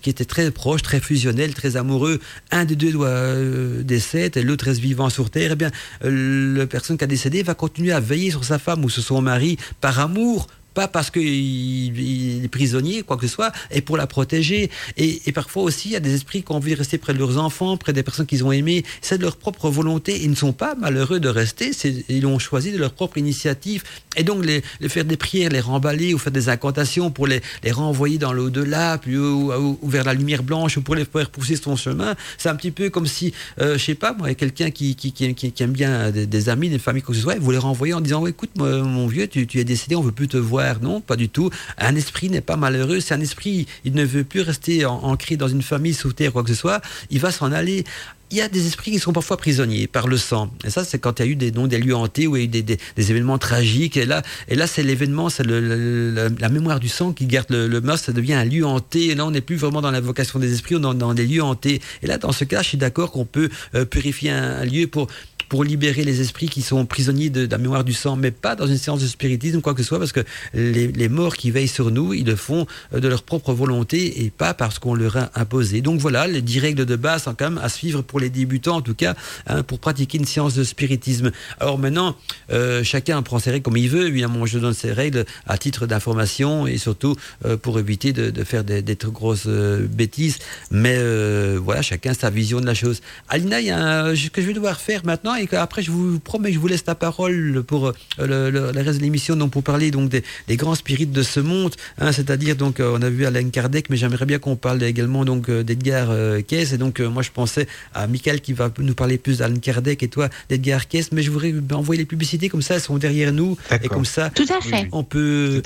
qui était très proche, très fusionnel, très amoureux, un des deux doit décéder et l'autre reste vivant sur Terre. Eh bien, la personne qui a décédé va continuer à veiller sur sa femme ou sur son mari par amour pas parce qu'il est prisonnier, quoi que ce soit, et pour la protéger. Et, parfois aussi, il y a des esprits qui ont envie de rester près de leurs enfants, près des personnes qu'ils ont aimées. C'est de leur propre volonté. Ils ne sont pas malheureux de rester. Ils ont choisi de leur propre initiative. Et donc, les, faire des prières, les remballer ou faire des incantations pour les, renvoyer dans l'au-delà, ou, vers la lumière blanche, ou pour les faire pousser son chemin, c'est un petit peu comme si, euh, je sais pas, moi, quelqu'un qui, aime bien des, amis, des familles, quoi que ce soit, vous les renvoyer en disant, écoute, mon vieux, tu, tu es décédé, on veut plus te voir non, pas du tout. Un esprit n'est pas malheureux, c'est un esprit, il ne veut plus rester ancré dans une famille sous terre, quoi que ce soit, il va s'en aller il y a des esprits qui sont parfois prisonniers par le sang. Et ça, c'est quand il y a eu des, non, des lieux hantés où il y a eu des, événements tragiques. Et là, et là c'est l'événement, c'est la mémoire du sang qui garde le, le ça devient un lieu hanté. Et là, on n'est plus vraiment dans l'invocation des esprits, on est dans, des lieux hantés. Et là, dans ce cas, je suis d'accord qu'on peut euh, purifier un, lieu pour pour libérer les esprits qui sont prisonniers de, la mémoire du sang, mais pas dans une séance de spiritisme, quoi que ce soit, parce que les, morts qui veillent sur nous, ils le font euh, de leur propre volonté et pas parce qu'on leur a imposé. Donc voilà, les dix règles de base sont quand même à suivre pour les débutants, en tout cas, hein, pour pratiquer une séance de spiritisme. Alors maintenant, euh, chacun prend ses règles comme il veut. Évidemment, je donne ces règles à titre d'information et surtout euh, pour éviter de, faire des, trop grosses bêtises. Mais voilà, chacun sa vision de la chose. Alina, il y a ce que je vais devoir faire maintenant qu'après, je vous promets, je vous laisse la parole pour euh, le, reste de l'émission, donc pour parler donc des, grands spirites de ce monde, hein, c'est-à-dire donc euh, on a vu Alain Kardec, mais j'aimerais bien qu'on parle également donc euh, d'Edgar Cayce, et donc moi je pensais à Michael qui va nous parler plus d'Alain Kardec et toi d'Edgar Cayce, mais je voudrais envoyer les publicités comme ça, elles sont derrière nous, et comme ça, Tout à fait. on peut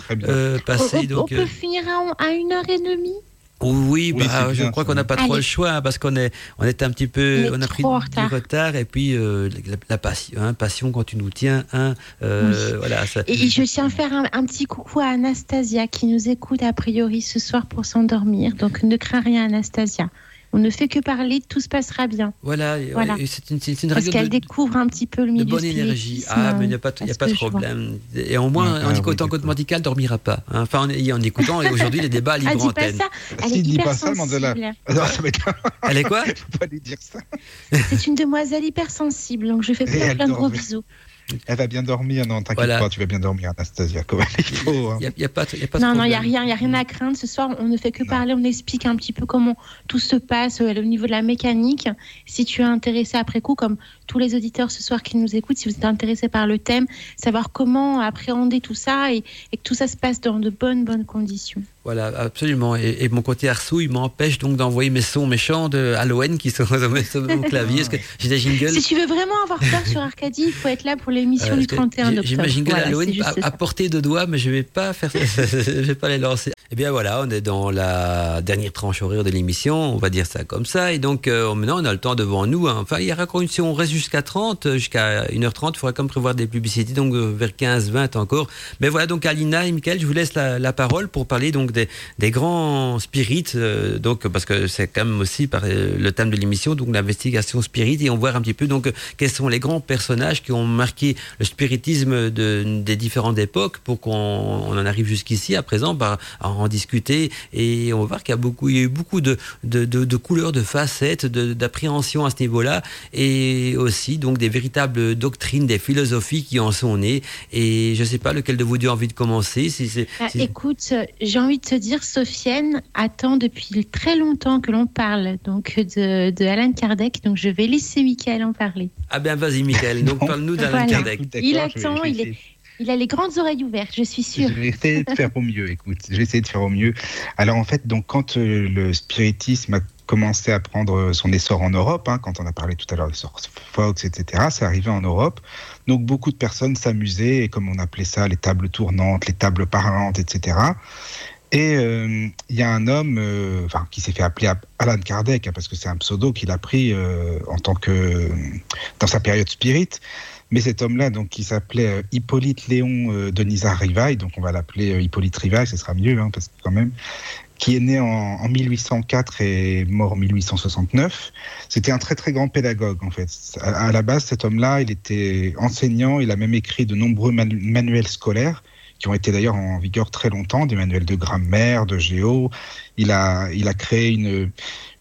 passer. On, donc, on peut finir à une heure et demie oui, bah, je crois qu'on n'a pas trop le choix hein, parce qu'on est, on est un petit peu, on, a pris du retard et puis euh, la, passion, hein, passion quand tu nous tiens, hein, euh, voilà. Et je tiens à faire un, petit coucou à Anastasia qui nous écoute a priori ce soir pour s'endormir, donc ne crains rien Anastasia. On ne fait que parler, tout se passera bien. Voilà, Voilà. et c'est une, c'est une Parce qu'elle de, découvre un petit peu le de milieu bonne du énergie. Ah, mais il n'y a pas, y a pas de je vois. problème. Et au moins, Ah, en oui, écoutant d'accord. Côte Mandical, ne dormira pas. hein. Enfin, en, écoutant, et aujourd'hui, les débats à Ah, libre pas antenne. ça. Elle Si, est dis pas hyper ça, Mandela. être... Elle est quoi faut pas lui dire ça. C'est une demoiselle hypersensible, donc je fais plein, plein de gros oui. bisous. Elle va bien dormir, non, t'inquiète Voilà. pas, tu vas bien dormir, Anastasia. Il faut, hein. Il n'y a, il y a pas, il y a pas Non, non, il n'y a rien, il y a rien à craindre. Ce soir, on ne fait que Non. parler, on explique un petit peu comment tout se passe euh, au niveau de la mécanique. Si tu es intéressé après coup, comme tous les auditeurs ce soir qui nous écoutent, si vous êtes intéressé par le thème, savoir comment appréhender tout ça et, et que tout ça se passe dans de bonnes, bonnes conditions. Voilà, absolument. Et, et mon côté il m'empêche donc d'envoyer mes sons méchants de Halloween qui sont sur mon clavier. Parce que j'ai des jingles. Si tu veux vraiment avoir peur sur Arcadie, il faut être là pour l'émission Euh, du parce que 31 j'ai- octobre. J'ai ma jingle Voilà, Halloween à, portée de doigts, mais je vais pas faire, je vais pas les lancer. Eh bien voilà, on est dans la dernière tranche horaire de l'émission, on va dire ça comme ça. Et donc euh, maintenant, on a le temps devant nous. hein. Enfin, il y encore une, si on reste jusqu'à 30, euh, jusqu'à 1h30, il faudra comme prévoir des publicités, donc euh, vers 15, 20 encore. Mais voilà, donc Alina et Michael, je vous laisse la, parole pour parler donc des, des grands spirites, euh, donc parce que c'est quand même aussi par euh, le thème de l'émission, donc l'investigation spirit, et on voit un petit peu donc quels sont les grands personnages qui ont marqué le spiritisme de, des différentes époques pour qu'on on en arrive jusqu'ici à présent bah, en discuter. Et on va voir qu'il y a beaucoup il y a eu beaucoup de, de, de, de couleurs de facettes de- d'appréhension à ce niveau-là. Et aussi donc des véritables doctrines des philosophies qui en sont nées. Et je sais pas lequel de vous deux a envie de commencer si c'est Ah, si- écoute, euh, j'ai envie de te dire, Sofiane attend depuis très longtemps que l'on parle donc de, de Alan Kardec, donc je vais laisser Michael en parler. ah ben vas-y Michael. Donc parle-nous d'Alan Voilà. Kardec. Il attend, il est- Il a les grandes oreilles ouvertes, je suis sûre. Je vais essayer de faire au mieux, écoute. Je vais essayer de faire au mieux. Alors en fait, donc quand euh, le spiritisme a commencé à prendre son essor en Europe, hein, quand on a parlé tout à l'heure de Source Fox, etc., c'est arrivé en Europe. Donc beaucoup de personnes s'amusaient, et comme on appelait ça, les tables tournantes, les tables parlantes, etc. Et euh, il y a un homme, euh, enfin, qui s'est fait appeler Alan Kardec, hein, parce que c'est un pseudo qu'il a pris en tant que dans sa période spirit. Mais cet homme-là, donc, qui s'appelait euh, Hippolyte Léon euh, Denisard Rivail, donc on va l'appeler euh, Hippolyte Rivail, ce sera mieux, hein, parce que quand même, qui est né en, en 1804 et mort en 1869. C'était un très très grand pédagogue en fait. À, la base, cet homme-là, il était enseignant, il a même écrit de nombreux manu- manuels scolaires qui ont été d'ailleurs en vigueur très longtemps, des manuels de grammaire, de géo. Il a, il a créé une,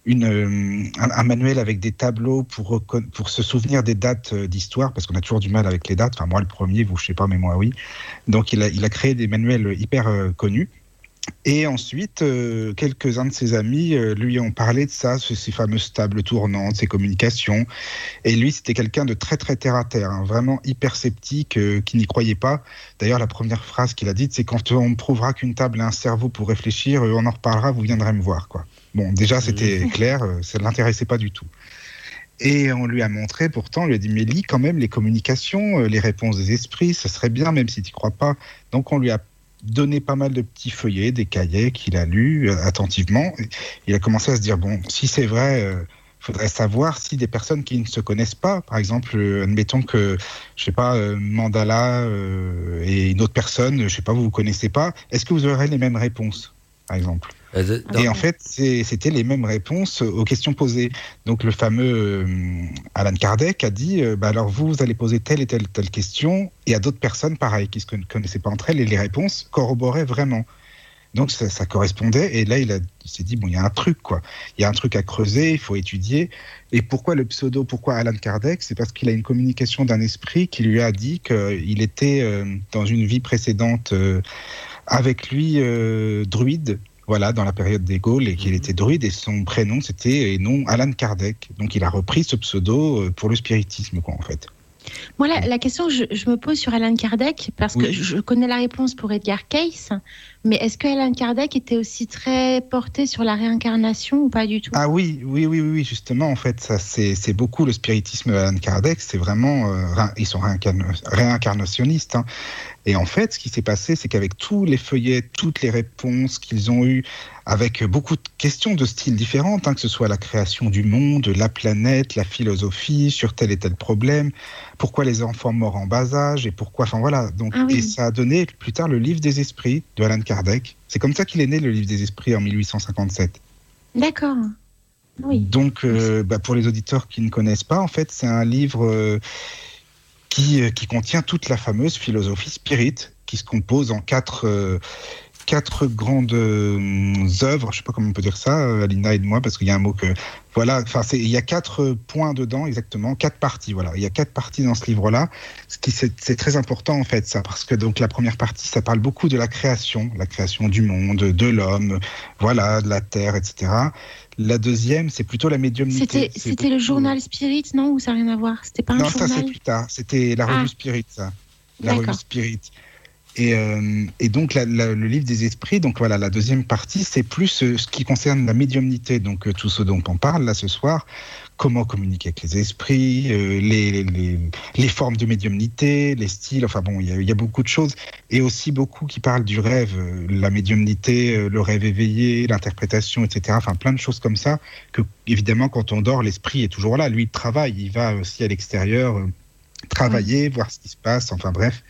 euh, un, manuel avec des tableaux pour, se souvenir des dates euh, d'histoire, parce qu'on a toujours du mal avec les dates. Enfin, moi, le premier, vous, je sais pas, mais moi, oui. Donc, il a, créé des manuels hyper euh, connus. Et ensuite, quelques-uns de ses amis lui ont parlé de ça, ce- ces fameuses tables tournantes, ces communications. Et lui, c'était quelqu'un de très, très terre à terre, hein, vraiment hyper sceptique, qui n'y croyait pas. D'ailleurs, la première phrase qu'il a dite, c'est quand on prouvera qu'une table a un cerveau pour réfléchir, on en reparlera, vous viendrez me voir. Quoi. Bon, déjà, c'était clair, euh, ça ne l'intéressait pas du tout. Et on lui a montré, pourtant, on lui a dit, mais lis quand même les communications, euh, les réponses des esprits, ça serait bien, même si tu n'y crois pas. Donc, on lui a donné pas mal de petits feuillets, des cahiers qu'il a lus euh, attentivement. Il a commencé à se dire, bon, si c'est vrai, il faudrait savoir si des personnes qui ne se connaissent pas, par exemple, euh, admettons que, je sais pas, euh, Mandala et une autre personne, je sais pas, vous vous connaissez pas, est-ce que vous aurez les mêmes réponses, par exemple? Et en fait, c'était les mêmes réponses aux questions posées. Donc le fameux euh, Alan Kardec a dit, euh, bah, alors vous, allez poser telle et telle, question, et à d'autres personnes, pareil, qui ne se connaissaient pas entre elles, et les réponses corroboraient vraiment. Donc ça, correspondait, et là il, s'est dit, bon, il y a un truc, quoi. Il y a un truc à creuser, il faut étudier. Et pourquoi le pseudo, pourquoi Alan Kardec? C'est parce qu'il a une communication d'un esprit qui lui a dit qu'il était euh, dans une vie précédente avec lui druide, voilà, dans la période des Gaules, et qu'il était druide, et son prénom c'était et non Alan Kardec. Donc il a repris ce pseudo euh, pour le spiritisme, quoi, en fait. Moi, la, la question que je, je me pose sur Alan Kardec, parce que Oui. je, je connais la réponse pour Edgar Cayce, mais est-ce que Alan Kardec était aussi très porté sur la réincarnation ou pas du tout? Ah oui, oui, oui, oui, justement, en fait, ça c'est c'est beaucoup le spiritisme d'Alan Kardec, c'est vraiment, euh, ils sont réincarn- réincarnationnistes. hein. Et en fait, ce qui s'est passé, c'est qu'avec tous les feuillets, toutes les réponses qu'ils ont eues, avec beaucoup de questions de styles différents, hein, que ce soit la création du monde, la planète, la philosophie, sur tel et tel problème, pourquoi les enfants morts en bas âge, et pourquoi, enfin voilà. Donc, Ah oui. Et ça a donné plus tard le livre des esprits de Alan Kardec. C'est comme ça qu'il est né, le livre des esprits, en 1857. D'accord. Oui. Donc, euh, bah, pour les auditeurs qui ne connaissent pas, en fait, c'est un livre euh, qui, euh, qui contient toute la fameuse philosophie spirit, qui se compose en quatre, euh, quatre grandes euh, œuvres. Je sais pas comment on peut dire ça, Alina, aide-moi, parce qu'il y a un mot que. Voilà, enfin, il y a quatre points dedans, exactement, quatre parties. Voilà, il y a quatre parties dans ce livre-là. Ce qui c'est très important en fait, ça, parce que donc la première partie, ça parle beaucoup de la création, la création du monde, de l'homme, voilà, de la terre, etc. La deuxième, c'est plutôt la médiumnité. C'était le journal Spirit, non Ou ça n'a rien à voir? C'était pas un Non, ça journal? c'est plus tard. C'était la revue Ah. Spirit, ça. La revue Spirit. Et, euh, et donc la- la- le livre des esprits, donc voilà, la deuxième partie, c'est plus euh, ce qui concerne la médiumnité, donc euh, tout ce dont on parle là ce soir, comment communiquer avec les esprits, euh, les, les, les, les formes de médiumnité, les styles, enfin bon, il y, a- il y a beaucoup de choses, et aussi beaucoup qui parlent du rêve, euh, la médiumnité, euh, le rêve éveillé, l'interprétation, etc. Enfin plein de choses comme ça, que évidemment quand on dort, l'esprit est toujours là, lui il travaille, il va aussi à l'extérieur. travailler, voir ce qui se passe, enfin bref.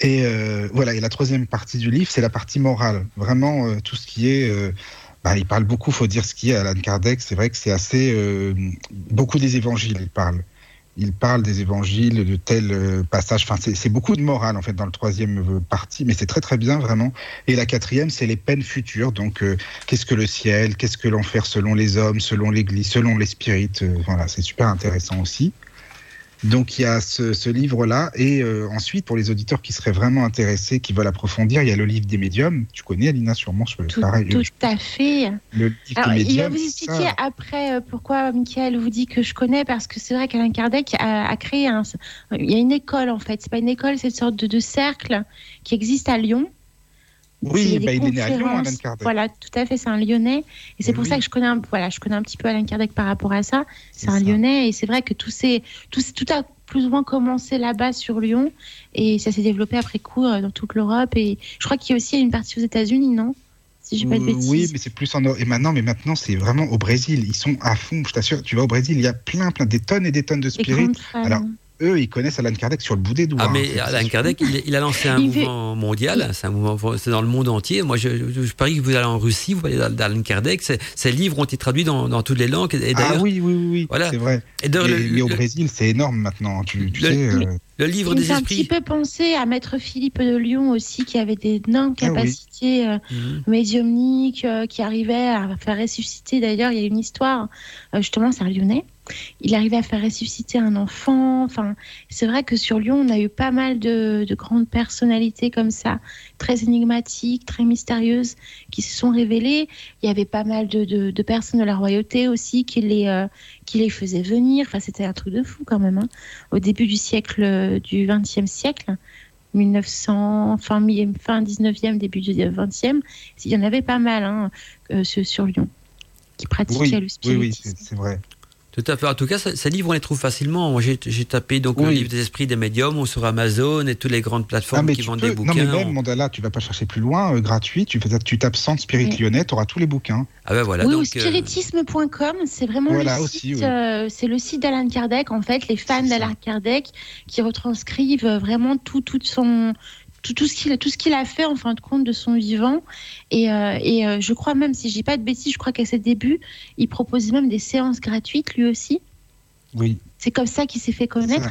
Et euh, voilà, et la troisième partie du livre, c'est la partie morale. Vraiment, euh, tout ce qui est... euh, bah, il parle beaucoup, faut dire ce qui est, Alan Kardec, c'est vrai que c'est assez... beaucoup des évangiles, il parle. Il parle des évangiles, de tels passages. Enfin, c'est beaucoup de morale, en fait, dans le troisième partie, mais c'est très, très bien, vraiment. Et la quatrième, c'est les peines futures. Donc, qu'est-ce que le ciel Qu'est-ce que l'enfer selon les hommes, selon l'Église, selon les spirites Voilà, c'est super intéressant aussi. Donc il y a ce, ce livre-là, et euh, ensuite pour les auditeurs qui seraient vraiment intéressés, qui veulent approfondir, il y a le livre des médiums. Tu connais Alina sûrement, je Tout, pareil. tout le- à fait. Le livre Alors, des il va vous ça- expliquer après euh, pourquoi Michael vous dit que je connais, parce que c'est vrai qu'Alain Kardec a, a créé un. Il y a une école en fait. C'est pas une école, c'est une sorte de, de cercle qui existe à Lyon. Oui, bah, il est né à Lyon. Alan Kardec. Voilà, tout à fait, c'est un Lyonnais. Et c'est pour oui. ça que je connais, un, voilà, je connais un petit peu Alain Kardec par rapport à ça. C'est un ça. Lyonnais et c'est vrai que tout, ces, tout, tout a plus ou moins commencé là-bas sur Lyon et ça s'est développé après coup euh, dans toute l'Europe. Et je crois qu'il y a aussi une partie aux États-Unis, non? Si je pas de bêtises. Oui, mais c'est plus en Europe. Et maintenant, mais maintenant, c'est vraiment au Brésil. Ils sont à fond, je t'assure. Tu vas au Brésil, il y a plein, plein, des tonnes et des tonnes de spirites. Alors, eux, ils connaissent Alan Kardec sur le bout des doigts. Ah, hein, mais Alain c'est- Kardec, il, il a lancé un mouvement mondial, c'est un mouvement, c'est dans le monde entier. Moi, je, je, je parie que vous allez en Russie, vous allez d'Alain Kardec, ses, livres ont été traduits dans, dans toutes les langues. Et Ah oui, oui, oui, oui, Voilà. c'est vrai. et Mais, le, mais au le- Brésil, c'est énorme maintenant. Tu, tu Le- sais. le- euh, le livre Il des fait un petit esprits. peu penser à Maître Philippe de Lyon aussi, qui avait d'énormes Ah oui. capacités euh, Mhm. médiumniques, euh, qui arrivait à faire ressusciter. D'ailleurs, il y a une histoire, euh, justement, c'est un Lyonnais. Il arrivait à faire ressusciter un enfant. Enfin, c'est vrai que sur Lyon, on a eu pas mal de, de grandes personnalités comme ça, très énigmatiques, très mystérieuses, qui se sont révélées. Il y avait pas mal de, de- de personnes de la royauté aussi qui les, euh, qui les faisaient venir. Enfin, c'était un truc de fou quand même. hein. Au début du siècle, du XXe siècle, 1900, fin, fin 19e, début du 20e, il y en avait pas mal hein, euh, sur, Lyon qui pratiquaient oui, le oui, oui, spiritisme. c'est c'est vrai. Tout à fait. En tout cas, ce- ces livres, on les trouve facilement. Moi, j'ai tapé donc le livre des esprits des médiums ou sur Amazon et toutes les grandes Ah, plateformes mais qui vendent peux- des non, bouquins. mais même, On- Mandala, tu vas pas chercher plus loin, euh, gratuit. Tu, fais, tu tapes Centre Spirit Oui. Lyonnais, tu auras tous les bouquins. Ah ben voilà. oui, ou donc, euh, spiritisme.com, c'est vraiment Voilà, le aussi, site, oui. euh, c'est le site d'Alan Kardec, en fait, les fans d'Alan Kardec qui retranscrivent vraiment tout, tout son, tout, tout ce qu'il tout ce qu'il a fait en fin de compte de son vivant. Et, euh, et euh, je crois même, si je dis pas de bêtises, je crois qu'à ses débuts, il proposait même des séances gratuites lui aussi. Oui. C'est comme ça qu'il s'est fait connaître.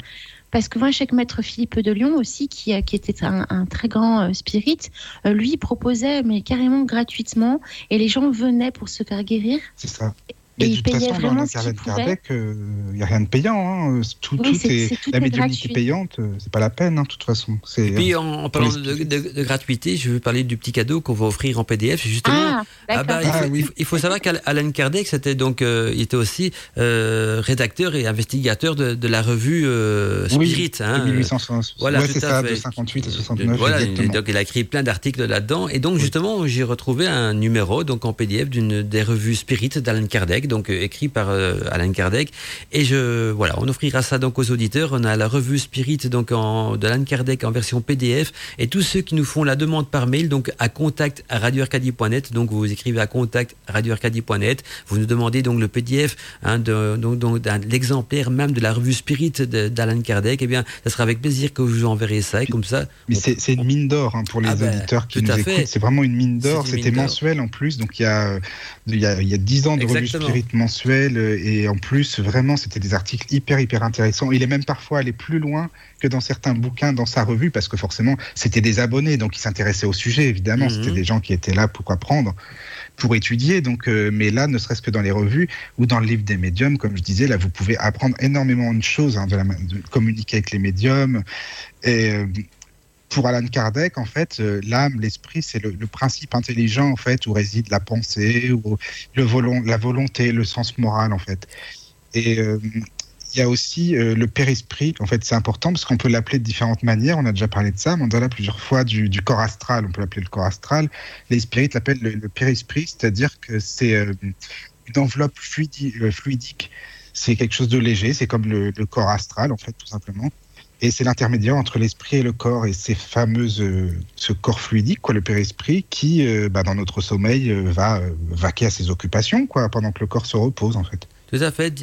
Parce que moi, chaque maître Philippe de Lyon aussi, qui, euh, qui était un, un très grand spirit, lui proposait, mais carrément gratuitement, et les gens venaient pour se faire guérir. C'est ça. Et Mais de toute façon, dans Alan pouvait. Kardec, il n'y a rien de payant. hein. Tout, Oui, tout est, c'est- tout la est médiumnité payante, euh, c'est pas la peine, hein, de toute façon. Et puis, euh, en, en parlant de, de- de gratuité, je veux parler du petit cadeau qu'on va offrir en PDF. Justement, Ah, Ah bah, d'accord. il, faut, Ah oui. il faut- il faut savoir qu'Alan Kardec, c'était donc, euh, il était aussi euh, rédacteur et investigateur de, de la revue euh, Oui, Spirit. de hein, 1860. voilà, ouais, c'est ça, fait. de 58 à de- 69. voilà, exactement. et donc il a écrit plein d'articles là-dedans. Et donc Oui. justement, j'ai retrouvé un numéro donc en PDF d'une des revues Spirit d'Alan Kardec, donc euh, écrit par euh, Alan Kardec. Et je voilà, on offrira ça donc aux auditeurs. On a la revue Spirit donc en d'Alan Kardec en version PDF. Et tous ceux qui nous font la demande par mail donc à contact à radioarcadie.net. Donc vous écrivez à contact radioarcadie.net. Vous nous demandez donc le PDF hein, de, donc, donc, l'exemplaire même de la revue Spirit de- d'Alan Kardec. Eh bien, ça sera avec plaisir que je vous enverrai ça. Et comme ça, Mais c'est une mine d'or hein, pour les Ah ben, auditeurs qui nous écoutent. C'est vraiment une mine d'or. C'était mensuel en plus. Donc il y a, il y a, il y a 10 ans de revue Spirit mensuel euh, et en plus vraiment c'était des articles hyper hyper intéressants. Il est même parfois allé plus loin que dans certains bouquins dans sa revue parce que forcément c'était des abonnés donc ils s'intéressaient au sujet évidemment. Mhm. C'était des gens qui étaient là pour apprendre, pour étudier. Donc euh, mais là ne serait-ce que dans les revues ou dans le livre des médiums comme je disais là vous pouvez apprendre énormément de choses hein, de, la, de communiquer avec les médiums et euh, pour Alan Kardec, en fait, euh, l'âme, l'esprit, c'est le, principe intelligent, en fait, où réside la pensée, le volon, la volonté, le sens moral, en fait. Et euh, il y a aussi euh, le père-esprit, en fait, c'est important parce qu'on peut l'appeler de différentes manières. On a déjà parlé de ça, Mandala, plusieurs fois, du, corps astral. On peut l'appeler le corps astral. Les spirites l'appellent le, le père-esprit, c'est-à-dire que c'est euh, une enveloppe fluidi, fluidique. C'est quelque chose de léger, c'est comme le, le corps astral, en fait, tout simplement. Et c'est l'intermédiaire entre l'esprit et le corps et ces fameuses, euh, ce corps fluidique, quoi, le père-esprit, qui, euh, bah, dans notre sommeil, euh, va vaquer à ses occupations, quoi, pendant que le corps se repose, en fait. Tout à fait.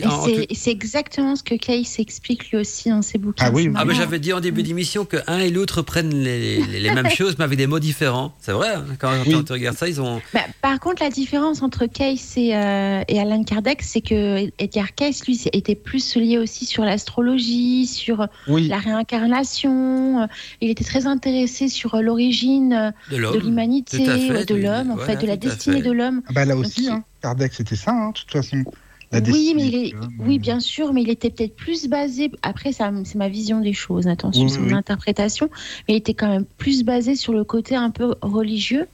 Et c'est- exactement ce que Kay s'explique lui aussi dans ses bouquins. Ah oui, Ah, marrant. j'avais dit en début d'émission que un et l'autre prennent les, les- les mêmes choses, mais avec des mots différents. C'est vrai, hein, quand, Oui. quand tu regardes ça, ils ont. Bah, par contre, la différence entre Case et, euh, et Alan Kardec, c'est que Edgar Cayce, lui, était plus lié aussi sur l'astrologie, sur Oui, la réincarnation. Euh, Il était très intéressé sur euh, l'origine euh, De de l'homme. l'humanité, de l'homme, en voilà, fait, de la destinée fait. de l'homme. Ah bah là aussi, Donc, hein, Kardec, c'était ça, hein, de toute façon. La Oui, mais il est, oui, bien sûr, mais il était peut-être plus basé. Après, c'est ma vision des choses. Attention, Oui, c'est mon oui. interprétation. Mais il était quand même plus basé sur le côté un peu religieux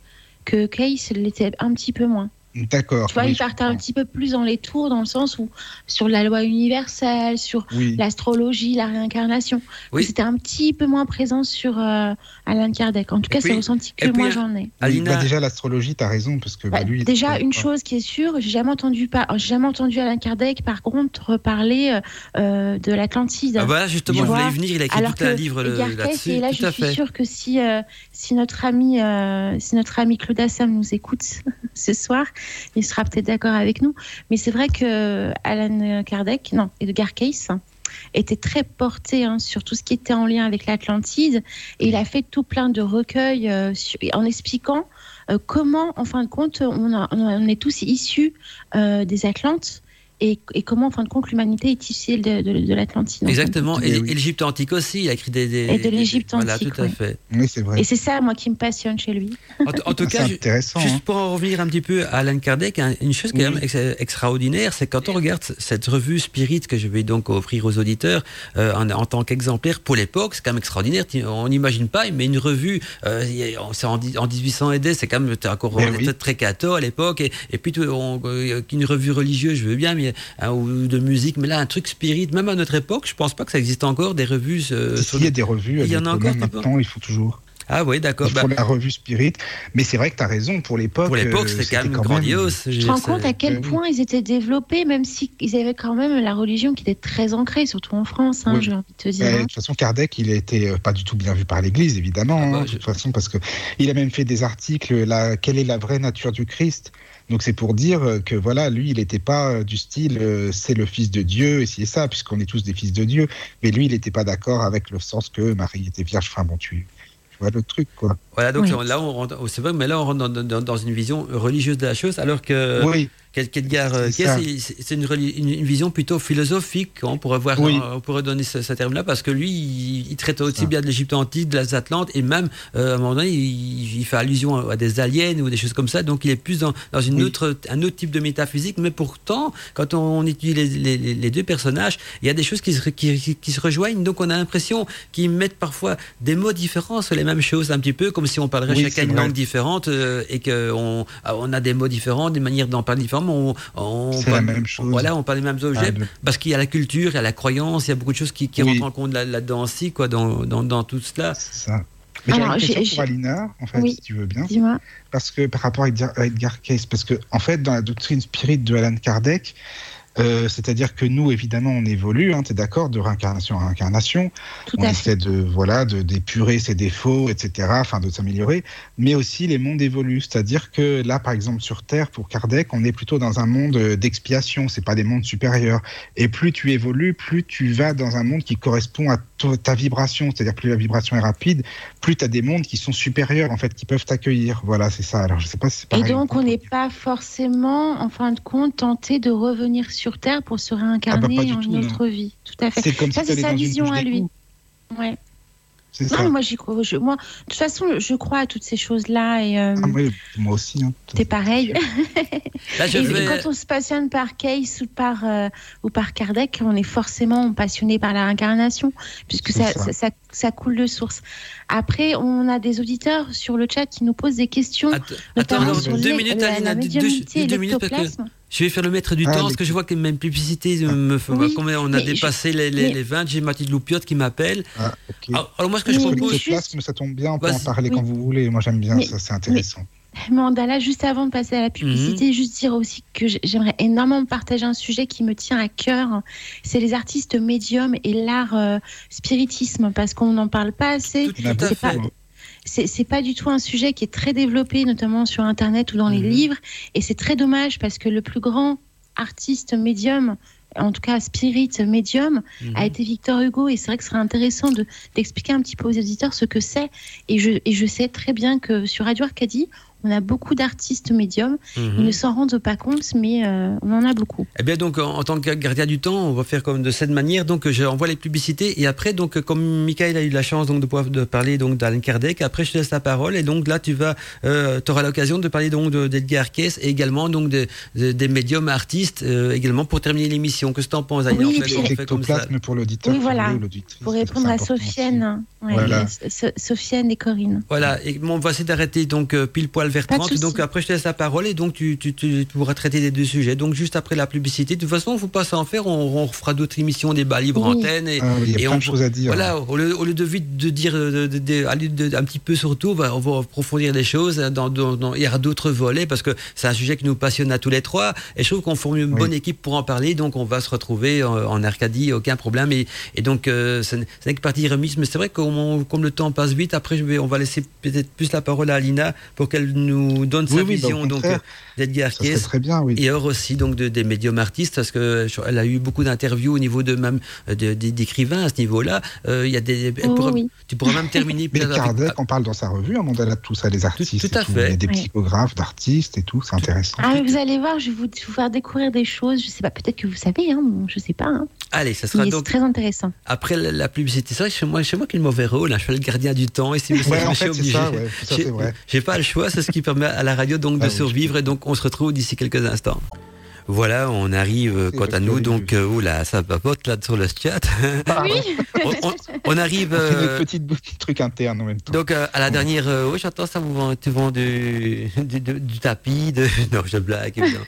que Case l'était un petit peu moins. D'accord. Tu vois, oui, il je partait un petit peu plus dans les tours, dans le sens où sur la loi universelle, sur Oui. l'astrologie, la réincarnation. Oui. C'était un petit peu moins présent sur euh, Alain Kardec. En tout cas, c'est ressenti que moi euh, j'en ai. Alina, bah déjà, l'astrologie, t'as raison, parce que bah, Bah, lui. déjà, une pas- chose qui est sûre, j'ai jamais entendu pas, jamais entendu Alain Kardec, par contre, parler euh, de l'Atlantide. ah, voilà, justement, Tu je voulais venir. Il a écrit Alors tout que un livre là-dessus. et là, tout je suis sûre que si, euh, si notre ami, euh, si notre ami Claude Assam nous écoute ce soir, il sera peut-être d'accord avec nous. Mais c'est vrai que Alan Kardec, non, Edgar Cayce était très porté hein, sur tout ce qui était en lien avec l'Atlantide et il a fait tout plein de recueils euh, en expliquant euh, comment, en fin de compte, on est tous issus euh, des Atlantes et, et comment, en fin de compte, l'humanité est issue de, de- de l'Atlantide. en fin de Exactement. Et, Eh oui. et l'Égypte antique aussi. Il a écrit des. des- Et de l'Égypte Voilà, antique, tout à fait. Oui, c'est vrai. Et c'est ça, moi, qui me passionne chez lui. En, en tout cas. Juste hein. pour en revenir un petit peu à Alan Kardec, hein, une chose qui est Oui. quand même ex- extraordinaire, c'est quand on regarde cette revue Spirit que je vais donc offrir aux auditeurs euh, en, en tant qu'exemplaire pour l'époque, c'est quand même extraordinaire. On n'imagine pas, mais une revue, euh, en, dix- en 1800 et des, c'est quand même encore Mais on oui. était très catho à l'époque, et, et puis tout- on- euh, une revue religieuse, je veux bien, mais hein, ou de musique, mais là un truc Spirit, même à notre époque, je pense pas que ça existe encore des revues. euh, Si, sur il y a des revues, Il y en a mais encore, maintenant, il faut toujours. Ah oui, d'accord. Il Bah, faut la revue Spirit. Mais c'est vrai que tu as raison, pour l'époque. pour l'époque, euh, c'était quand même grandiose. Je dire, rends compte à quel oui. point ils étaient développés, même s'ils avaient quand même la religion qui était très ancrée, surtout en France, hein, Oui. j'ai envie de te dire. Euh, de hein. toute façon, Kardec, il euh, pas du tout bien vu par l'Église, évidemment. Ah bah, hein, de je- toute façon, parce que il a même fait des articles. Là, quelle est la vraie nature du Christ? Donc c'est pour dire que voilà, lui, il n'était pas du style euh, c'est le Fils de Dieu et c'est ça, puisqu'on est tous des fils de Dieu. Mais lui, il n'était pas d'accord avec le sens que Marie était vierge. Enfin bon, tu, tu vois le truc, quoi. Voilà, donc Oui. là, on rentre, oh, c'est vrai, mais là, on rentre dans, dans- dans une vision religieuse de la chose, alors que oui, C'est euh, une, reli- une- une vision plutôt philosophique, on pourrait, voir, Oui. on pourrait donner ce, ce terme-là, parce que lui, il, il traite aussi Ça. bien de l'Égypte antique, de l'Atlantes, et même, euh, à un moment donné, il, il fait allusion à, des aliens ou des choses comme ça, donc il est plus dans, dans une Oui. autre, un autre type de métaphysique, mais pourtant, quand on, étudie les, les- les- les deux personnages, il y a des choses qui se, qui, qui- qui se rejoignent, donc on a l'impression qu'ils mettent parfois des mots différents sur les mêmes choses, un petit peu comme si on parlerait Oui, chacun une langue différente euh, et qu'on on a des mots différents, des manières d'en parler On, on C'est la parle- même chose. Voilà, on parle des mêmes objets Ah, parce qu'il y a la culture, il y a la croyance, il y a beaucoup de choses qui, qui Oui. rentrent en compte là- là-dedans aussi, quoi, dans, dans, dans tout cela. c'est ça. Mais j'ai une question pour Alina, en fait, Oui. si tu veux bien. Dis-moi. parce que par rapport à Edgar, à Edgar parce que en fait, dans la doctrine spirit de Alan Kardec, euh, c'est-à-dire que nous, évidemment, on évolue, hein, tu es d'accord, de réincarnation à réincarnation. Tout on à fait. essaie de voilà de d'épurer ses défauts, etc., afin de s'améliorer. Mais aussi, les mondes évoluent, c'est-à-dire que là, par exemple, sur Terre, pour Kardec, on est plutôt dans un monde euh, d'expiation. C'est pas des mondes supérieurs. Et plus tu évolues, plus tu vas dans un monde qui correspond à ta vibration, c'est-à-dire plus la vibration est rapide, plus tu as des mondes qui sont supérieurs, en fait, qui peuvent t'accueillir. Voilà, c'est ça. Alors, je sais pas si Et donc, on n'est pas forcément, en fin de compte, tenté de revenir sur Terre pour se réincarner Ah bah, en tout, une non. autre vie. Tout à fait. C'est comme Ça, si c'est sa vision à lui. Ouais. Non, ça. moi, j'y crois. Je, moi, de toute façon, je crois à toutes ces choses-là et euh, Ah, oui, moi aussi. hein. t'es pareil. Là, je Et vais. quand on se passionne par Case ou par, euh, ou par Kardec, on est forcément passionné par la réincarnation, puisque ça, ça. ça. ça- ça coule de source. Après, on a des auditeurs sur le chat qui nous posent des questions, Att- Attends, notamment sur deux minutes, la, Alina, deux, médiumnité et deux minutes parce que l'ectoplasme. Je vais faire le maître du Ah, temps parce que je vois que même publicité euh, me fait Oui, combien on a mais je- dépassé les, les, mais- les 20. J'ai Mathilde Loupiotte qui m'appelle. Ah, ok. Alors, alors moi, ce que je Mais- propose. mais- l'ectoplasme, ça tombe bien, on peut en parler Oui. quand vous voulez. Moi, j'aime bien Mais- ça, c'est intéressant. Mandala, juste avant de passer à la publicité, Mhm. juste dire aussi que j'aimerais énormément partager un sujet qui me tient à cœur. C'est les artistes médiums et l'art euh, spiritisme, parce qu'on n'en parle pas assez. Tout, à pas, c'est pas du tout un sujet qui est très développé, notamment sur Internet ou dans les Mhm. livres. Et c'est très dommage parce que le plus grand artiste médium, en tout cas spirit médium, Mhm. a été Victor Hugo. Et c'est vrai que ce serait intéressant de- d'expliquer un petit peu aux éditeurs ce que c'est. Et je, et je sais très bien que sur Radio Arcadie, on a beaucoup d'artistes médiums. Mhm. Ils ne s'en rendent pas compte, mais euh, on en a beaucoup. Eh bien, donc, en, en tant que gardien du temps, on va faire comme de cette manière. Donc, j'envoie les publicités et après, donc, comme Michael a eu la chance donc de pouvoir de parler donc d'Alain Kardec, après, je te laisse la parole et donc là, tu vas, euh, auras l'occasion de parler donc de- d'Edgar Cayce et également donc de, de- des médiums artistes euh, également pour terminer l'émission. Qu'est-ce que t'en penses, Aïe Oui, et fait- puis- on fait comme ça. Pour l'auditeur. Oui, voilà. Pour répondre à Sofiane, ouais, Voilà. Et Corinne. Voilà, et bon, on va essayer d'arrêter donc euh, pile poil vers Pas de 30. souci. Donc après, je te laisse la parole et donc tu, tu, tu pourras traiter les deux sujets. Donc juste après la publicité, de toute façon, il ne faut pas s'en faire. On, on fera d'autres émissions, débat libre Oui. antenne. Et. Ah oui, il y a et plein on- de choses à dire. Voilà, au lieu, au lieu de vite de dire de, de- de- aller de- un petit peu sur tout, on va, on va approfondir les choses. Dans, dans- dans- il y aura d'autres volets parce que c'est un sujet qui nous passionne à tous les trois. Et je trouve qu'on forme une Oui. bonne équipe pour en parler. Donc on va se retrouver en, en Arcadie, aucun problème. Et, et donc euh, ce n'est que partie remise. Mais c'est vrai que comme le temps passe vite, après je vais, on va laisser peut-être plus la parole à Alina pour qu'elle nous donne sa Oui, oui, bah, vision donc contraire, d'Edgar Cayce. très bien, oui. Et alors aussi donc de- des médiums artistes parce que je- elle a eu beaucoup d'interviews au niveau de même euh, de- des- d'écrivains à ce niveau-là. Euh, Il y a des, elle Oh, pourra- oui. tu pourras même terminer Mais Kardec, on parle dans sa revue, un mandala de tout ça, les artistes. tout à et fait. Il y a des psychographes d'artistes et tout, c'est intéressant. Ah, mais vous allez voir, je vais vous, vous faire découvrir des choses. Je sais pas, peut-être que vous savez, hein, je sais pas. hein. Allez, ça sera Mais c'est donc très intéressant. après la, la publicité. C'est vrai que chez moi, chez moi qui ai le mauvais rôle. hein, je fais le gardien du temps et si je Ouais, en suis fait, c'est obligé. ouais, J'ai- c'est. J'ai pas le choix, c'est ce qui permet à la radio donc de Ah survivre et donc on se retrouve d'ici quelques instants. Voilà, on arrive quant à nous, donc, euh, oula, ça papote là sur le chat. Oui, on, on- on arrive. C'est euh, de trucs internes en même temps. Donc euh, à la dernière, euh, oui j'entends ça, vous vend- tu vends du, du, du- du tapis, de... non je blague évidemment.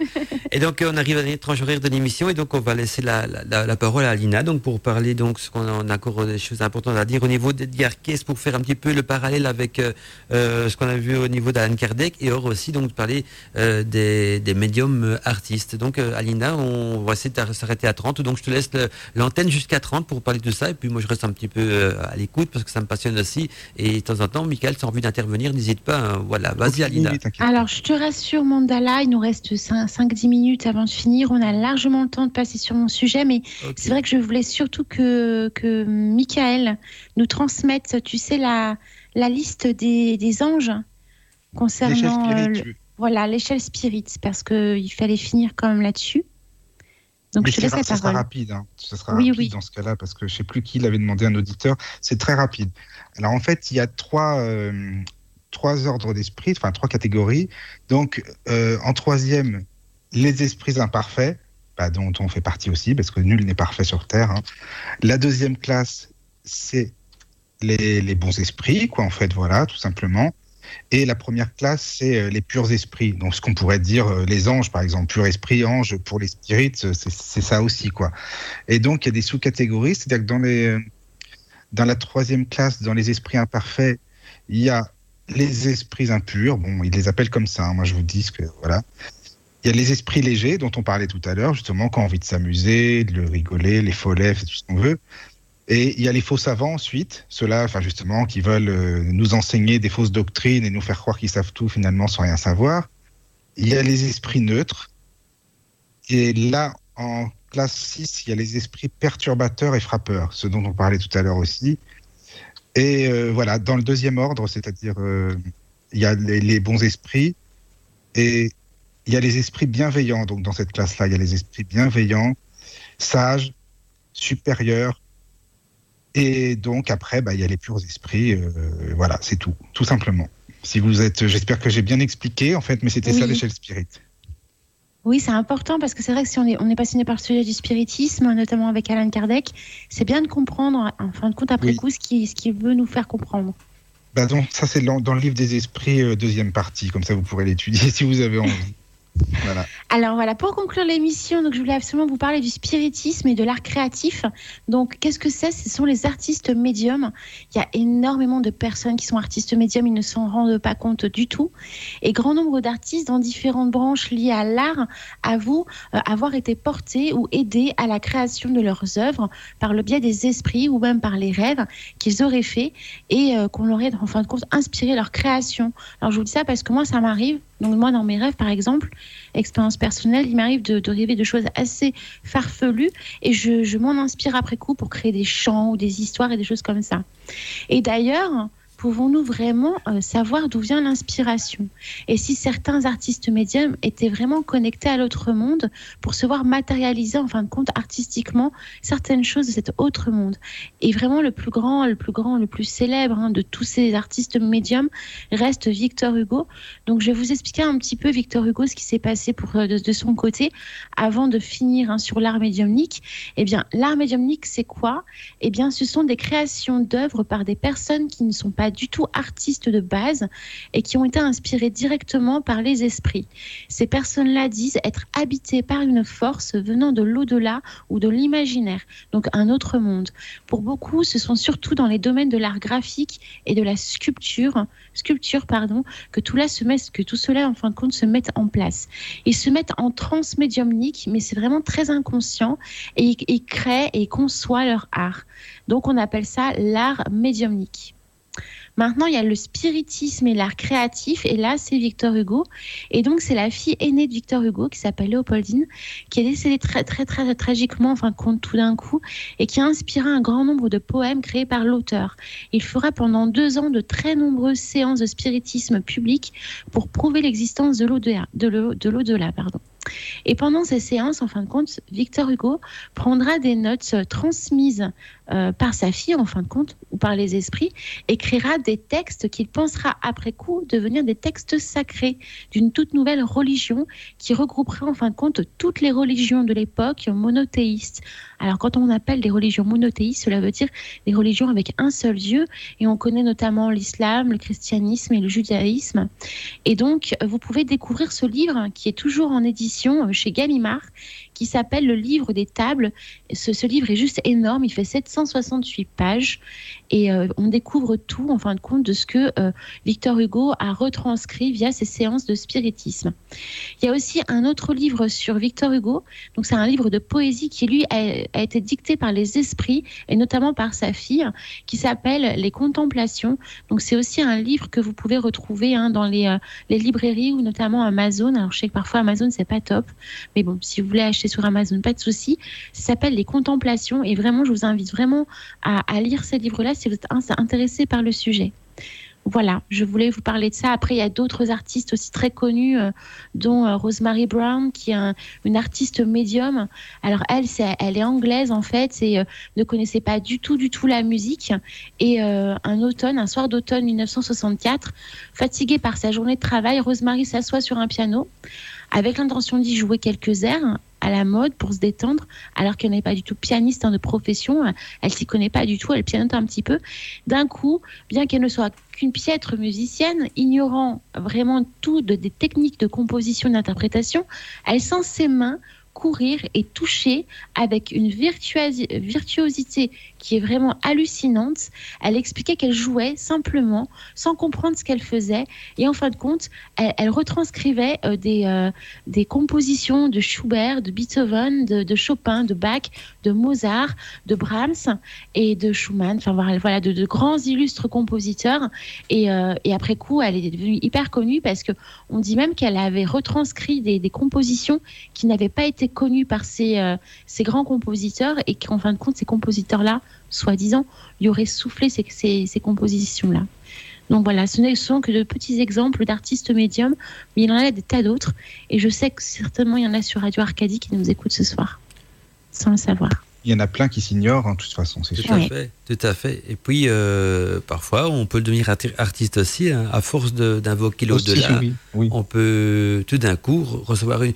Et donc euh, on arrive à la dernière tranche horaire de l'émission et donc on va laisser la, la, la- la parole à Alina donc pour parler donc ce qu'on a on a encore des choses importantes à dire au niveau d'Edgar Cayce pour faire un petit peu le parallèle avec ce qu'on a vu au niveau d'Alan Kardec et or aussi donc de parler euh, des, des médiums artistes. Donc euh, Alina, on va essayer de s'arrêter à 30 donc je te laisse l'antenne jusqu'à 30 pour parler de ça et puis moi je reste un petit peu euh, à l'écoute parce que ça me passionne aussi et de temps en temps Michael si tu as envie d'intervenir n'hésite pas hein. voilà vas-y Alina. Alors, je te rassure, Mandala, il nous reste 5-10 minutes avant de finir. On a largement le temps de passer sur mon sujet, mais c'est vrai que je voulais surtout que, que Michael nous transmette, tu sais, la, la liste des, des anges concernant. Voilà l'échelle spirit, parce qu'il fallait finir quand même là-dessus. Donc, Mais je te laisse la ça sera parole. rapide. Hein. Ça sera Oui, rapide oui. dans ce cas-là, parce que je sais plus qui l'avait demandé à un auditeur. C'est très rapide. Alors en fait, il y a trois, euh, trois ordres d'esprit, enfin trois catégories. Donc euh, en troisième, les esprits imparfaits, bah, dont on fait partie aussi, parce que nul n'est parfait sur Terre. hein. La deuxième classe, c'est les, les bons esprits, quoi, en fait, voilà, tout simplement. Et la première classe, c'est euh, les purs esprits. Donc, ce qu'on pourrait dire euh, les anges, par exemple, pur esprit, ange, pour les spirits, euh, c'est ça aussi, quoi. Et donc, il y a des sous-catégories, c'est-à-dire que dans, la troisième classe, dans les esprits imparfaits, il y a les esprits impurs. Bon, ils les appellent comme ça. hein. Moi, je vous dis ce que voilà. Il y a les esprits légers dont on parlait tout à l'heure, justement, quand on a envie de s'amuser, de le rigoler, les follets, tout ce qu'on veut. Et il y a les faux savants ensuite, ceux-là, enfin justement, qui veulent euh, nous enseigner des fausses doctrines et nous faire croire qu'ils savent tout finalement sans rien savoir. Il y a les esprits neutres. Et là, en classe 6, il y a les esprits perturbateurs et frappeurs, ce dont on parlait tout à l'heure aussi. Et euh, voilà, dans le deuxième ordre, c'est-à-dire euh, il y a les, les bons esprits et il y a les esprits bienveillants. Donc dans cette classe-là, il y a les esprits bienveillants, sages, supérieurs. Et donc après, bah, il y a les purs esprits. euh, voilà, c'est tout, tout simplement. Si vous êtes, j'espère que j'ai bien expliqué en fait, mais c'était ça l'échelle spirit. Oui, c'est important parce que c'est vrai que si on est, on est passionné par le sujet du spiritisme, notamment avec Alan Kardec, c'est bien de comprendre, en fin de compte, après Oui. coup, ce qu'il ce qu'il veut nous faire comprendre. Bah donc ça c'est dans, dans le livre des esprits euh, deuxième partie, comme ça vous pourrez l'étudier si vous avez envie. Voilà. Alors voilà, pour conclure l'émission, donc je voulais absolument vous parler du spiritisme et de l'art créatif. Donc qu'est-ce que c'est? Ce sont les artistes médiums. Il y a énormément de personnes qui sont artistes médiums, ils ne s'en rendent pas compte du tout. Et grand nombre d'artistes dans différentes branches liées à l'art avouent euh, avoir été portés ou aidés à la création de leurs œuvres par le biais des esprits ou même par les rêves qu'ils auraient faits et euh, qu'on aurait en fin de compte inspiré leur création. Alors je vous dis ça parce que moi ça m'arrive. Donc moi dans mes rêves par exemple, expérience personnelle, il m'arrive de, rêver de choses assez farfelues et je, je m'en inspire après coup pour créer des chants ou des histoires et des choses comme ça. Et d'ailleurs, pouvons-nous vraiment euh, savoir d'où vient l'inspiration? Et si certains artistes médiums étaient vraiment connectés à l'autre monde pour se voir matérialiser en fin de compte artistiquement certaines choses de cet autre monde? Et vraiment le plus grand, le plus grand, le plus célèbre hein, de tous ces artistes médiums reste Victor Hugo. Donc je vais vous expliquer un petit peu Victor Hugo ce qui s'est passé pour, euh, de, son côté avant de finir hein, sur l'art médiumnique. Eh bien, l'art médiumnique, c'est quoi? Eh bien, ce sont des créations d'œuvres par des personnes qui ne sont pas du tout artistes de base et qui ont été inspirées directement par les esprits. Ces personnes-là disent être habitées par une force venant de l'au-delà ou de l'imaginaire, donc un autre monde. Pour beaucoup, ce sont surtout dans les domaines de l'art graphique et de la sculpture, sculpture pardon, que tout, là se met, que tout cela, en fin de compte, se met en place. Ils se mettent en transe médiumnique, mais c'est vraiment très inconscient et ils, créent et conçoivent leur art. Donc on appelle ça l'art médiumnique. Maintenant, il y a le spiritisme et l'art créatif, et là, c'est Victor Hugo. Et donc, c'est la fille aînée de Victor Hugo, qui s'appelle Léopoldine, qui est décédée très, très, très, tragiquement, en fin de compte, tout d'un coup, et qui a inspiré un grand nombre de poèmes créés par l'auteur. Il fera pendant deux ans de très nombreuses séances de spiritisme public pour prouver l'existence de l'au-delà. De l'au- de l'au-delà, pardon. Et pendant ces séances, en fin de compte, Victor Hugo prendra des notes transmises euh, par sa fille, en fin de compte, ou par les esprits, écrira des textes qu'il pensera après coup devenir des textes sacrés d'une toute nouvelle religion qui regroupera en fin de compte toutes les religions de l'époque monothéistes. Alors quand on appelle des religions monothéistes, cela veut dire des religions avec un seul Dieu, et on connaît notamment l'islam, le christianisme et le judaïsme. Et donc, vous pouvez découvrir ce livre qui est toujours en édition euh, chez Gallimard, qui s'appelle Le livre des tables. Ce, livre est juste énorme, il fait 768 pages et euh, on découvre tout en fin de compte de ce que euh, Victor Hugo a retranscrit via ses séances de spiritisme. Il y a aussi un autre livre sur Victor Hugo, donc c'est un livre de poésie qui lui a, a été dicté par les esprits et notamment par sa fille, qui s'appelle Les Contemplations. Donc c'est aussi un livre que vous pouvez retrouver hein, dans les, euh, les librairies ou notamment Amazon. Alors je sais que parfois Amazon c'est pas top, mais bon si vous voulez acheter sur Amazon, pas de souci. Ça s'appelle Les Contemplations et vraiment je vous invite vraiment à, lire ces livres-là si vous êtes intéressé par le sujet. Voilà, je voulais vous parler de ça. Après, il y a d'autres artistes aussi très connus, euh, dont euh, Rosemary Brown, qui est un- une artiste médium. Alors elle, c'est, elle est anglaise en fait, et euh, ne connaissait pas du tout, du tout la musique. Et un automne, un soir d'automne 1964, fatiguée par sa journée de travail, Rosemary s'assoit sur un piano avec l'intention d'y jouer quelques airs à la mode pour se détendre, alors qu'elle n'est pas du tout pianiste hein, de profession, elle s'y connaît pas du tout, elle pianote un petit peu. D'un coup, bien qu'elle ne soit qu'une piètre musicienne, ignorant vraiment tout de- des techniques de composition et d'interprétation, elle sent ses mains courir et toucher avec une virtuosi- virtuosité qui est vraiment hallucinante. Elle expliquait qu'elle jouait simplement, sans comprendre ce qu'elle faisait, et en fin de compte, elle, retranscrivait euh, des, euh, des compositions de Schubert, de Beethoven, de, Chopin, de Bach, de Mozart, de Brahms et de Schumann, enfin voilà, de grands illustres compositeurs. Et, euh, et après coup, elle est devenue hyper connue parce que on dit même qu'elle avait retranscrit des, des compositions qui n'avaient pas été été connu par ces, euh, ces grands compositeurs et qu'en fin de compte, ces compositeurs-là, soi-disant, lui auraient soufflé ces, ces, ces compositions-là. Donc voilà, ce ne sont que de petits exemples d'artistes médiums, mais il y en a des tas d'autres. Et je sais que certainement il y en a sur Radio Arcadie qui nous écoutent ce soir, sans le savoir. Il y en a plein qui s'ignorent, en toute façon, c'est Tout sûr. à Oui. fait, tout à fait. Et puis, euh, parfois, on peut devenir arti- artiste aussi, hein, à force d'invoquer l'au-delà. oui, oui. On peut tout d'un coup recevoir une,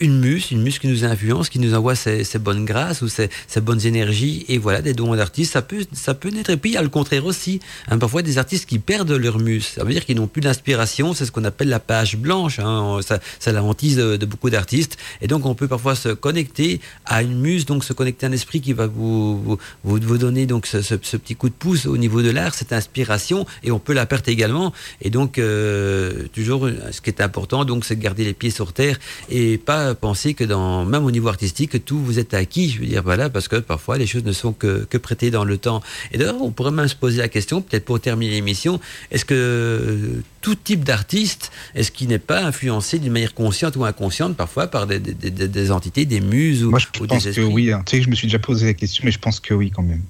une muse, une muse qui nous influence, qui nous envoie ses, ses bonnes grâces ou ses, ses bonnes énergies. Et voilà, des dons d'artistes, ça peut, ça peut naître. Et puis, il y a le contraire aussi. Hein, parfois, des artistes qui perdent leur muse. Ça veut dire qu'ils n'ont plus d'inspiration. C'est ce qu'on appelle la page blanche. Hein. Ça, ça la hantise de, beaucoup d'artistes. Et donc, on peut parfois se connecter à une muse, donc se connecter à un esprit qui va vous, vous, vous, vous donner donc ce, ce- ce petit coup de pouce au niveau de l'art, cette inspiration. Et on peut la perdre également. Et donc, euh, toujours, ce qui est important, donc, c'est de garder les pieds sur terre et pas penser que dans, même au niveau artistique, que tout vous est acquis. Je veux dire, voilà, parce que parfois, les choses ne sont que, que prêtées dans le temps. Et d'ailleurs, on pourrait même se poser la question, peut-être pour terminer l'émission, est-ce que euh, tout type d'artiste, est-ce qu'il n'est pas influencé d'une manière consciente ou inconsciente, parfois, par des, des- des- des entités, des muses ou, Moi, je ou pense des que oui. hein. Tu sais que je me suis déjà posé la question, mais je pense que oui, quand même.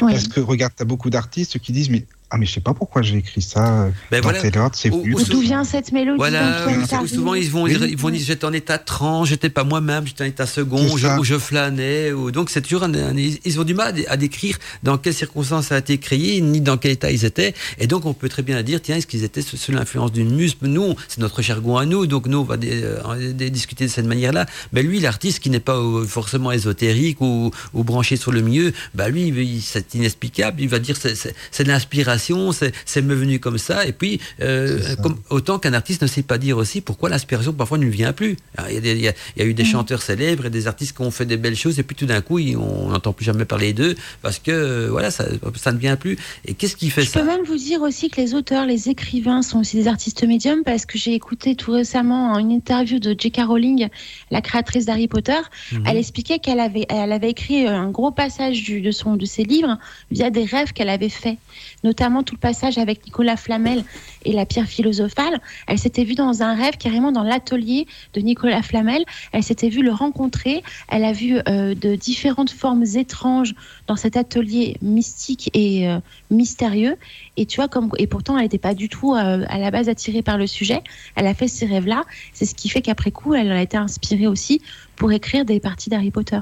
Parce que, regarde, tu as beaucoup d'artistes qui disent, mais, ah, mais je sais pas pourquoi j'ai écrit ça. Ben voilà. c'est D'où vient cette mélodie Voilà, souvent ils vont, Oui. ils vont dire j'étais en état trans, j'étais pas moi-même, j'étais en état second, où je, ça. où je flânais. Ou, donc c'est toujours un, un- ils ont du mal à, dé- à décrire dans quelles circonstances ça a été créé, ni dans quel état ils étaient. Et donc on peut très bien dire tiens est-ce qu'ils étaient sous, sous l'influence d'une muse? Nous, c'est notre jargon à nous, donc nous on va euh, discuter de cette manière-là. Mais lui, l'artiste qui n'est pas euh, forcément ésotérique ou, ou branché sur le milieu, bah lui c'est inexplicable. Il va dire c'est- de l'inspiration, c'est me venu comme ça. Et puis euh, comme autant qu'un artiste ne sait pas dire aussi pourquoi l'inspiration parfois ne lui vient plus. Alors, Il y, a des- il y a- il y a eu des chanteurs célèbres et des artistes qui ont fait des belles choses et puis tout d'un coup ils- on n'entend plus jamais parler d'eux parce que euh, voilà ça, ça ne vient plus. Et qu'est-ce qui fait Je ça peux même vous dire aussi que les auteurs, les écrivains sont aussi des artistes médiums parce que j'ai écouté tout récemment une interview de J.K. Rowling, la créatrice d'Harry Potter. Mhm. Elle expliquait qu'elle avait, elle avait écrit un gros passage du- de, son, de ses livres via des rêves qu'elle avait faits, notamment tout le passage avec Nicolas Flamel et la pierre philosophale. Elle s'était vue dans un rêve carrément dans l'atelier de Nicolas Flamel. Elle s'était vue le rencontrer. Elle a vu euh, de différentes formes étranges dans cet atelier mystique et euh, mystérieux. Et tu vois, comme et pourtant, elle n'était pas du tout euh, à la base attirée par le sujet. Elle a fait ces rêves-là. C'est ce qui fait qu'après coup, elle a été inspirée aussi pour écrire des parties d'Harry Potter.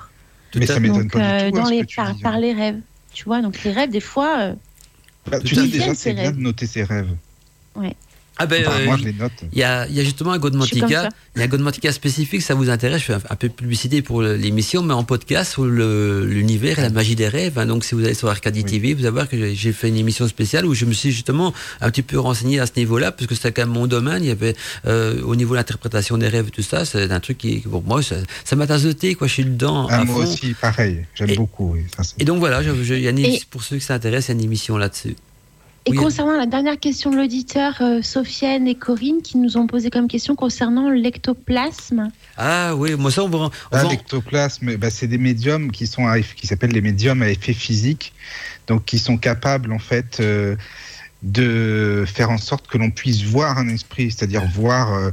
Mais ça m'étonne Donc, pas du tout. hein, dans les par, dis, par hein. les rêves. Tu vois, donc les rêves, des fois, euh, Bah, tu sais, déjà, Ces c'est bien de noter ses rêves. Ah ben, Enfin, euh, moi, je les note. Il y a, il y a justement un Godmantica. Il y a un Godmantica spécifique, ça vous intéresse. Je fais un, un peu de publicité pour l'émission, mais en podcast sur l'univers et la magie des rêves. hein. Donc, si vous allez sur Arcadie Oui. TV, vous allez voir que j'ai- fait une émission spéciale où je me suis justement un petit peu renseigné à ce niveau-là, parce que c'était quand même mon domaine. Il y avait, euh, au niveau de l'interprétation des rêves et tout ça, c'est un truc qui, pour moi, ça ça m'a tazoté, quoi. Je suis dedans. Ah, à moi fond. aussi, pareil. J'aime beaucoup. Oui. Ça, c'est- Et donc, voilà, je- je- il y a une, Et- pour ceux qui s'intéressent, il y a une émission là-dessus. Et Oui. concernant la dernière question de l'auditeur, euh, Sofiane et Corinne, qui nous ont posé comme question concernant l'ectoplasme. Ah oui, moi ça, on va, Ah, l'ectoplasme, bah, c'est des médiums qui sont à qui s'appellent les médiums à effet physique, donc qui sont capables en fait euh, de faire en sorte que l'on puisse voir un esprit, c'est-à-dire voir. euh,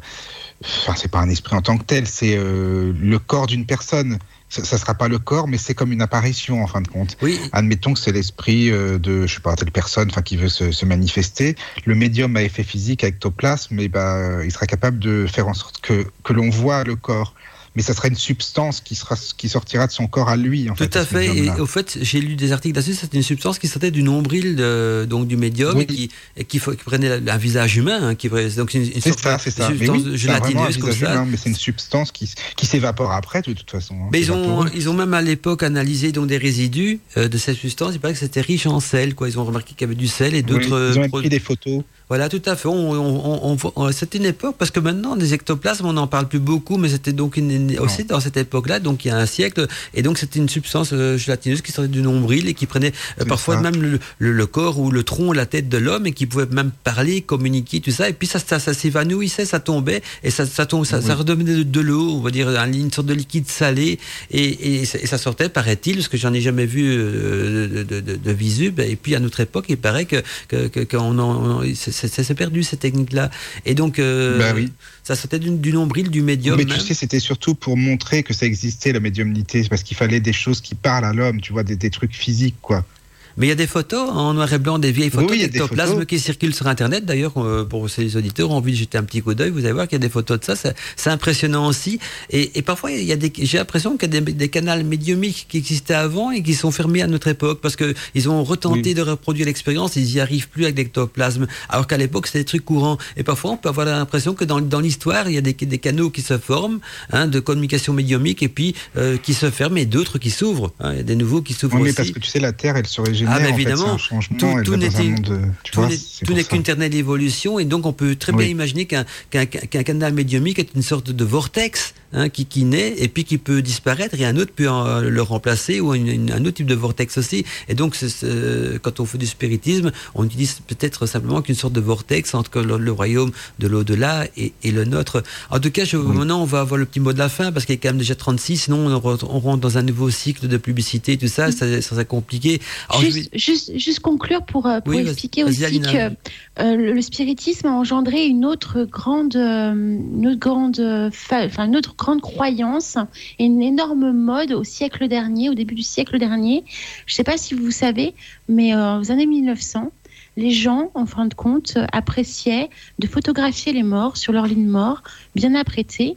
Enfin, c'est pas un esprit en tant que tel, c'est euh, le corps d'une personne. Ça, ça sera pas le corps, mais c'est comme une apparition en fin de compte. oui, Admettons que c'est l'esprit euh, de, je sais pas, telle personne, enfin, qui veut se, se manifester. Le médium à effet physique, à ectoplasme, eh ben, il sera capable de faire en sorte que, que l'on voit le corps. Mais ça sera une substance qui, sera, qui sortira de son corps à lui, en Tout fait. à fait. Et au fait, j'ai lu des articles là-dessus. C'était une substance qui sortait du nombril de, donc du médium Oui. et qui, et qui, fa- qui prenait un visage humain. hein, qui, donc une, une C'est sorte ça, de- c'est ça. Mais substance oui, c'est vraiment un gélatineuse comme visage ça. humain, mais c'est une substance qui, qui s'évapore après, de toute façon. hein. Mais ils ont, ils ont même à l'époque analysé donc des résidus euh, de cette substance. Il paraît que c'était riche en sel. Quoi. Ils ont remarqué qu'il y avait du sel et Oui, d'autres. ils ont pris des photos. Voilà, tout à fait. On, on, on, on- on- c'était une époque, parce que maintenant, des ectoplasmes, on n'en parle plus beaucoup, mais c'était donc une, une- Non. aussi dans cette époque-là, donc il y a un siècle, et donc c'était une substance euh, gélatineuse qui sortait du nombril et qui prenait euh, parfois ça. même le, le- le corps ou le tronc, la tête de l'homme, et qui pouvait même parler, communiquer, tout ça, et puis ça, ça, ça s'évanouissait, ça tombait, et ça, ça, tombe, ça, Oui. ça redevenait de, de l'eau, on va dire, un- une sorte de liquide salé, et, et, ça- et ça sortait, paraît-il, parce que j'en ai jamais vu euh, de, de, de, de visu, ben, et puis à notre époque, il paraît que, que, en- on- c'est c'est perdu cette technique-là. Et donc, euh, Bah oui. ça sortait du, du nombril, du médium. Mais tu sais, c'était surtout surtout pour montrer que ça existait la médiumnité, parce qu'il fallait des choses qui parlent à l'homme, tu vois, des, des trucs physiques, quoi. Mais il y a des photos en noir et blanc, des vieilles photos Oui, d'ectoplasme photos. qui circulent sur Internet. D'ailleurs, euh, pour ces auditeurs ont envie de jeter un petit coup d'œil, vous allez voir qu'il y a des photos de ça. C'est impressionnant aussi. Et, et parfois, il y a des, j'ai l'impression qu'il y a des, des canaux médiumiques qui existaient avant et qui sont fermés à notre époque parce que ils ont retenté Oui. de reproduire l'expérience. Ils y arrivent plus avec l'ectoplasme. Alors qu'à l'époque, c'était des trucs courants. Et parfois, on peut avoir l'impression que dans, dans l'histoire, il y a des, des canaux qui se forment, hein, de communication médiumique et puis euh, qui se ferment et d'autres qui s'ouvrent. hein. Il y a des nouveaux qui s'ouvrent Oui, mais aussi. parce que tu sais, la Terre, elle se Ah, mais en fait, évidemment. un. Tout- euh, n'est- ça. qu'une éternelle évolution et donc on peut très bien Oui. imaginer qu'un qu'un qu'un canal médiumique est une sorte de vortex hein, qui, qui naît et puis qui peut disparaître et un autre peut en- le remplacer ou une- une- un autre type de vortex aussi. Et donc c'est- c'est- quand on fait du spiritisme, on utilise peut-être simplement qu'une sorte de vortex entre le, le royaume de l'au-delà et, et le nôtre. En tout cas, je, maintenant on va avoir le petit mot de la fin parce qu'il est quand même déjà 36, sinon on, re- on rentre dans un nouveau cycle de publicité, tout ça, ça, ça serait compliqué. Alors, Juste, juste, juste conclure pour, euh, pour Oui, vas-y- expliquer aussi Alina. que euh, le, le spiritisme a engendré une autre grande, euh, une autre grande, enfin une autre grande croyance et une énorme mode au siècle dernier, au début du siècle dernier. Je ne sais pas si vous savez, mais euh, aux années 1900, les gens, en fin de compte, appréciaient de photographier les morts sur leur lit de mort, bien apprêtés.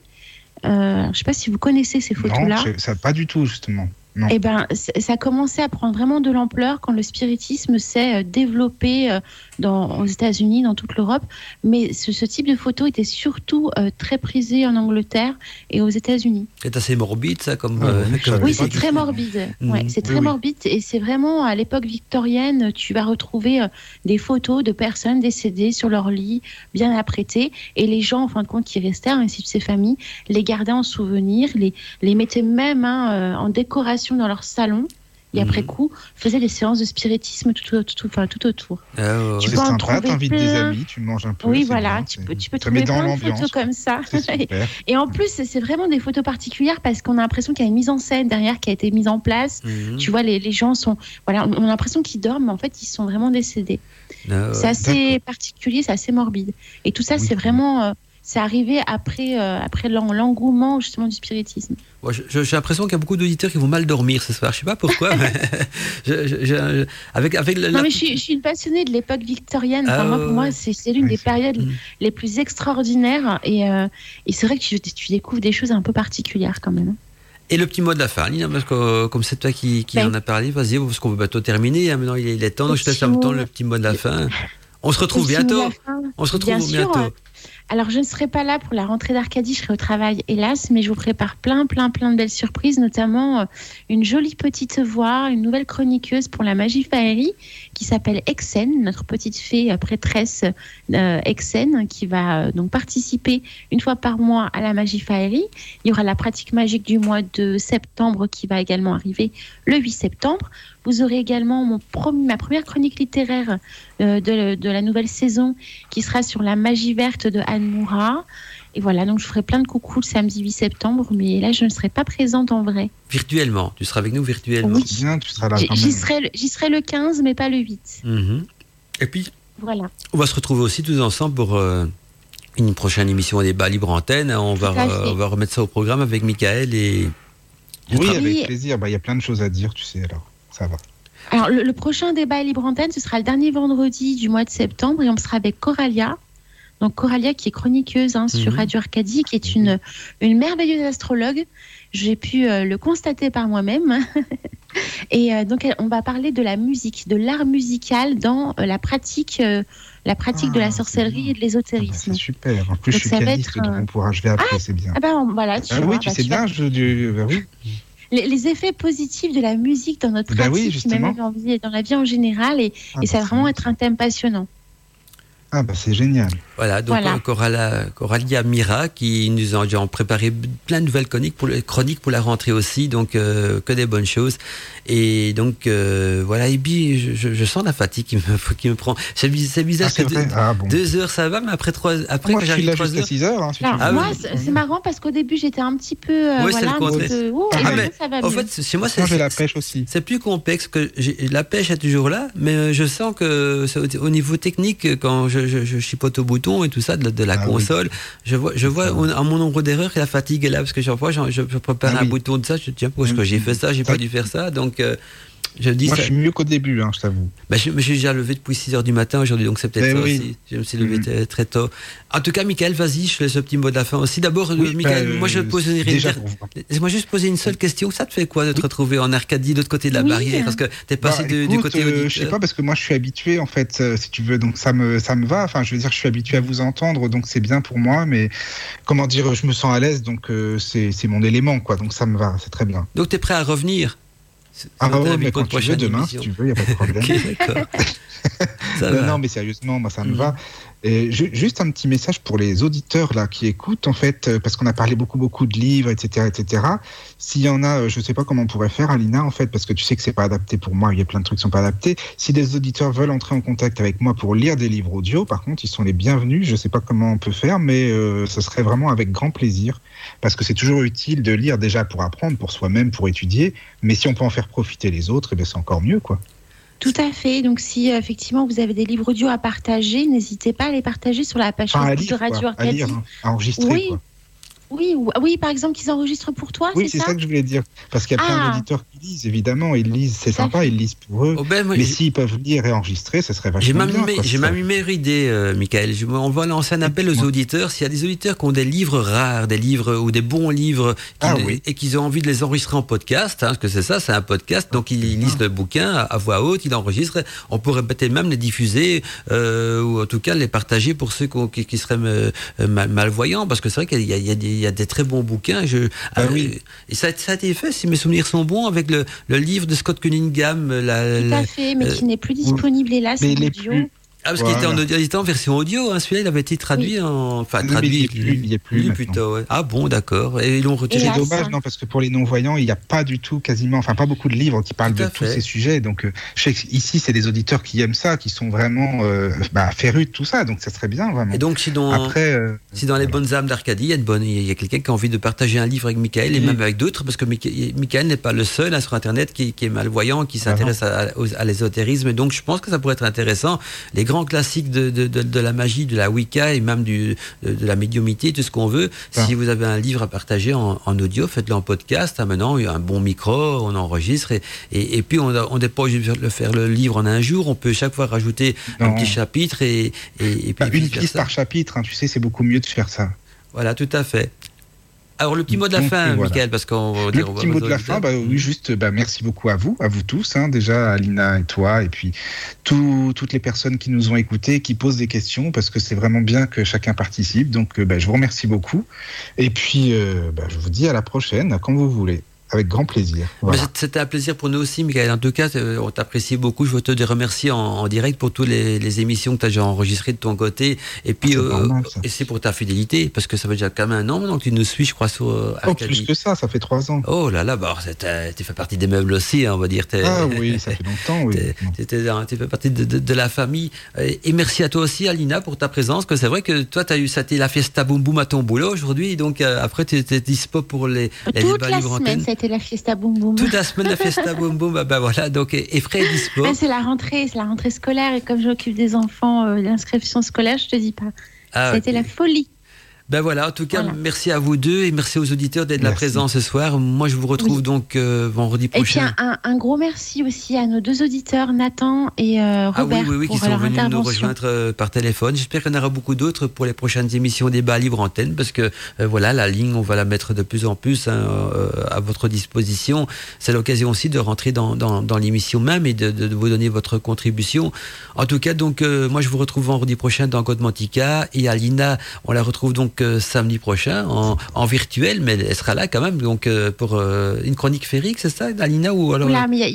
Euh, je ne sais pas si vous connaissez ces photos-là. Non, pas du tout, justement. Eh ben, ça a commencé à prendre vraiment de l'ampleur quand le spiritisme s'est euh, développé euh, dans, aux États-Unis, dans toute l'Europe. Mais ce, ce type de photo était surtout euh, très prisé en Angleterre et aux États-Unis. C'est assez morbide, ça, comme. Ah, euh, oui, comme- c'est très morbide. Ouais, c'est très oui. morbide et c'est vraiment à l'époque victorienne, tu vas retrouver euh, des photos de personnes décédées sur leur lit, bien apprêtées, et les gens, en fin de compte, qui restaient, ainsi que ces familles, les gardaient en souvenir, les, les mettaient même hein, en décoration dans leur salon. Et après Mhm. coup, faisaient des séances de spiritisme tout, tout, tout, enfin, tout autour. Ouais, Tu C'est peux en sympa, trouver t'invites des amis, tu manges un peu. oui, voilà, bien, tu peux, tu peux trouver plein de photos comme ça. Et en plus, c'est vraiment des photos particulières parce qu'on a l'impression qu'il y a une mise en scène derrière qui a été mise en place. Mhm. Tu vois, les, les gens sont. Voilà, on a l'impression qu'ils dorment, mais en fait, ils sont vraiment décédés. Ah, c'est assez particulier, c'est assez morbide. Et tout ça, Oui. c'est vraiment. euh, c'est arrivé après, euh, après l'en- l'engouement justement du spiritisme. Ouais, J'ai l'impression qu'il y a beaucoup d'auditeurs qui vont mal dormir ce soir. Je sais pas pourquoi. mais je- je- je- avec avec le- Non, la- mais je suis, une passionnée de l'époque victorienne. Enfin, Ah, moi, pour c'est c'est l'une des périodes les plus extraordinaires. Et, euh, et c'est vrai que tu, tu découvres des choses un peu particulières quand même. Et le petit mot de la fin, Lina, parce que euh, comme c'est toi qui, qui Ben. en a parlé, vas-y, parce qu'on va bientôt terminer. hein, maintenant, il est, il est temps, donc je te laisse en même temps le petit mot de la fin. On se retrouve bientôt. On se retrouve Bien sûr. Alors, je ne serai pas là pour la rentrée d'Arcadie, je serai au travail, hélas, mais je vous prépare plein, plein, plein de belles surprises, notamment euh, une jolie petite voix, une nouvelle chroniqueuse pour la magie faérie qui s'appelle Exen, notre petite fée euh, prêtresse euh, Exen, qui va donc participer une fois par mois à la magie faérie. Il y aura la pratique magique du mois de septembre qui va également arriver le 8 septembre. Vous aurez également mon promis- ma première chronique littéraire euh, de, de la nouvelle saison qui sera sur la magie verte de Anne Moura. Et voilà, donc je ferai plein de coucou le samedi 8 septembre, mais là je ne serai pas présente en vrai. Virtuellement. Tu seras avec nous virtuellement. Oui. Bien, tu seras là J'y serai, le- j'y serai le 15, mais pas le 8. Mhm. Et puis, Voilà. on va se retrouver aussi tous ensemble pour euh, une prochaine émission à débat libre antenne. On va, euh, on va remettre ça au programme avec Michael et. Oui, Oui. avec plaisir. Bah, Il y a plein de choses à dire, tu sais, alors. Ça va. Alors le, le prochain débat libre antenne, ce sera le dernier vendredi du mois de septembre et on sera avec Coralia. Donc Coralia qui est chroniqueuse hein, sur Mhm. Radio Arcadie, qui est une, une merveilleuse astrologue. J'ai pu euh, le constater par moi-même. Et euh, donc on va parler de la musique, de l'art musical dans euh, la pratique, euh, la pratique de Ah, la c'est sorcellerie bien. et de Ah bah, l'ésotérisme. c'est super. En plus, Donc je suis ça va pianiste, être, donc on pourra, je vais appeler, c'est bien. Ah ben voilà, tu Ah vois, oui, tu bah, sais tu vas- bien, je, bah oui. Les, les effets positifs de la musique dans notre Bah oui, pratique, même justement. dans, la vie- dans la vie en général, et, Ah, et ça bah, va vraiment être un thème passionnant. Ah bah c'est génial. Voilà, donc Voilà. Coralia, Coralia Mira qui nous a déjà préparé plein de nouvelles chroniques pour, le- chroniques pour la rentrée aussi, donc euh, que des bonnes choses. Et donc euh, voilà, et puis je, je- je sens la fatigue qui me, qui me prend. C'est biz- c'est bizarre Ah, c'est que deux, Ah bon. deux heures ça va, mais après trois, après Moi, j'arrive trois jusqu'à heures. 6 heures. hein, si Alors. Ah moi, oui. c'est marrant parce qu'au début, j'étais un petit peu. euh, c'est voilà, le un petit contraire. peu, ouh, Ah, Ah, mais ça va en mieux. fait, chez moi, c'est la pêche aussi. c'est plus complexe que la pêche est toujours là, mais euh, je sens que au, au niveau technique, quand je, je, je, chipote au bouton et tout ça de, de la Ah oui. console. Je vois, je vois à mon nombre d'erreurs que la fatigue est là parce que chaque fois je, je, prépare Ah un oui. bouton de ça, je dis tiens pourquoi est-ce que j'ai fait ça, j'ai pas dû faire ça, donc euh, je dis Moi, ça. je suis mieux qu'au début, hein, je t'avoue. Bah, je me suis déjà levé depuis 6 heures du matin aujourd'hui, donc c'est peut-être Eh ça oui. aussi. Je me suis levé Mhm. très, tôt. En tout cas, Michael, vas-y, je fais ce petit mot de la fin aussi. D'abord, euh, Oui, Michael, bah, moi je euh, pose une. Laisse-moi juste poser une seule question. Ça te fait quoi de te retrouver en Arcadie, de l'autre côté de la Oui. barrière? Parce que t'es passé Bah, du, du écoute, côté euh, auditeur. je sais pas parce que moi je suis habitué en fait, euh, si tu veux, donc ça me ça me va. Enfin, je veux dire, je suis habitué à vous entendre, donc c'est bien pour moi. Mais comment dire, je me sens à l'aise, donc euh, c'est c'est mon élément, quoi. Donc ça me va, c'est très bien. Donc t'es prêt à revenir? Ah bah ouais, mais quand tu veux demain, si tu veux, il y a pas de problème. D'accord. Non, mais sérieusement, moi, ça me Mhm. va. Ju- juste un petit message pour les auditeurs là qui écoutent, en fait, euh, parce qu'on a parlé beaucoup, beaucoup de livres, etc., etc. S'il y en a, euh, je sais pas comment on pourrait faire, Alina, en fait, parce que tu sais que c'est pas adapté pour moi. Il y a plein de trucs qui sont pas adaptés. Si des auditeurs veulent entrer en contact avec moi pour lire des livres audio, par contre, ils sont les bienvenus. Je sais pas comment on peut faire, mais euh, ce serait vraiment avec grand plaisir, parce que c'est toujours utile de lire déjà pour apprendre, pour soi-même, pour étudier. Mais si on peut en faire profiter les autres, eh ben, c'est encore mieux, quoi. Tout à fait. Donc, si euh, effectivement vous avez des livres audio à partager, n'hésitez pas à les partager sur la page Enfin, à Facebook lire, de Radio quoi. à Arcadie. lire, à enregistrer, Oui, quoi. Oui, ou- oui, par exemple, qu'ils enregistrent pour toi, Oui, c'est ça, ça que je voulais dire. Parce qu'il y a plein Ah. d'auditeurs qui lisent, évidemment. Ils lisent, c'est sympa, ils lisent pour eux. Oh ben, moi, Mais s'ils peuvent lire et enregistrer, ce serait vachement bien. j'ai une meilleure idée, euh, Michael. Je- on va lancer un appel aux auditeurs. S'il y a des auditeurs qui ont des livres rares, des livres ou des bons livres, qui Ah ne- oui. et qu'ils ont envie de les enregistrer en podcast, hein, parce que c'est ça, c'est un podcast. Donc ils lisent le bouquin à, à voix haute, ils enregistrent. On pourrait peut-être même les diffuser euh, ou en tout cas les partager pour ceux qui, qui seraient euh, mal- malvoyants, parce que c'est vrai qu'il y, a- il y a des- y a des très bons bouquins. Je, Bah euh, oui. Et ça, ça a été fait, si mes souvenirs sont bons, avec le, le livre de Scott Cunningham. La, Tout la- à fait, mais euh, qui n'est plus disponible, hélas, Mais en audio. plus. Ah, parce qu'il était en, Voilà. audio- il était en version audio, hein, celui-là, il avait été traduit en. Enfin, Non, traduit. il y est plus, il y est plus lu maintenant. plutôt, ouais. Ah bon, d'accord. Et ils l'ont retiré. Et C'est dommage, non, parce que pour les non-voyants, il n'y a pas du tout, quasiment, enfin, pas beaucoup de livres qui parlent Tout à de tous fait. ces sujets. Donc, euh, je sais que ici, c'est des auditeurs qui aiment ça, qui sont vraiment euh, bah, férus de tout ça. Donc, ça serait bien, vraiment. Et donc, si dans, Après, euh, si dans les bonnes âmes d'Arcadie, il y a, bonne- y a quelqu'un qui a envie de partager un livre avec Michael et même avec d'autres, parce que Michael, n'est pas le seul hein, sur Internet qui, qui est malvoyant, qui s'intéresse à, aux- à l'ésotérisme. Et donc, je pense que ça pourrait être intéressant. Les grands classiques de, de, de, de la magie, de la Wicca et même du, de, la médiumité, tout ce qu'on veut. Ah. Si vous avez un livre à partager en, en audio, faites-le en podcast. Ah, maintenant, il y a un bon micro, on enregistre. Et, et, et puis, on n'est pas obligé de le faire le livre en un jour. On peut chaque fois rajouter un petit chapitre et, et, et puis bah, une piste par chapitre, hein, tu sais, c'est beaucoup mieux de faire ça. Voilà, tout à fait. Alors, le petit mot de la Donc, fin, voilà. Michael, parce qu'on va Le dire. va petit mot de la fin, bah, oui, juste bah, merci beaucoup à vous, à vous tous, hein, déjà Alina et toi, et puis tout- toutes les personnes qui nous ont écoutés, qui posent des questions, parce que c'est vraiment bien que chacun participe. Donc, euh, bah, je vous remercie beaucoup. Et puis, euh, bah, je vous dis à la prochaine, quand vous voulez, avec grand plaisir. Mais Voilà. c'est- C'était un plaisir pour nous aussi, Michael. En tout cas, on t'apprécie beaucoup. Je veux te remercier en, en direct pour toutes les, les émissions que tu as déjà enregistrées de ton côté. Et puis, C'est euh, et c'est pour ta fidélité, parce que ça fait déjà quand même un an maintenant que tu nous suis, je crois, sur euh, Oh, plus que ça, ça fait trois ans. Oh là là, bah, tu fais partie des meubles aussi, hein, on va dire. T'es- Ah oui, ça fait longtemps, oui. Tu fais partie de, de- de la famille. Et merci à toi aussi, Alina, pour ta présence. Que c'est vrai que toi, tu as eu ça, la fiesta boum boum à ton boulot aujourd'hui. Donc euh, après, tu étais dispo pour les, les Toute débats la libres c'était la fiesta boum boum. Toute la semaine, la fiesta boum boum. Bah, bah, voilà. Donc, et, et Fred est dispo. Ah, c'est la rentrée, c'est la rentrée scolaire et comme j'occupe des enfants, euh, l'inscription scolaire, je te dis pas. Ah, C'était la folie. Ben voilà, en tout cas, Voilà. merci à vous deux et merci aux auditeurs d'être là présents ce soir. Moi, je vous retrouve Oui. donc euh, vendredi Et puis prochain. un, un- un gros merci aussi à nos deux auditeurs, Nathan et euh, Ah oui, Robert, oui, oui, qui sont venus nous rejoindre euh, par téléphone. J'espère qu'il y en aura beaucoup d'autres pour les prochaines émissions débat libre antenne parce que euh, voilà, la ligne, on va la mettre de plus en plus hein, euh, à votre disposition. C'est l'occasion aussi de rentrer dans, dans, dans l'émission même et de, de, de vous donner votre contribution. En tout cas, donc, euh, moi, je vous retrouve vendredi prochain dans Code Mantica et Alina, on la retrouve donc euh, samedi prochain en, en virtuel, mais elle sera là quand même donc euh, pour euh, une chronique féerique, c'est ça, Alina ou alors il y a,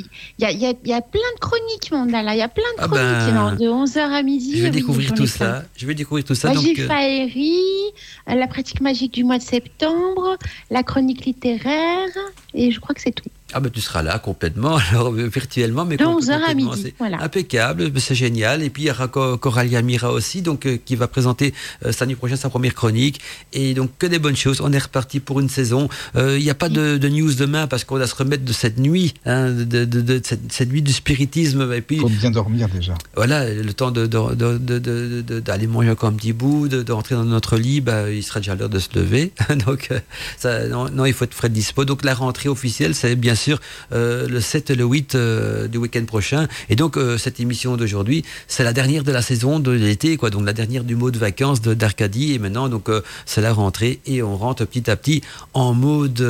y, y, y plein de chroniques, mon là. Il y a plein de Ah chroniques. ben, de 11h à midi. Je vais découvrir tout ça. Je vais découvrir tout ça. Magie donc, Faérie, la pratique magique du mois de septembre, la chronique littéraire, et je crois que c'est tout. Ah ben tu seras là complètement, alors euh, virtuellement, mais 11h à midi, c'est voilà. Impeccable, c'est génial. Et puis il y aura Co- Coralia Mira aussi, donc euh, qui va présenter euh, samedi prochain sa première chronique. Et donc que des bonnes choses. On est reparti pour une saison. Euh, Il n'y a pas de, de news demain parce qu'on va se remettre de cette nuit, hein, de, de- de- de cette, cette nuit du spiritisme. Et puis Faut bien dormir déjà. voilà, le temps de, de- de- de- de- de- d'aller manger encore un petit bout, de, de rentrer dans notre lit, bah, il sera déjà l'heure de se lever. Donc, euh, ça, non, non, il faut être frais de dispo. Donc, la rentrée officielle, c'est bien sûr euh, le 7 et le 8 euh, du week-end prochain. Et donc, euh, cette émission d'aujourd'hui, c'est la dernière de la saison de l'été, quoi. Donc, la dernière du mot de vacances d'Arcadie. Et maintenant, donc, euh, c'est la rentrée et on rentre petit à petit en mode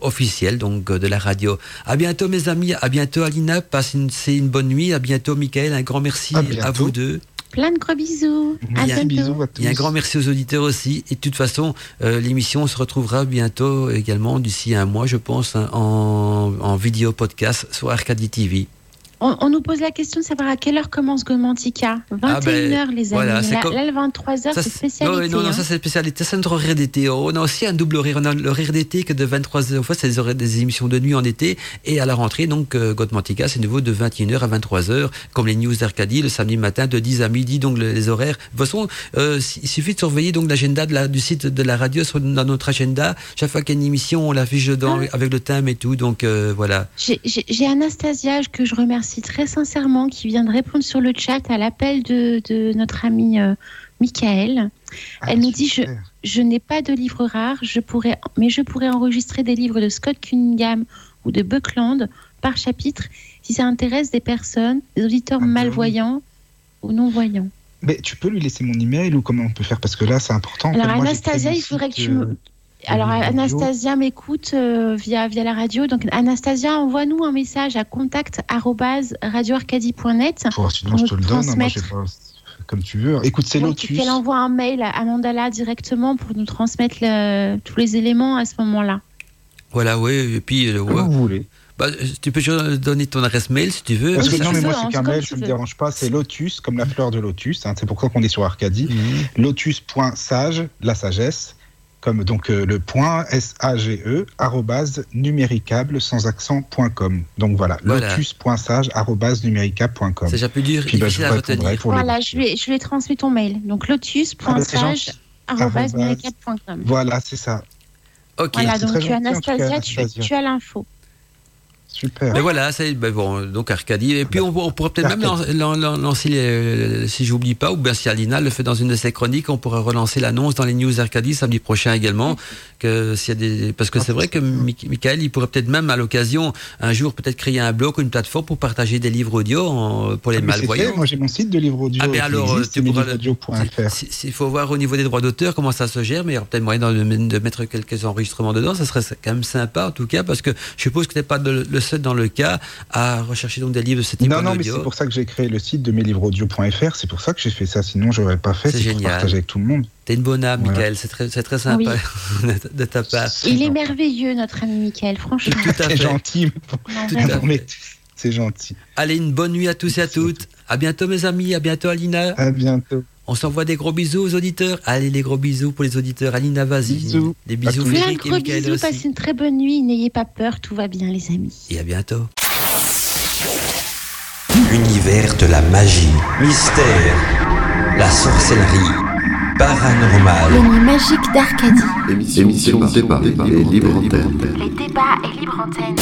officiel, donc, de la radio. À bientôt, mes amis. À bientôt, Alina. Passez une, c'est une bonne nuit. À bientôt, Michael. Un grand merci À vous deux. Plein de gros bisous. À bientôt. Bisous tous. Et un grand merci aux auditeurs aussi. Et de toute façon, euh, l'émission se retrouvera bientôt également, d'ici un mois, je pense, hein, en, en vidéo podcast sur Arcadie TV. On, on nous pose la question de savoir à quelle heure commence Gomantica. 21h, Ah ben, les amis. voilà, là, comme- là, le 23h, Ça, c'est spécialité. non, non, non, hein. ça c'est spécialité. C'est notre horaire d'été. On a aussi un double horaire. On a l'horaire d'été que de 23h. Enfin, c'est des, émissions de nuit en été. Et à la rentrée, donc, euh, Godmantica, c'est nouveau de 21h à 23h, comme les news d'Arcadie, le samedi matin de 10 à midi, donc le- les horaires. De toute façon, euh, il suffit de surveiller donc l'agenda du site de la radio sur, dans notre agenda. Chaque fois qu'il y a une émission, on l'affiche dedans Ah. avec le thème et tout. Donc, euh, voilà. J'ai Anastasia que je remercie très sincèrement qui vient de répondre sur le chat à l'appel de, de notre ami euh, Michael. Ah, Elle nous dit, je, je n'ai pas de livre rare, je pourrais, mais je pourrais enregistrer des livres de Scott Cunningham ou de Buckland par chapitre si ça intéresse des personnes, des auditeurs Ah, bah oui. malvoyants ou non-voyants. Mais tu peux lui laisser mon email ou comment on peut faire? Parce que là, c'est important. Alors Anastasia, il faudrait que site, tu me... Alors. Anastasia m'écoute euh, via, via la radio. Donc Anastasia, envoie-nous un message à contact@radioarcadie.net. Bon, sinon, je te le donne. hein, Moi, pas... Comme tu veux. Écoute, c'est Lotus. Qu'elle envoie un mail à Mandala directement pour nous transmettre le- tous les éléments à ce moment-là. Voilà, oui. Et puis, euh, ouais. vous voulez. Bah, tu peux juste donner ton adresse mail si tu veux. Parce que non, mais moi, hein, c'est c'est qu'un mail, tu ça me dérange pas. C'est Lotus, comme la fleur de lotus. hein, c'est pour ça qu'on est sur Arcadie. Mhm. Lotus.sage, la sagesse, comme donc euh, le point S-A-G-E, arrobase numéricable sans accent.com. Donc voilà, Voilà. lotus.sage, arrobase numéricable.com. C'est déjà plus dur, Puis bah, je vous répondrai les Voilà, je lui, je lui ai transmis ton mail. Donc Ah, bah, c'est gentil. Arrobase. lotus.sage.com. Voilà, c'est ça. Ok. Voilà, c'est donc gentil, en tout cas, Anastasia, tu, Anastasia. tu as l'info. Super. Mais voilà, c'est ben bon, donc Arcadie. Et puis on, on pourrait peut-être même lan- lan- lan- lancer, si j'oublie pas, ou bien si Alina le fait dans une de ses chroniques, on pourrait relancer l'annonce dans les news Arcadie samedi prochain également. Que s'il y a des, parce que c'est vrai que Mi- Michael, il pourrait peut-être même à l'occasion un jour peut-être créer un blog ou une plateforme pour partager des livres audio en- pour les Ah, malvoyants. fait, moi j'ai mon site de livre audio. Ah, mais alors, existe, tu pourras Il faut voir au niveau des droits d'auteur comment ça se gère, mais il y aura peut-être moyen de, de mettre quelques enregistrements dedans. Ça serait quand même sympa, en tout cas, parce que je suppose que tu n'es pas de- le seul dans le cas à rechercher donc des livres de ce type Non, non, mais c'est pour ça que j'ai créé le site de meslivreaudio.fr. C'est pour ça que j'ai fait ça. Sinon, j'aurais pas fait. C'est pour génial. partager avec tout le monde. T'es une bonne âme, Voilà. Michael. C'est très, c'est très sympa de ta part. Il est merveilleux, notre ami Michael, franchement. Tout à C'est fait. gentil. C'est gentil. Allez, une bonne nuit à tous et à toutes. À bientôt, mes amis. À bientôt, Alina. À bientôt. On s'envoie des gros bisous aux auditeurs. Allez, des gros bisous pour les auditeurs. Alina, vas-y. Des bisous, Plein gros bisous. Passez une très bonne nuit. N'ayez pas peur. Tout va bien, les amis. Et à bientôt. Univers de la magie, mystère, la sorcellerie, paranormal. Les nuits magiques d'Arcadie. Émission, Émission débat, et libre antenne. Les débats et libre antenne.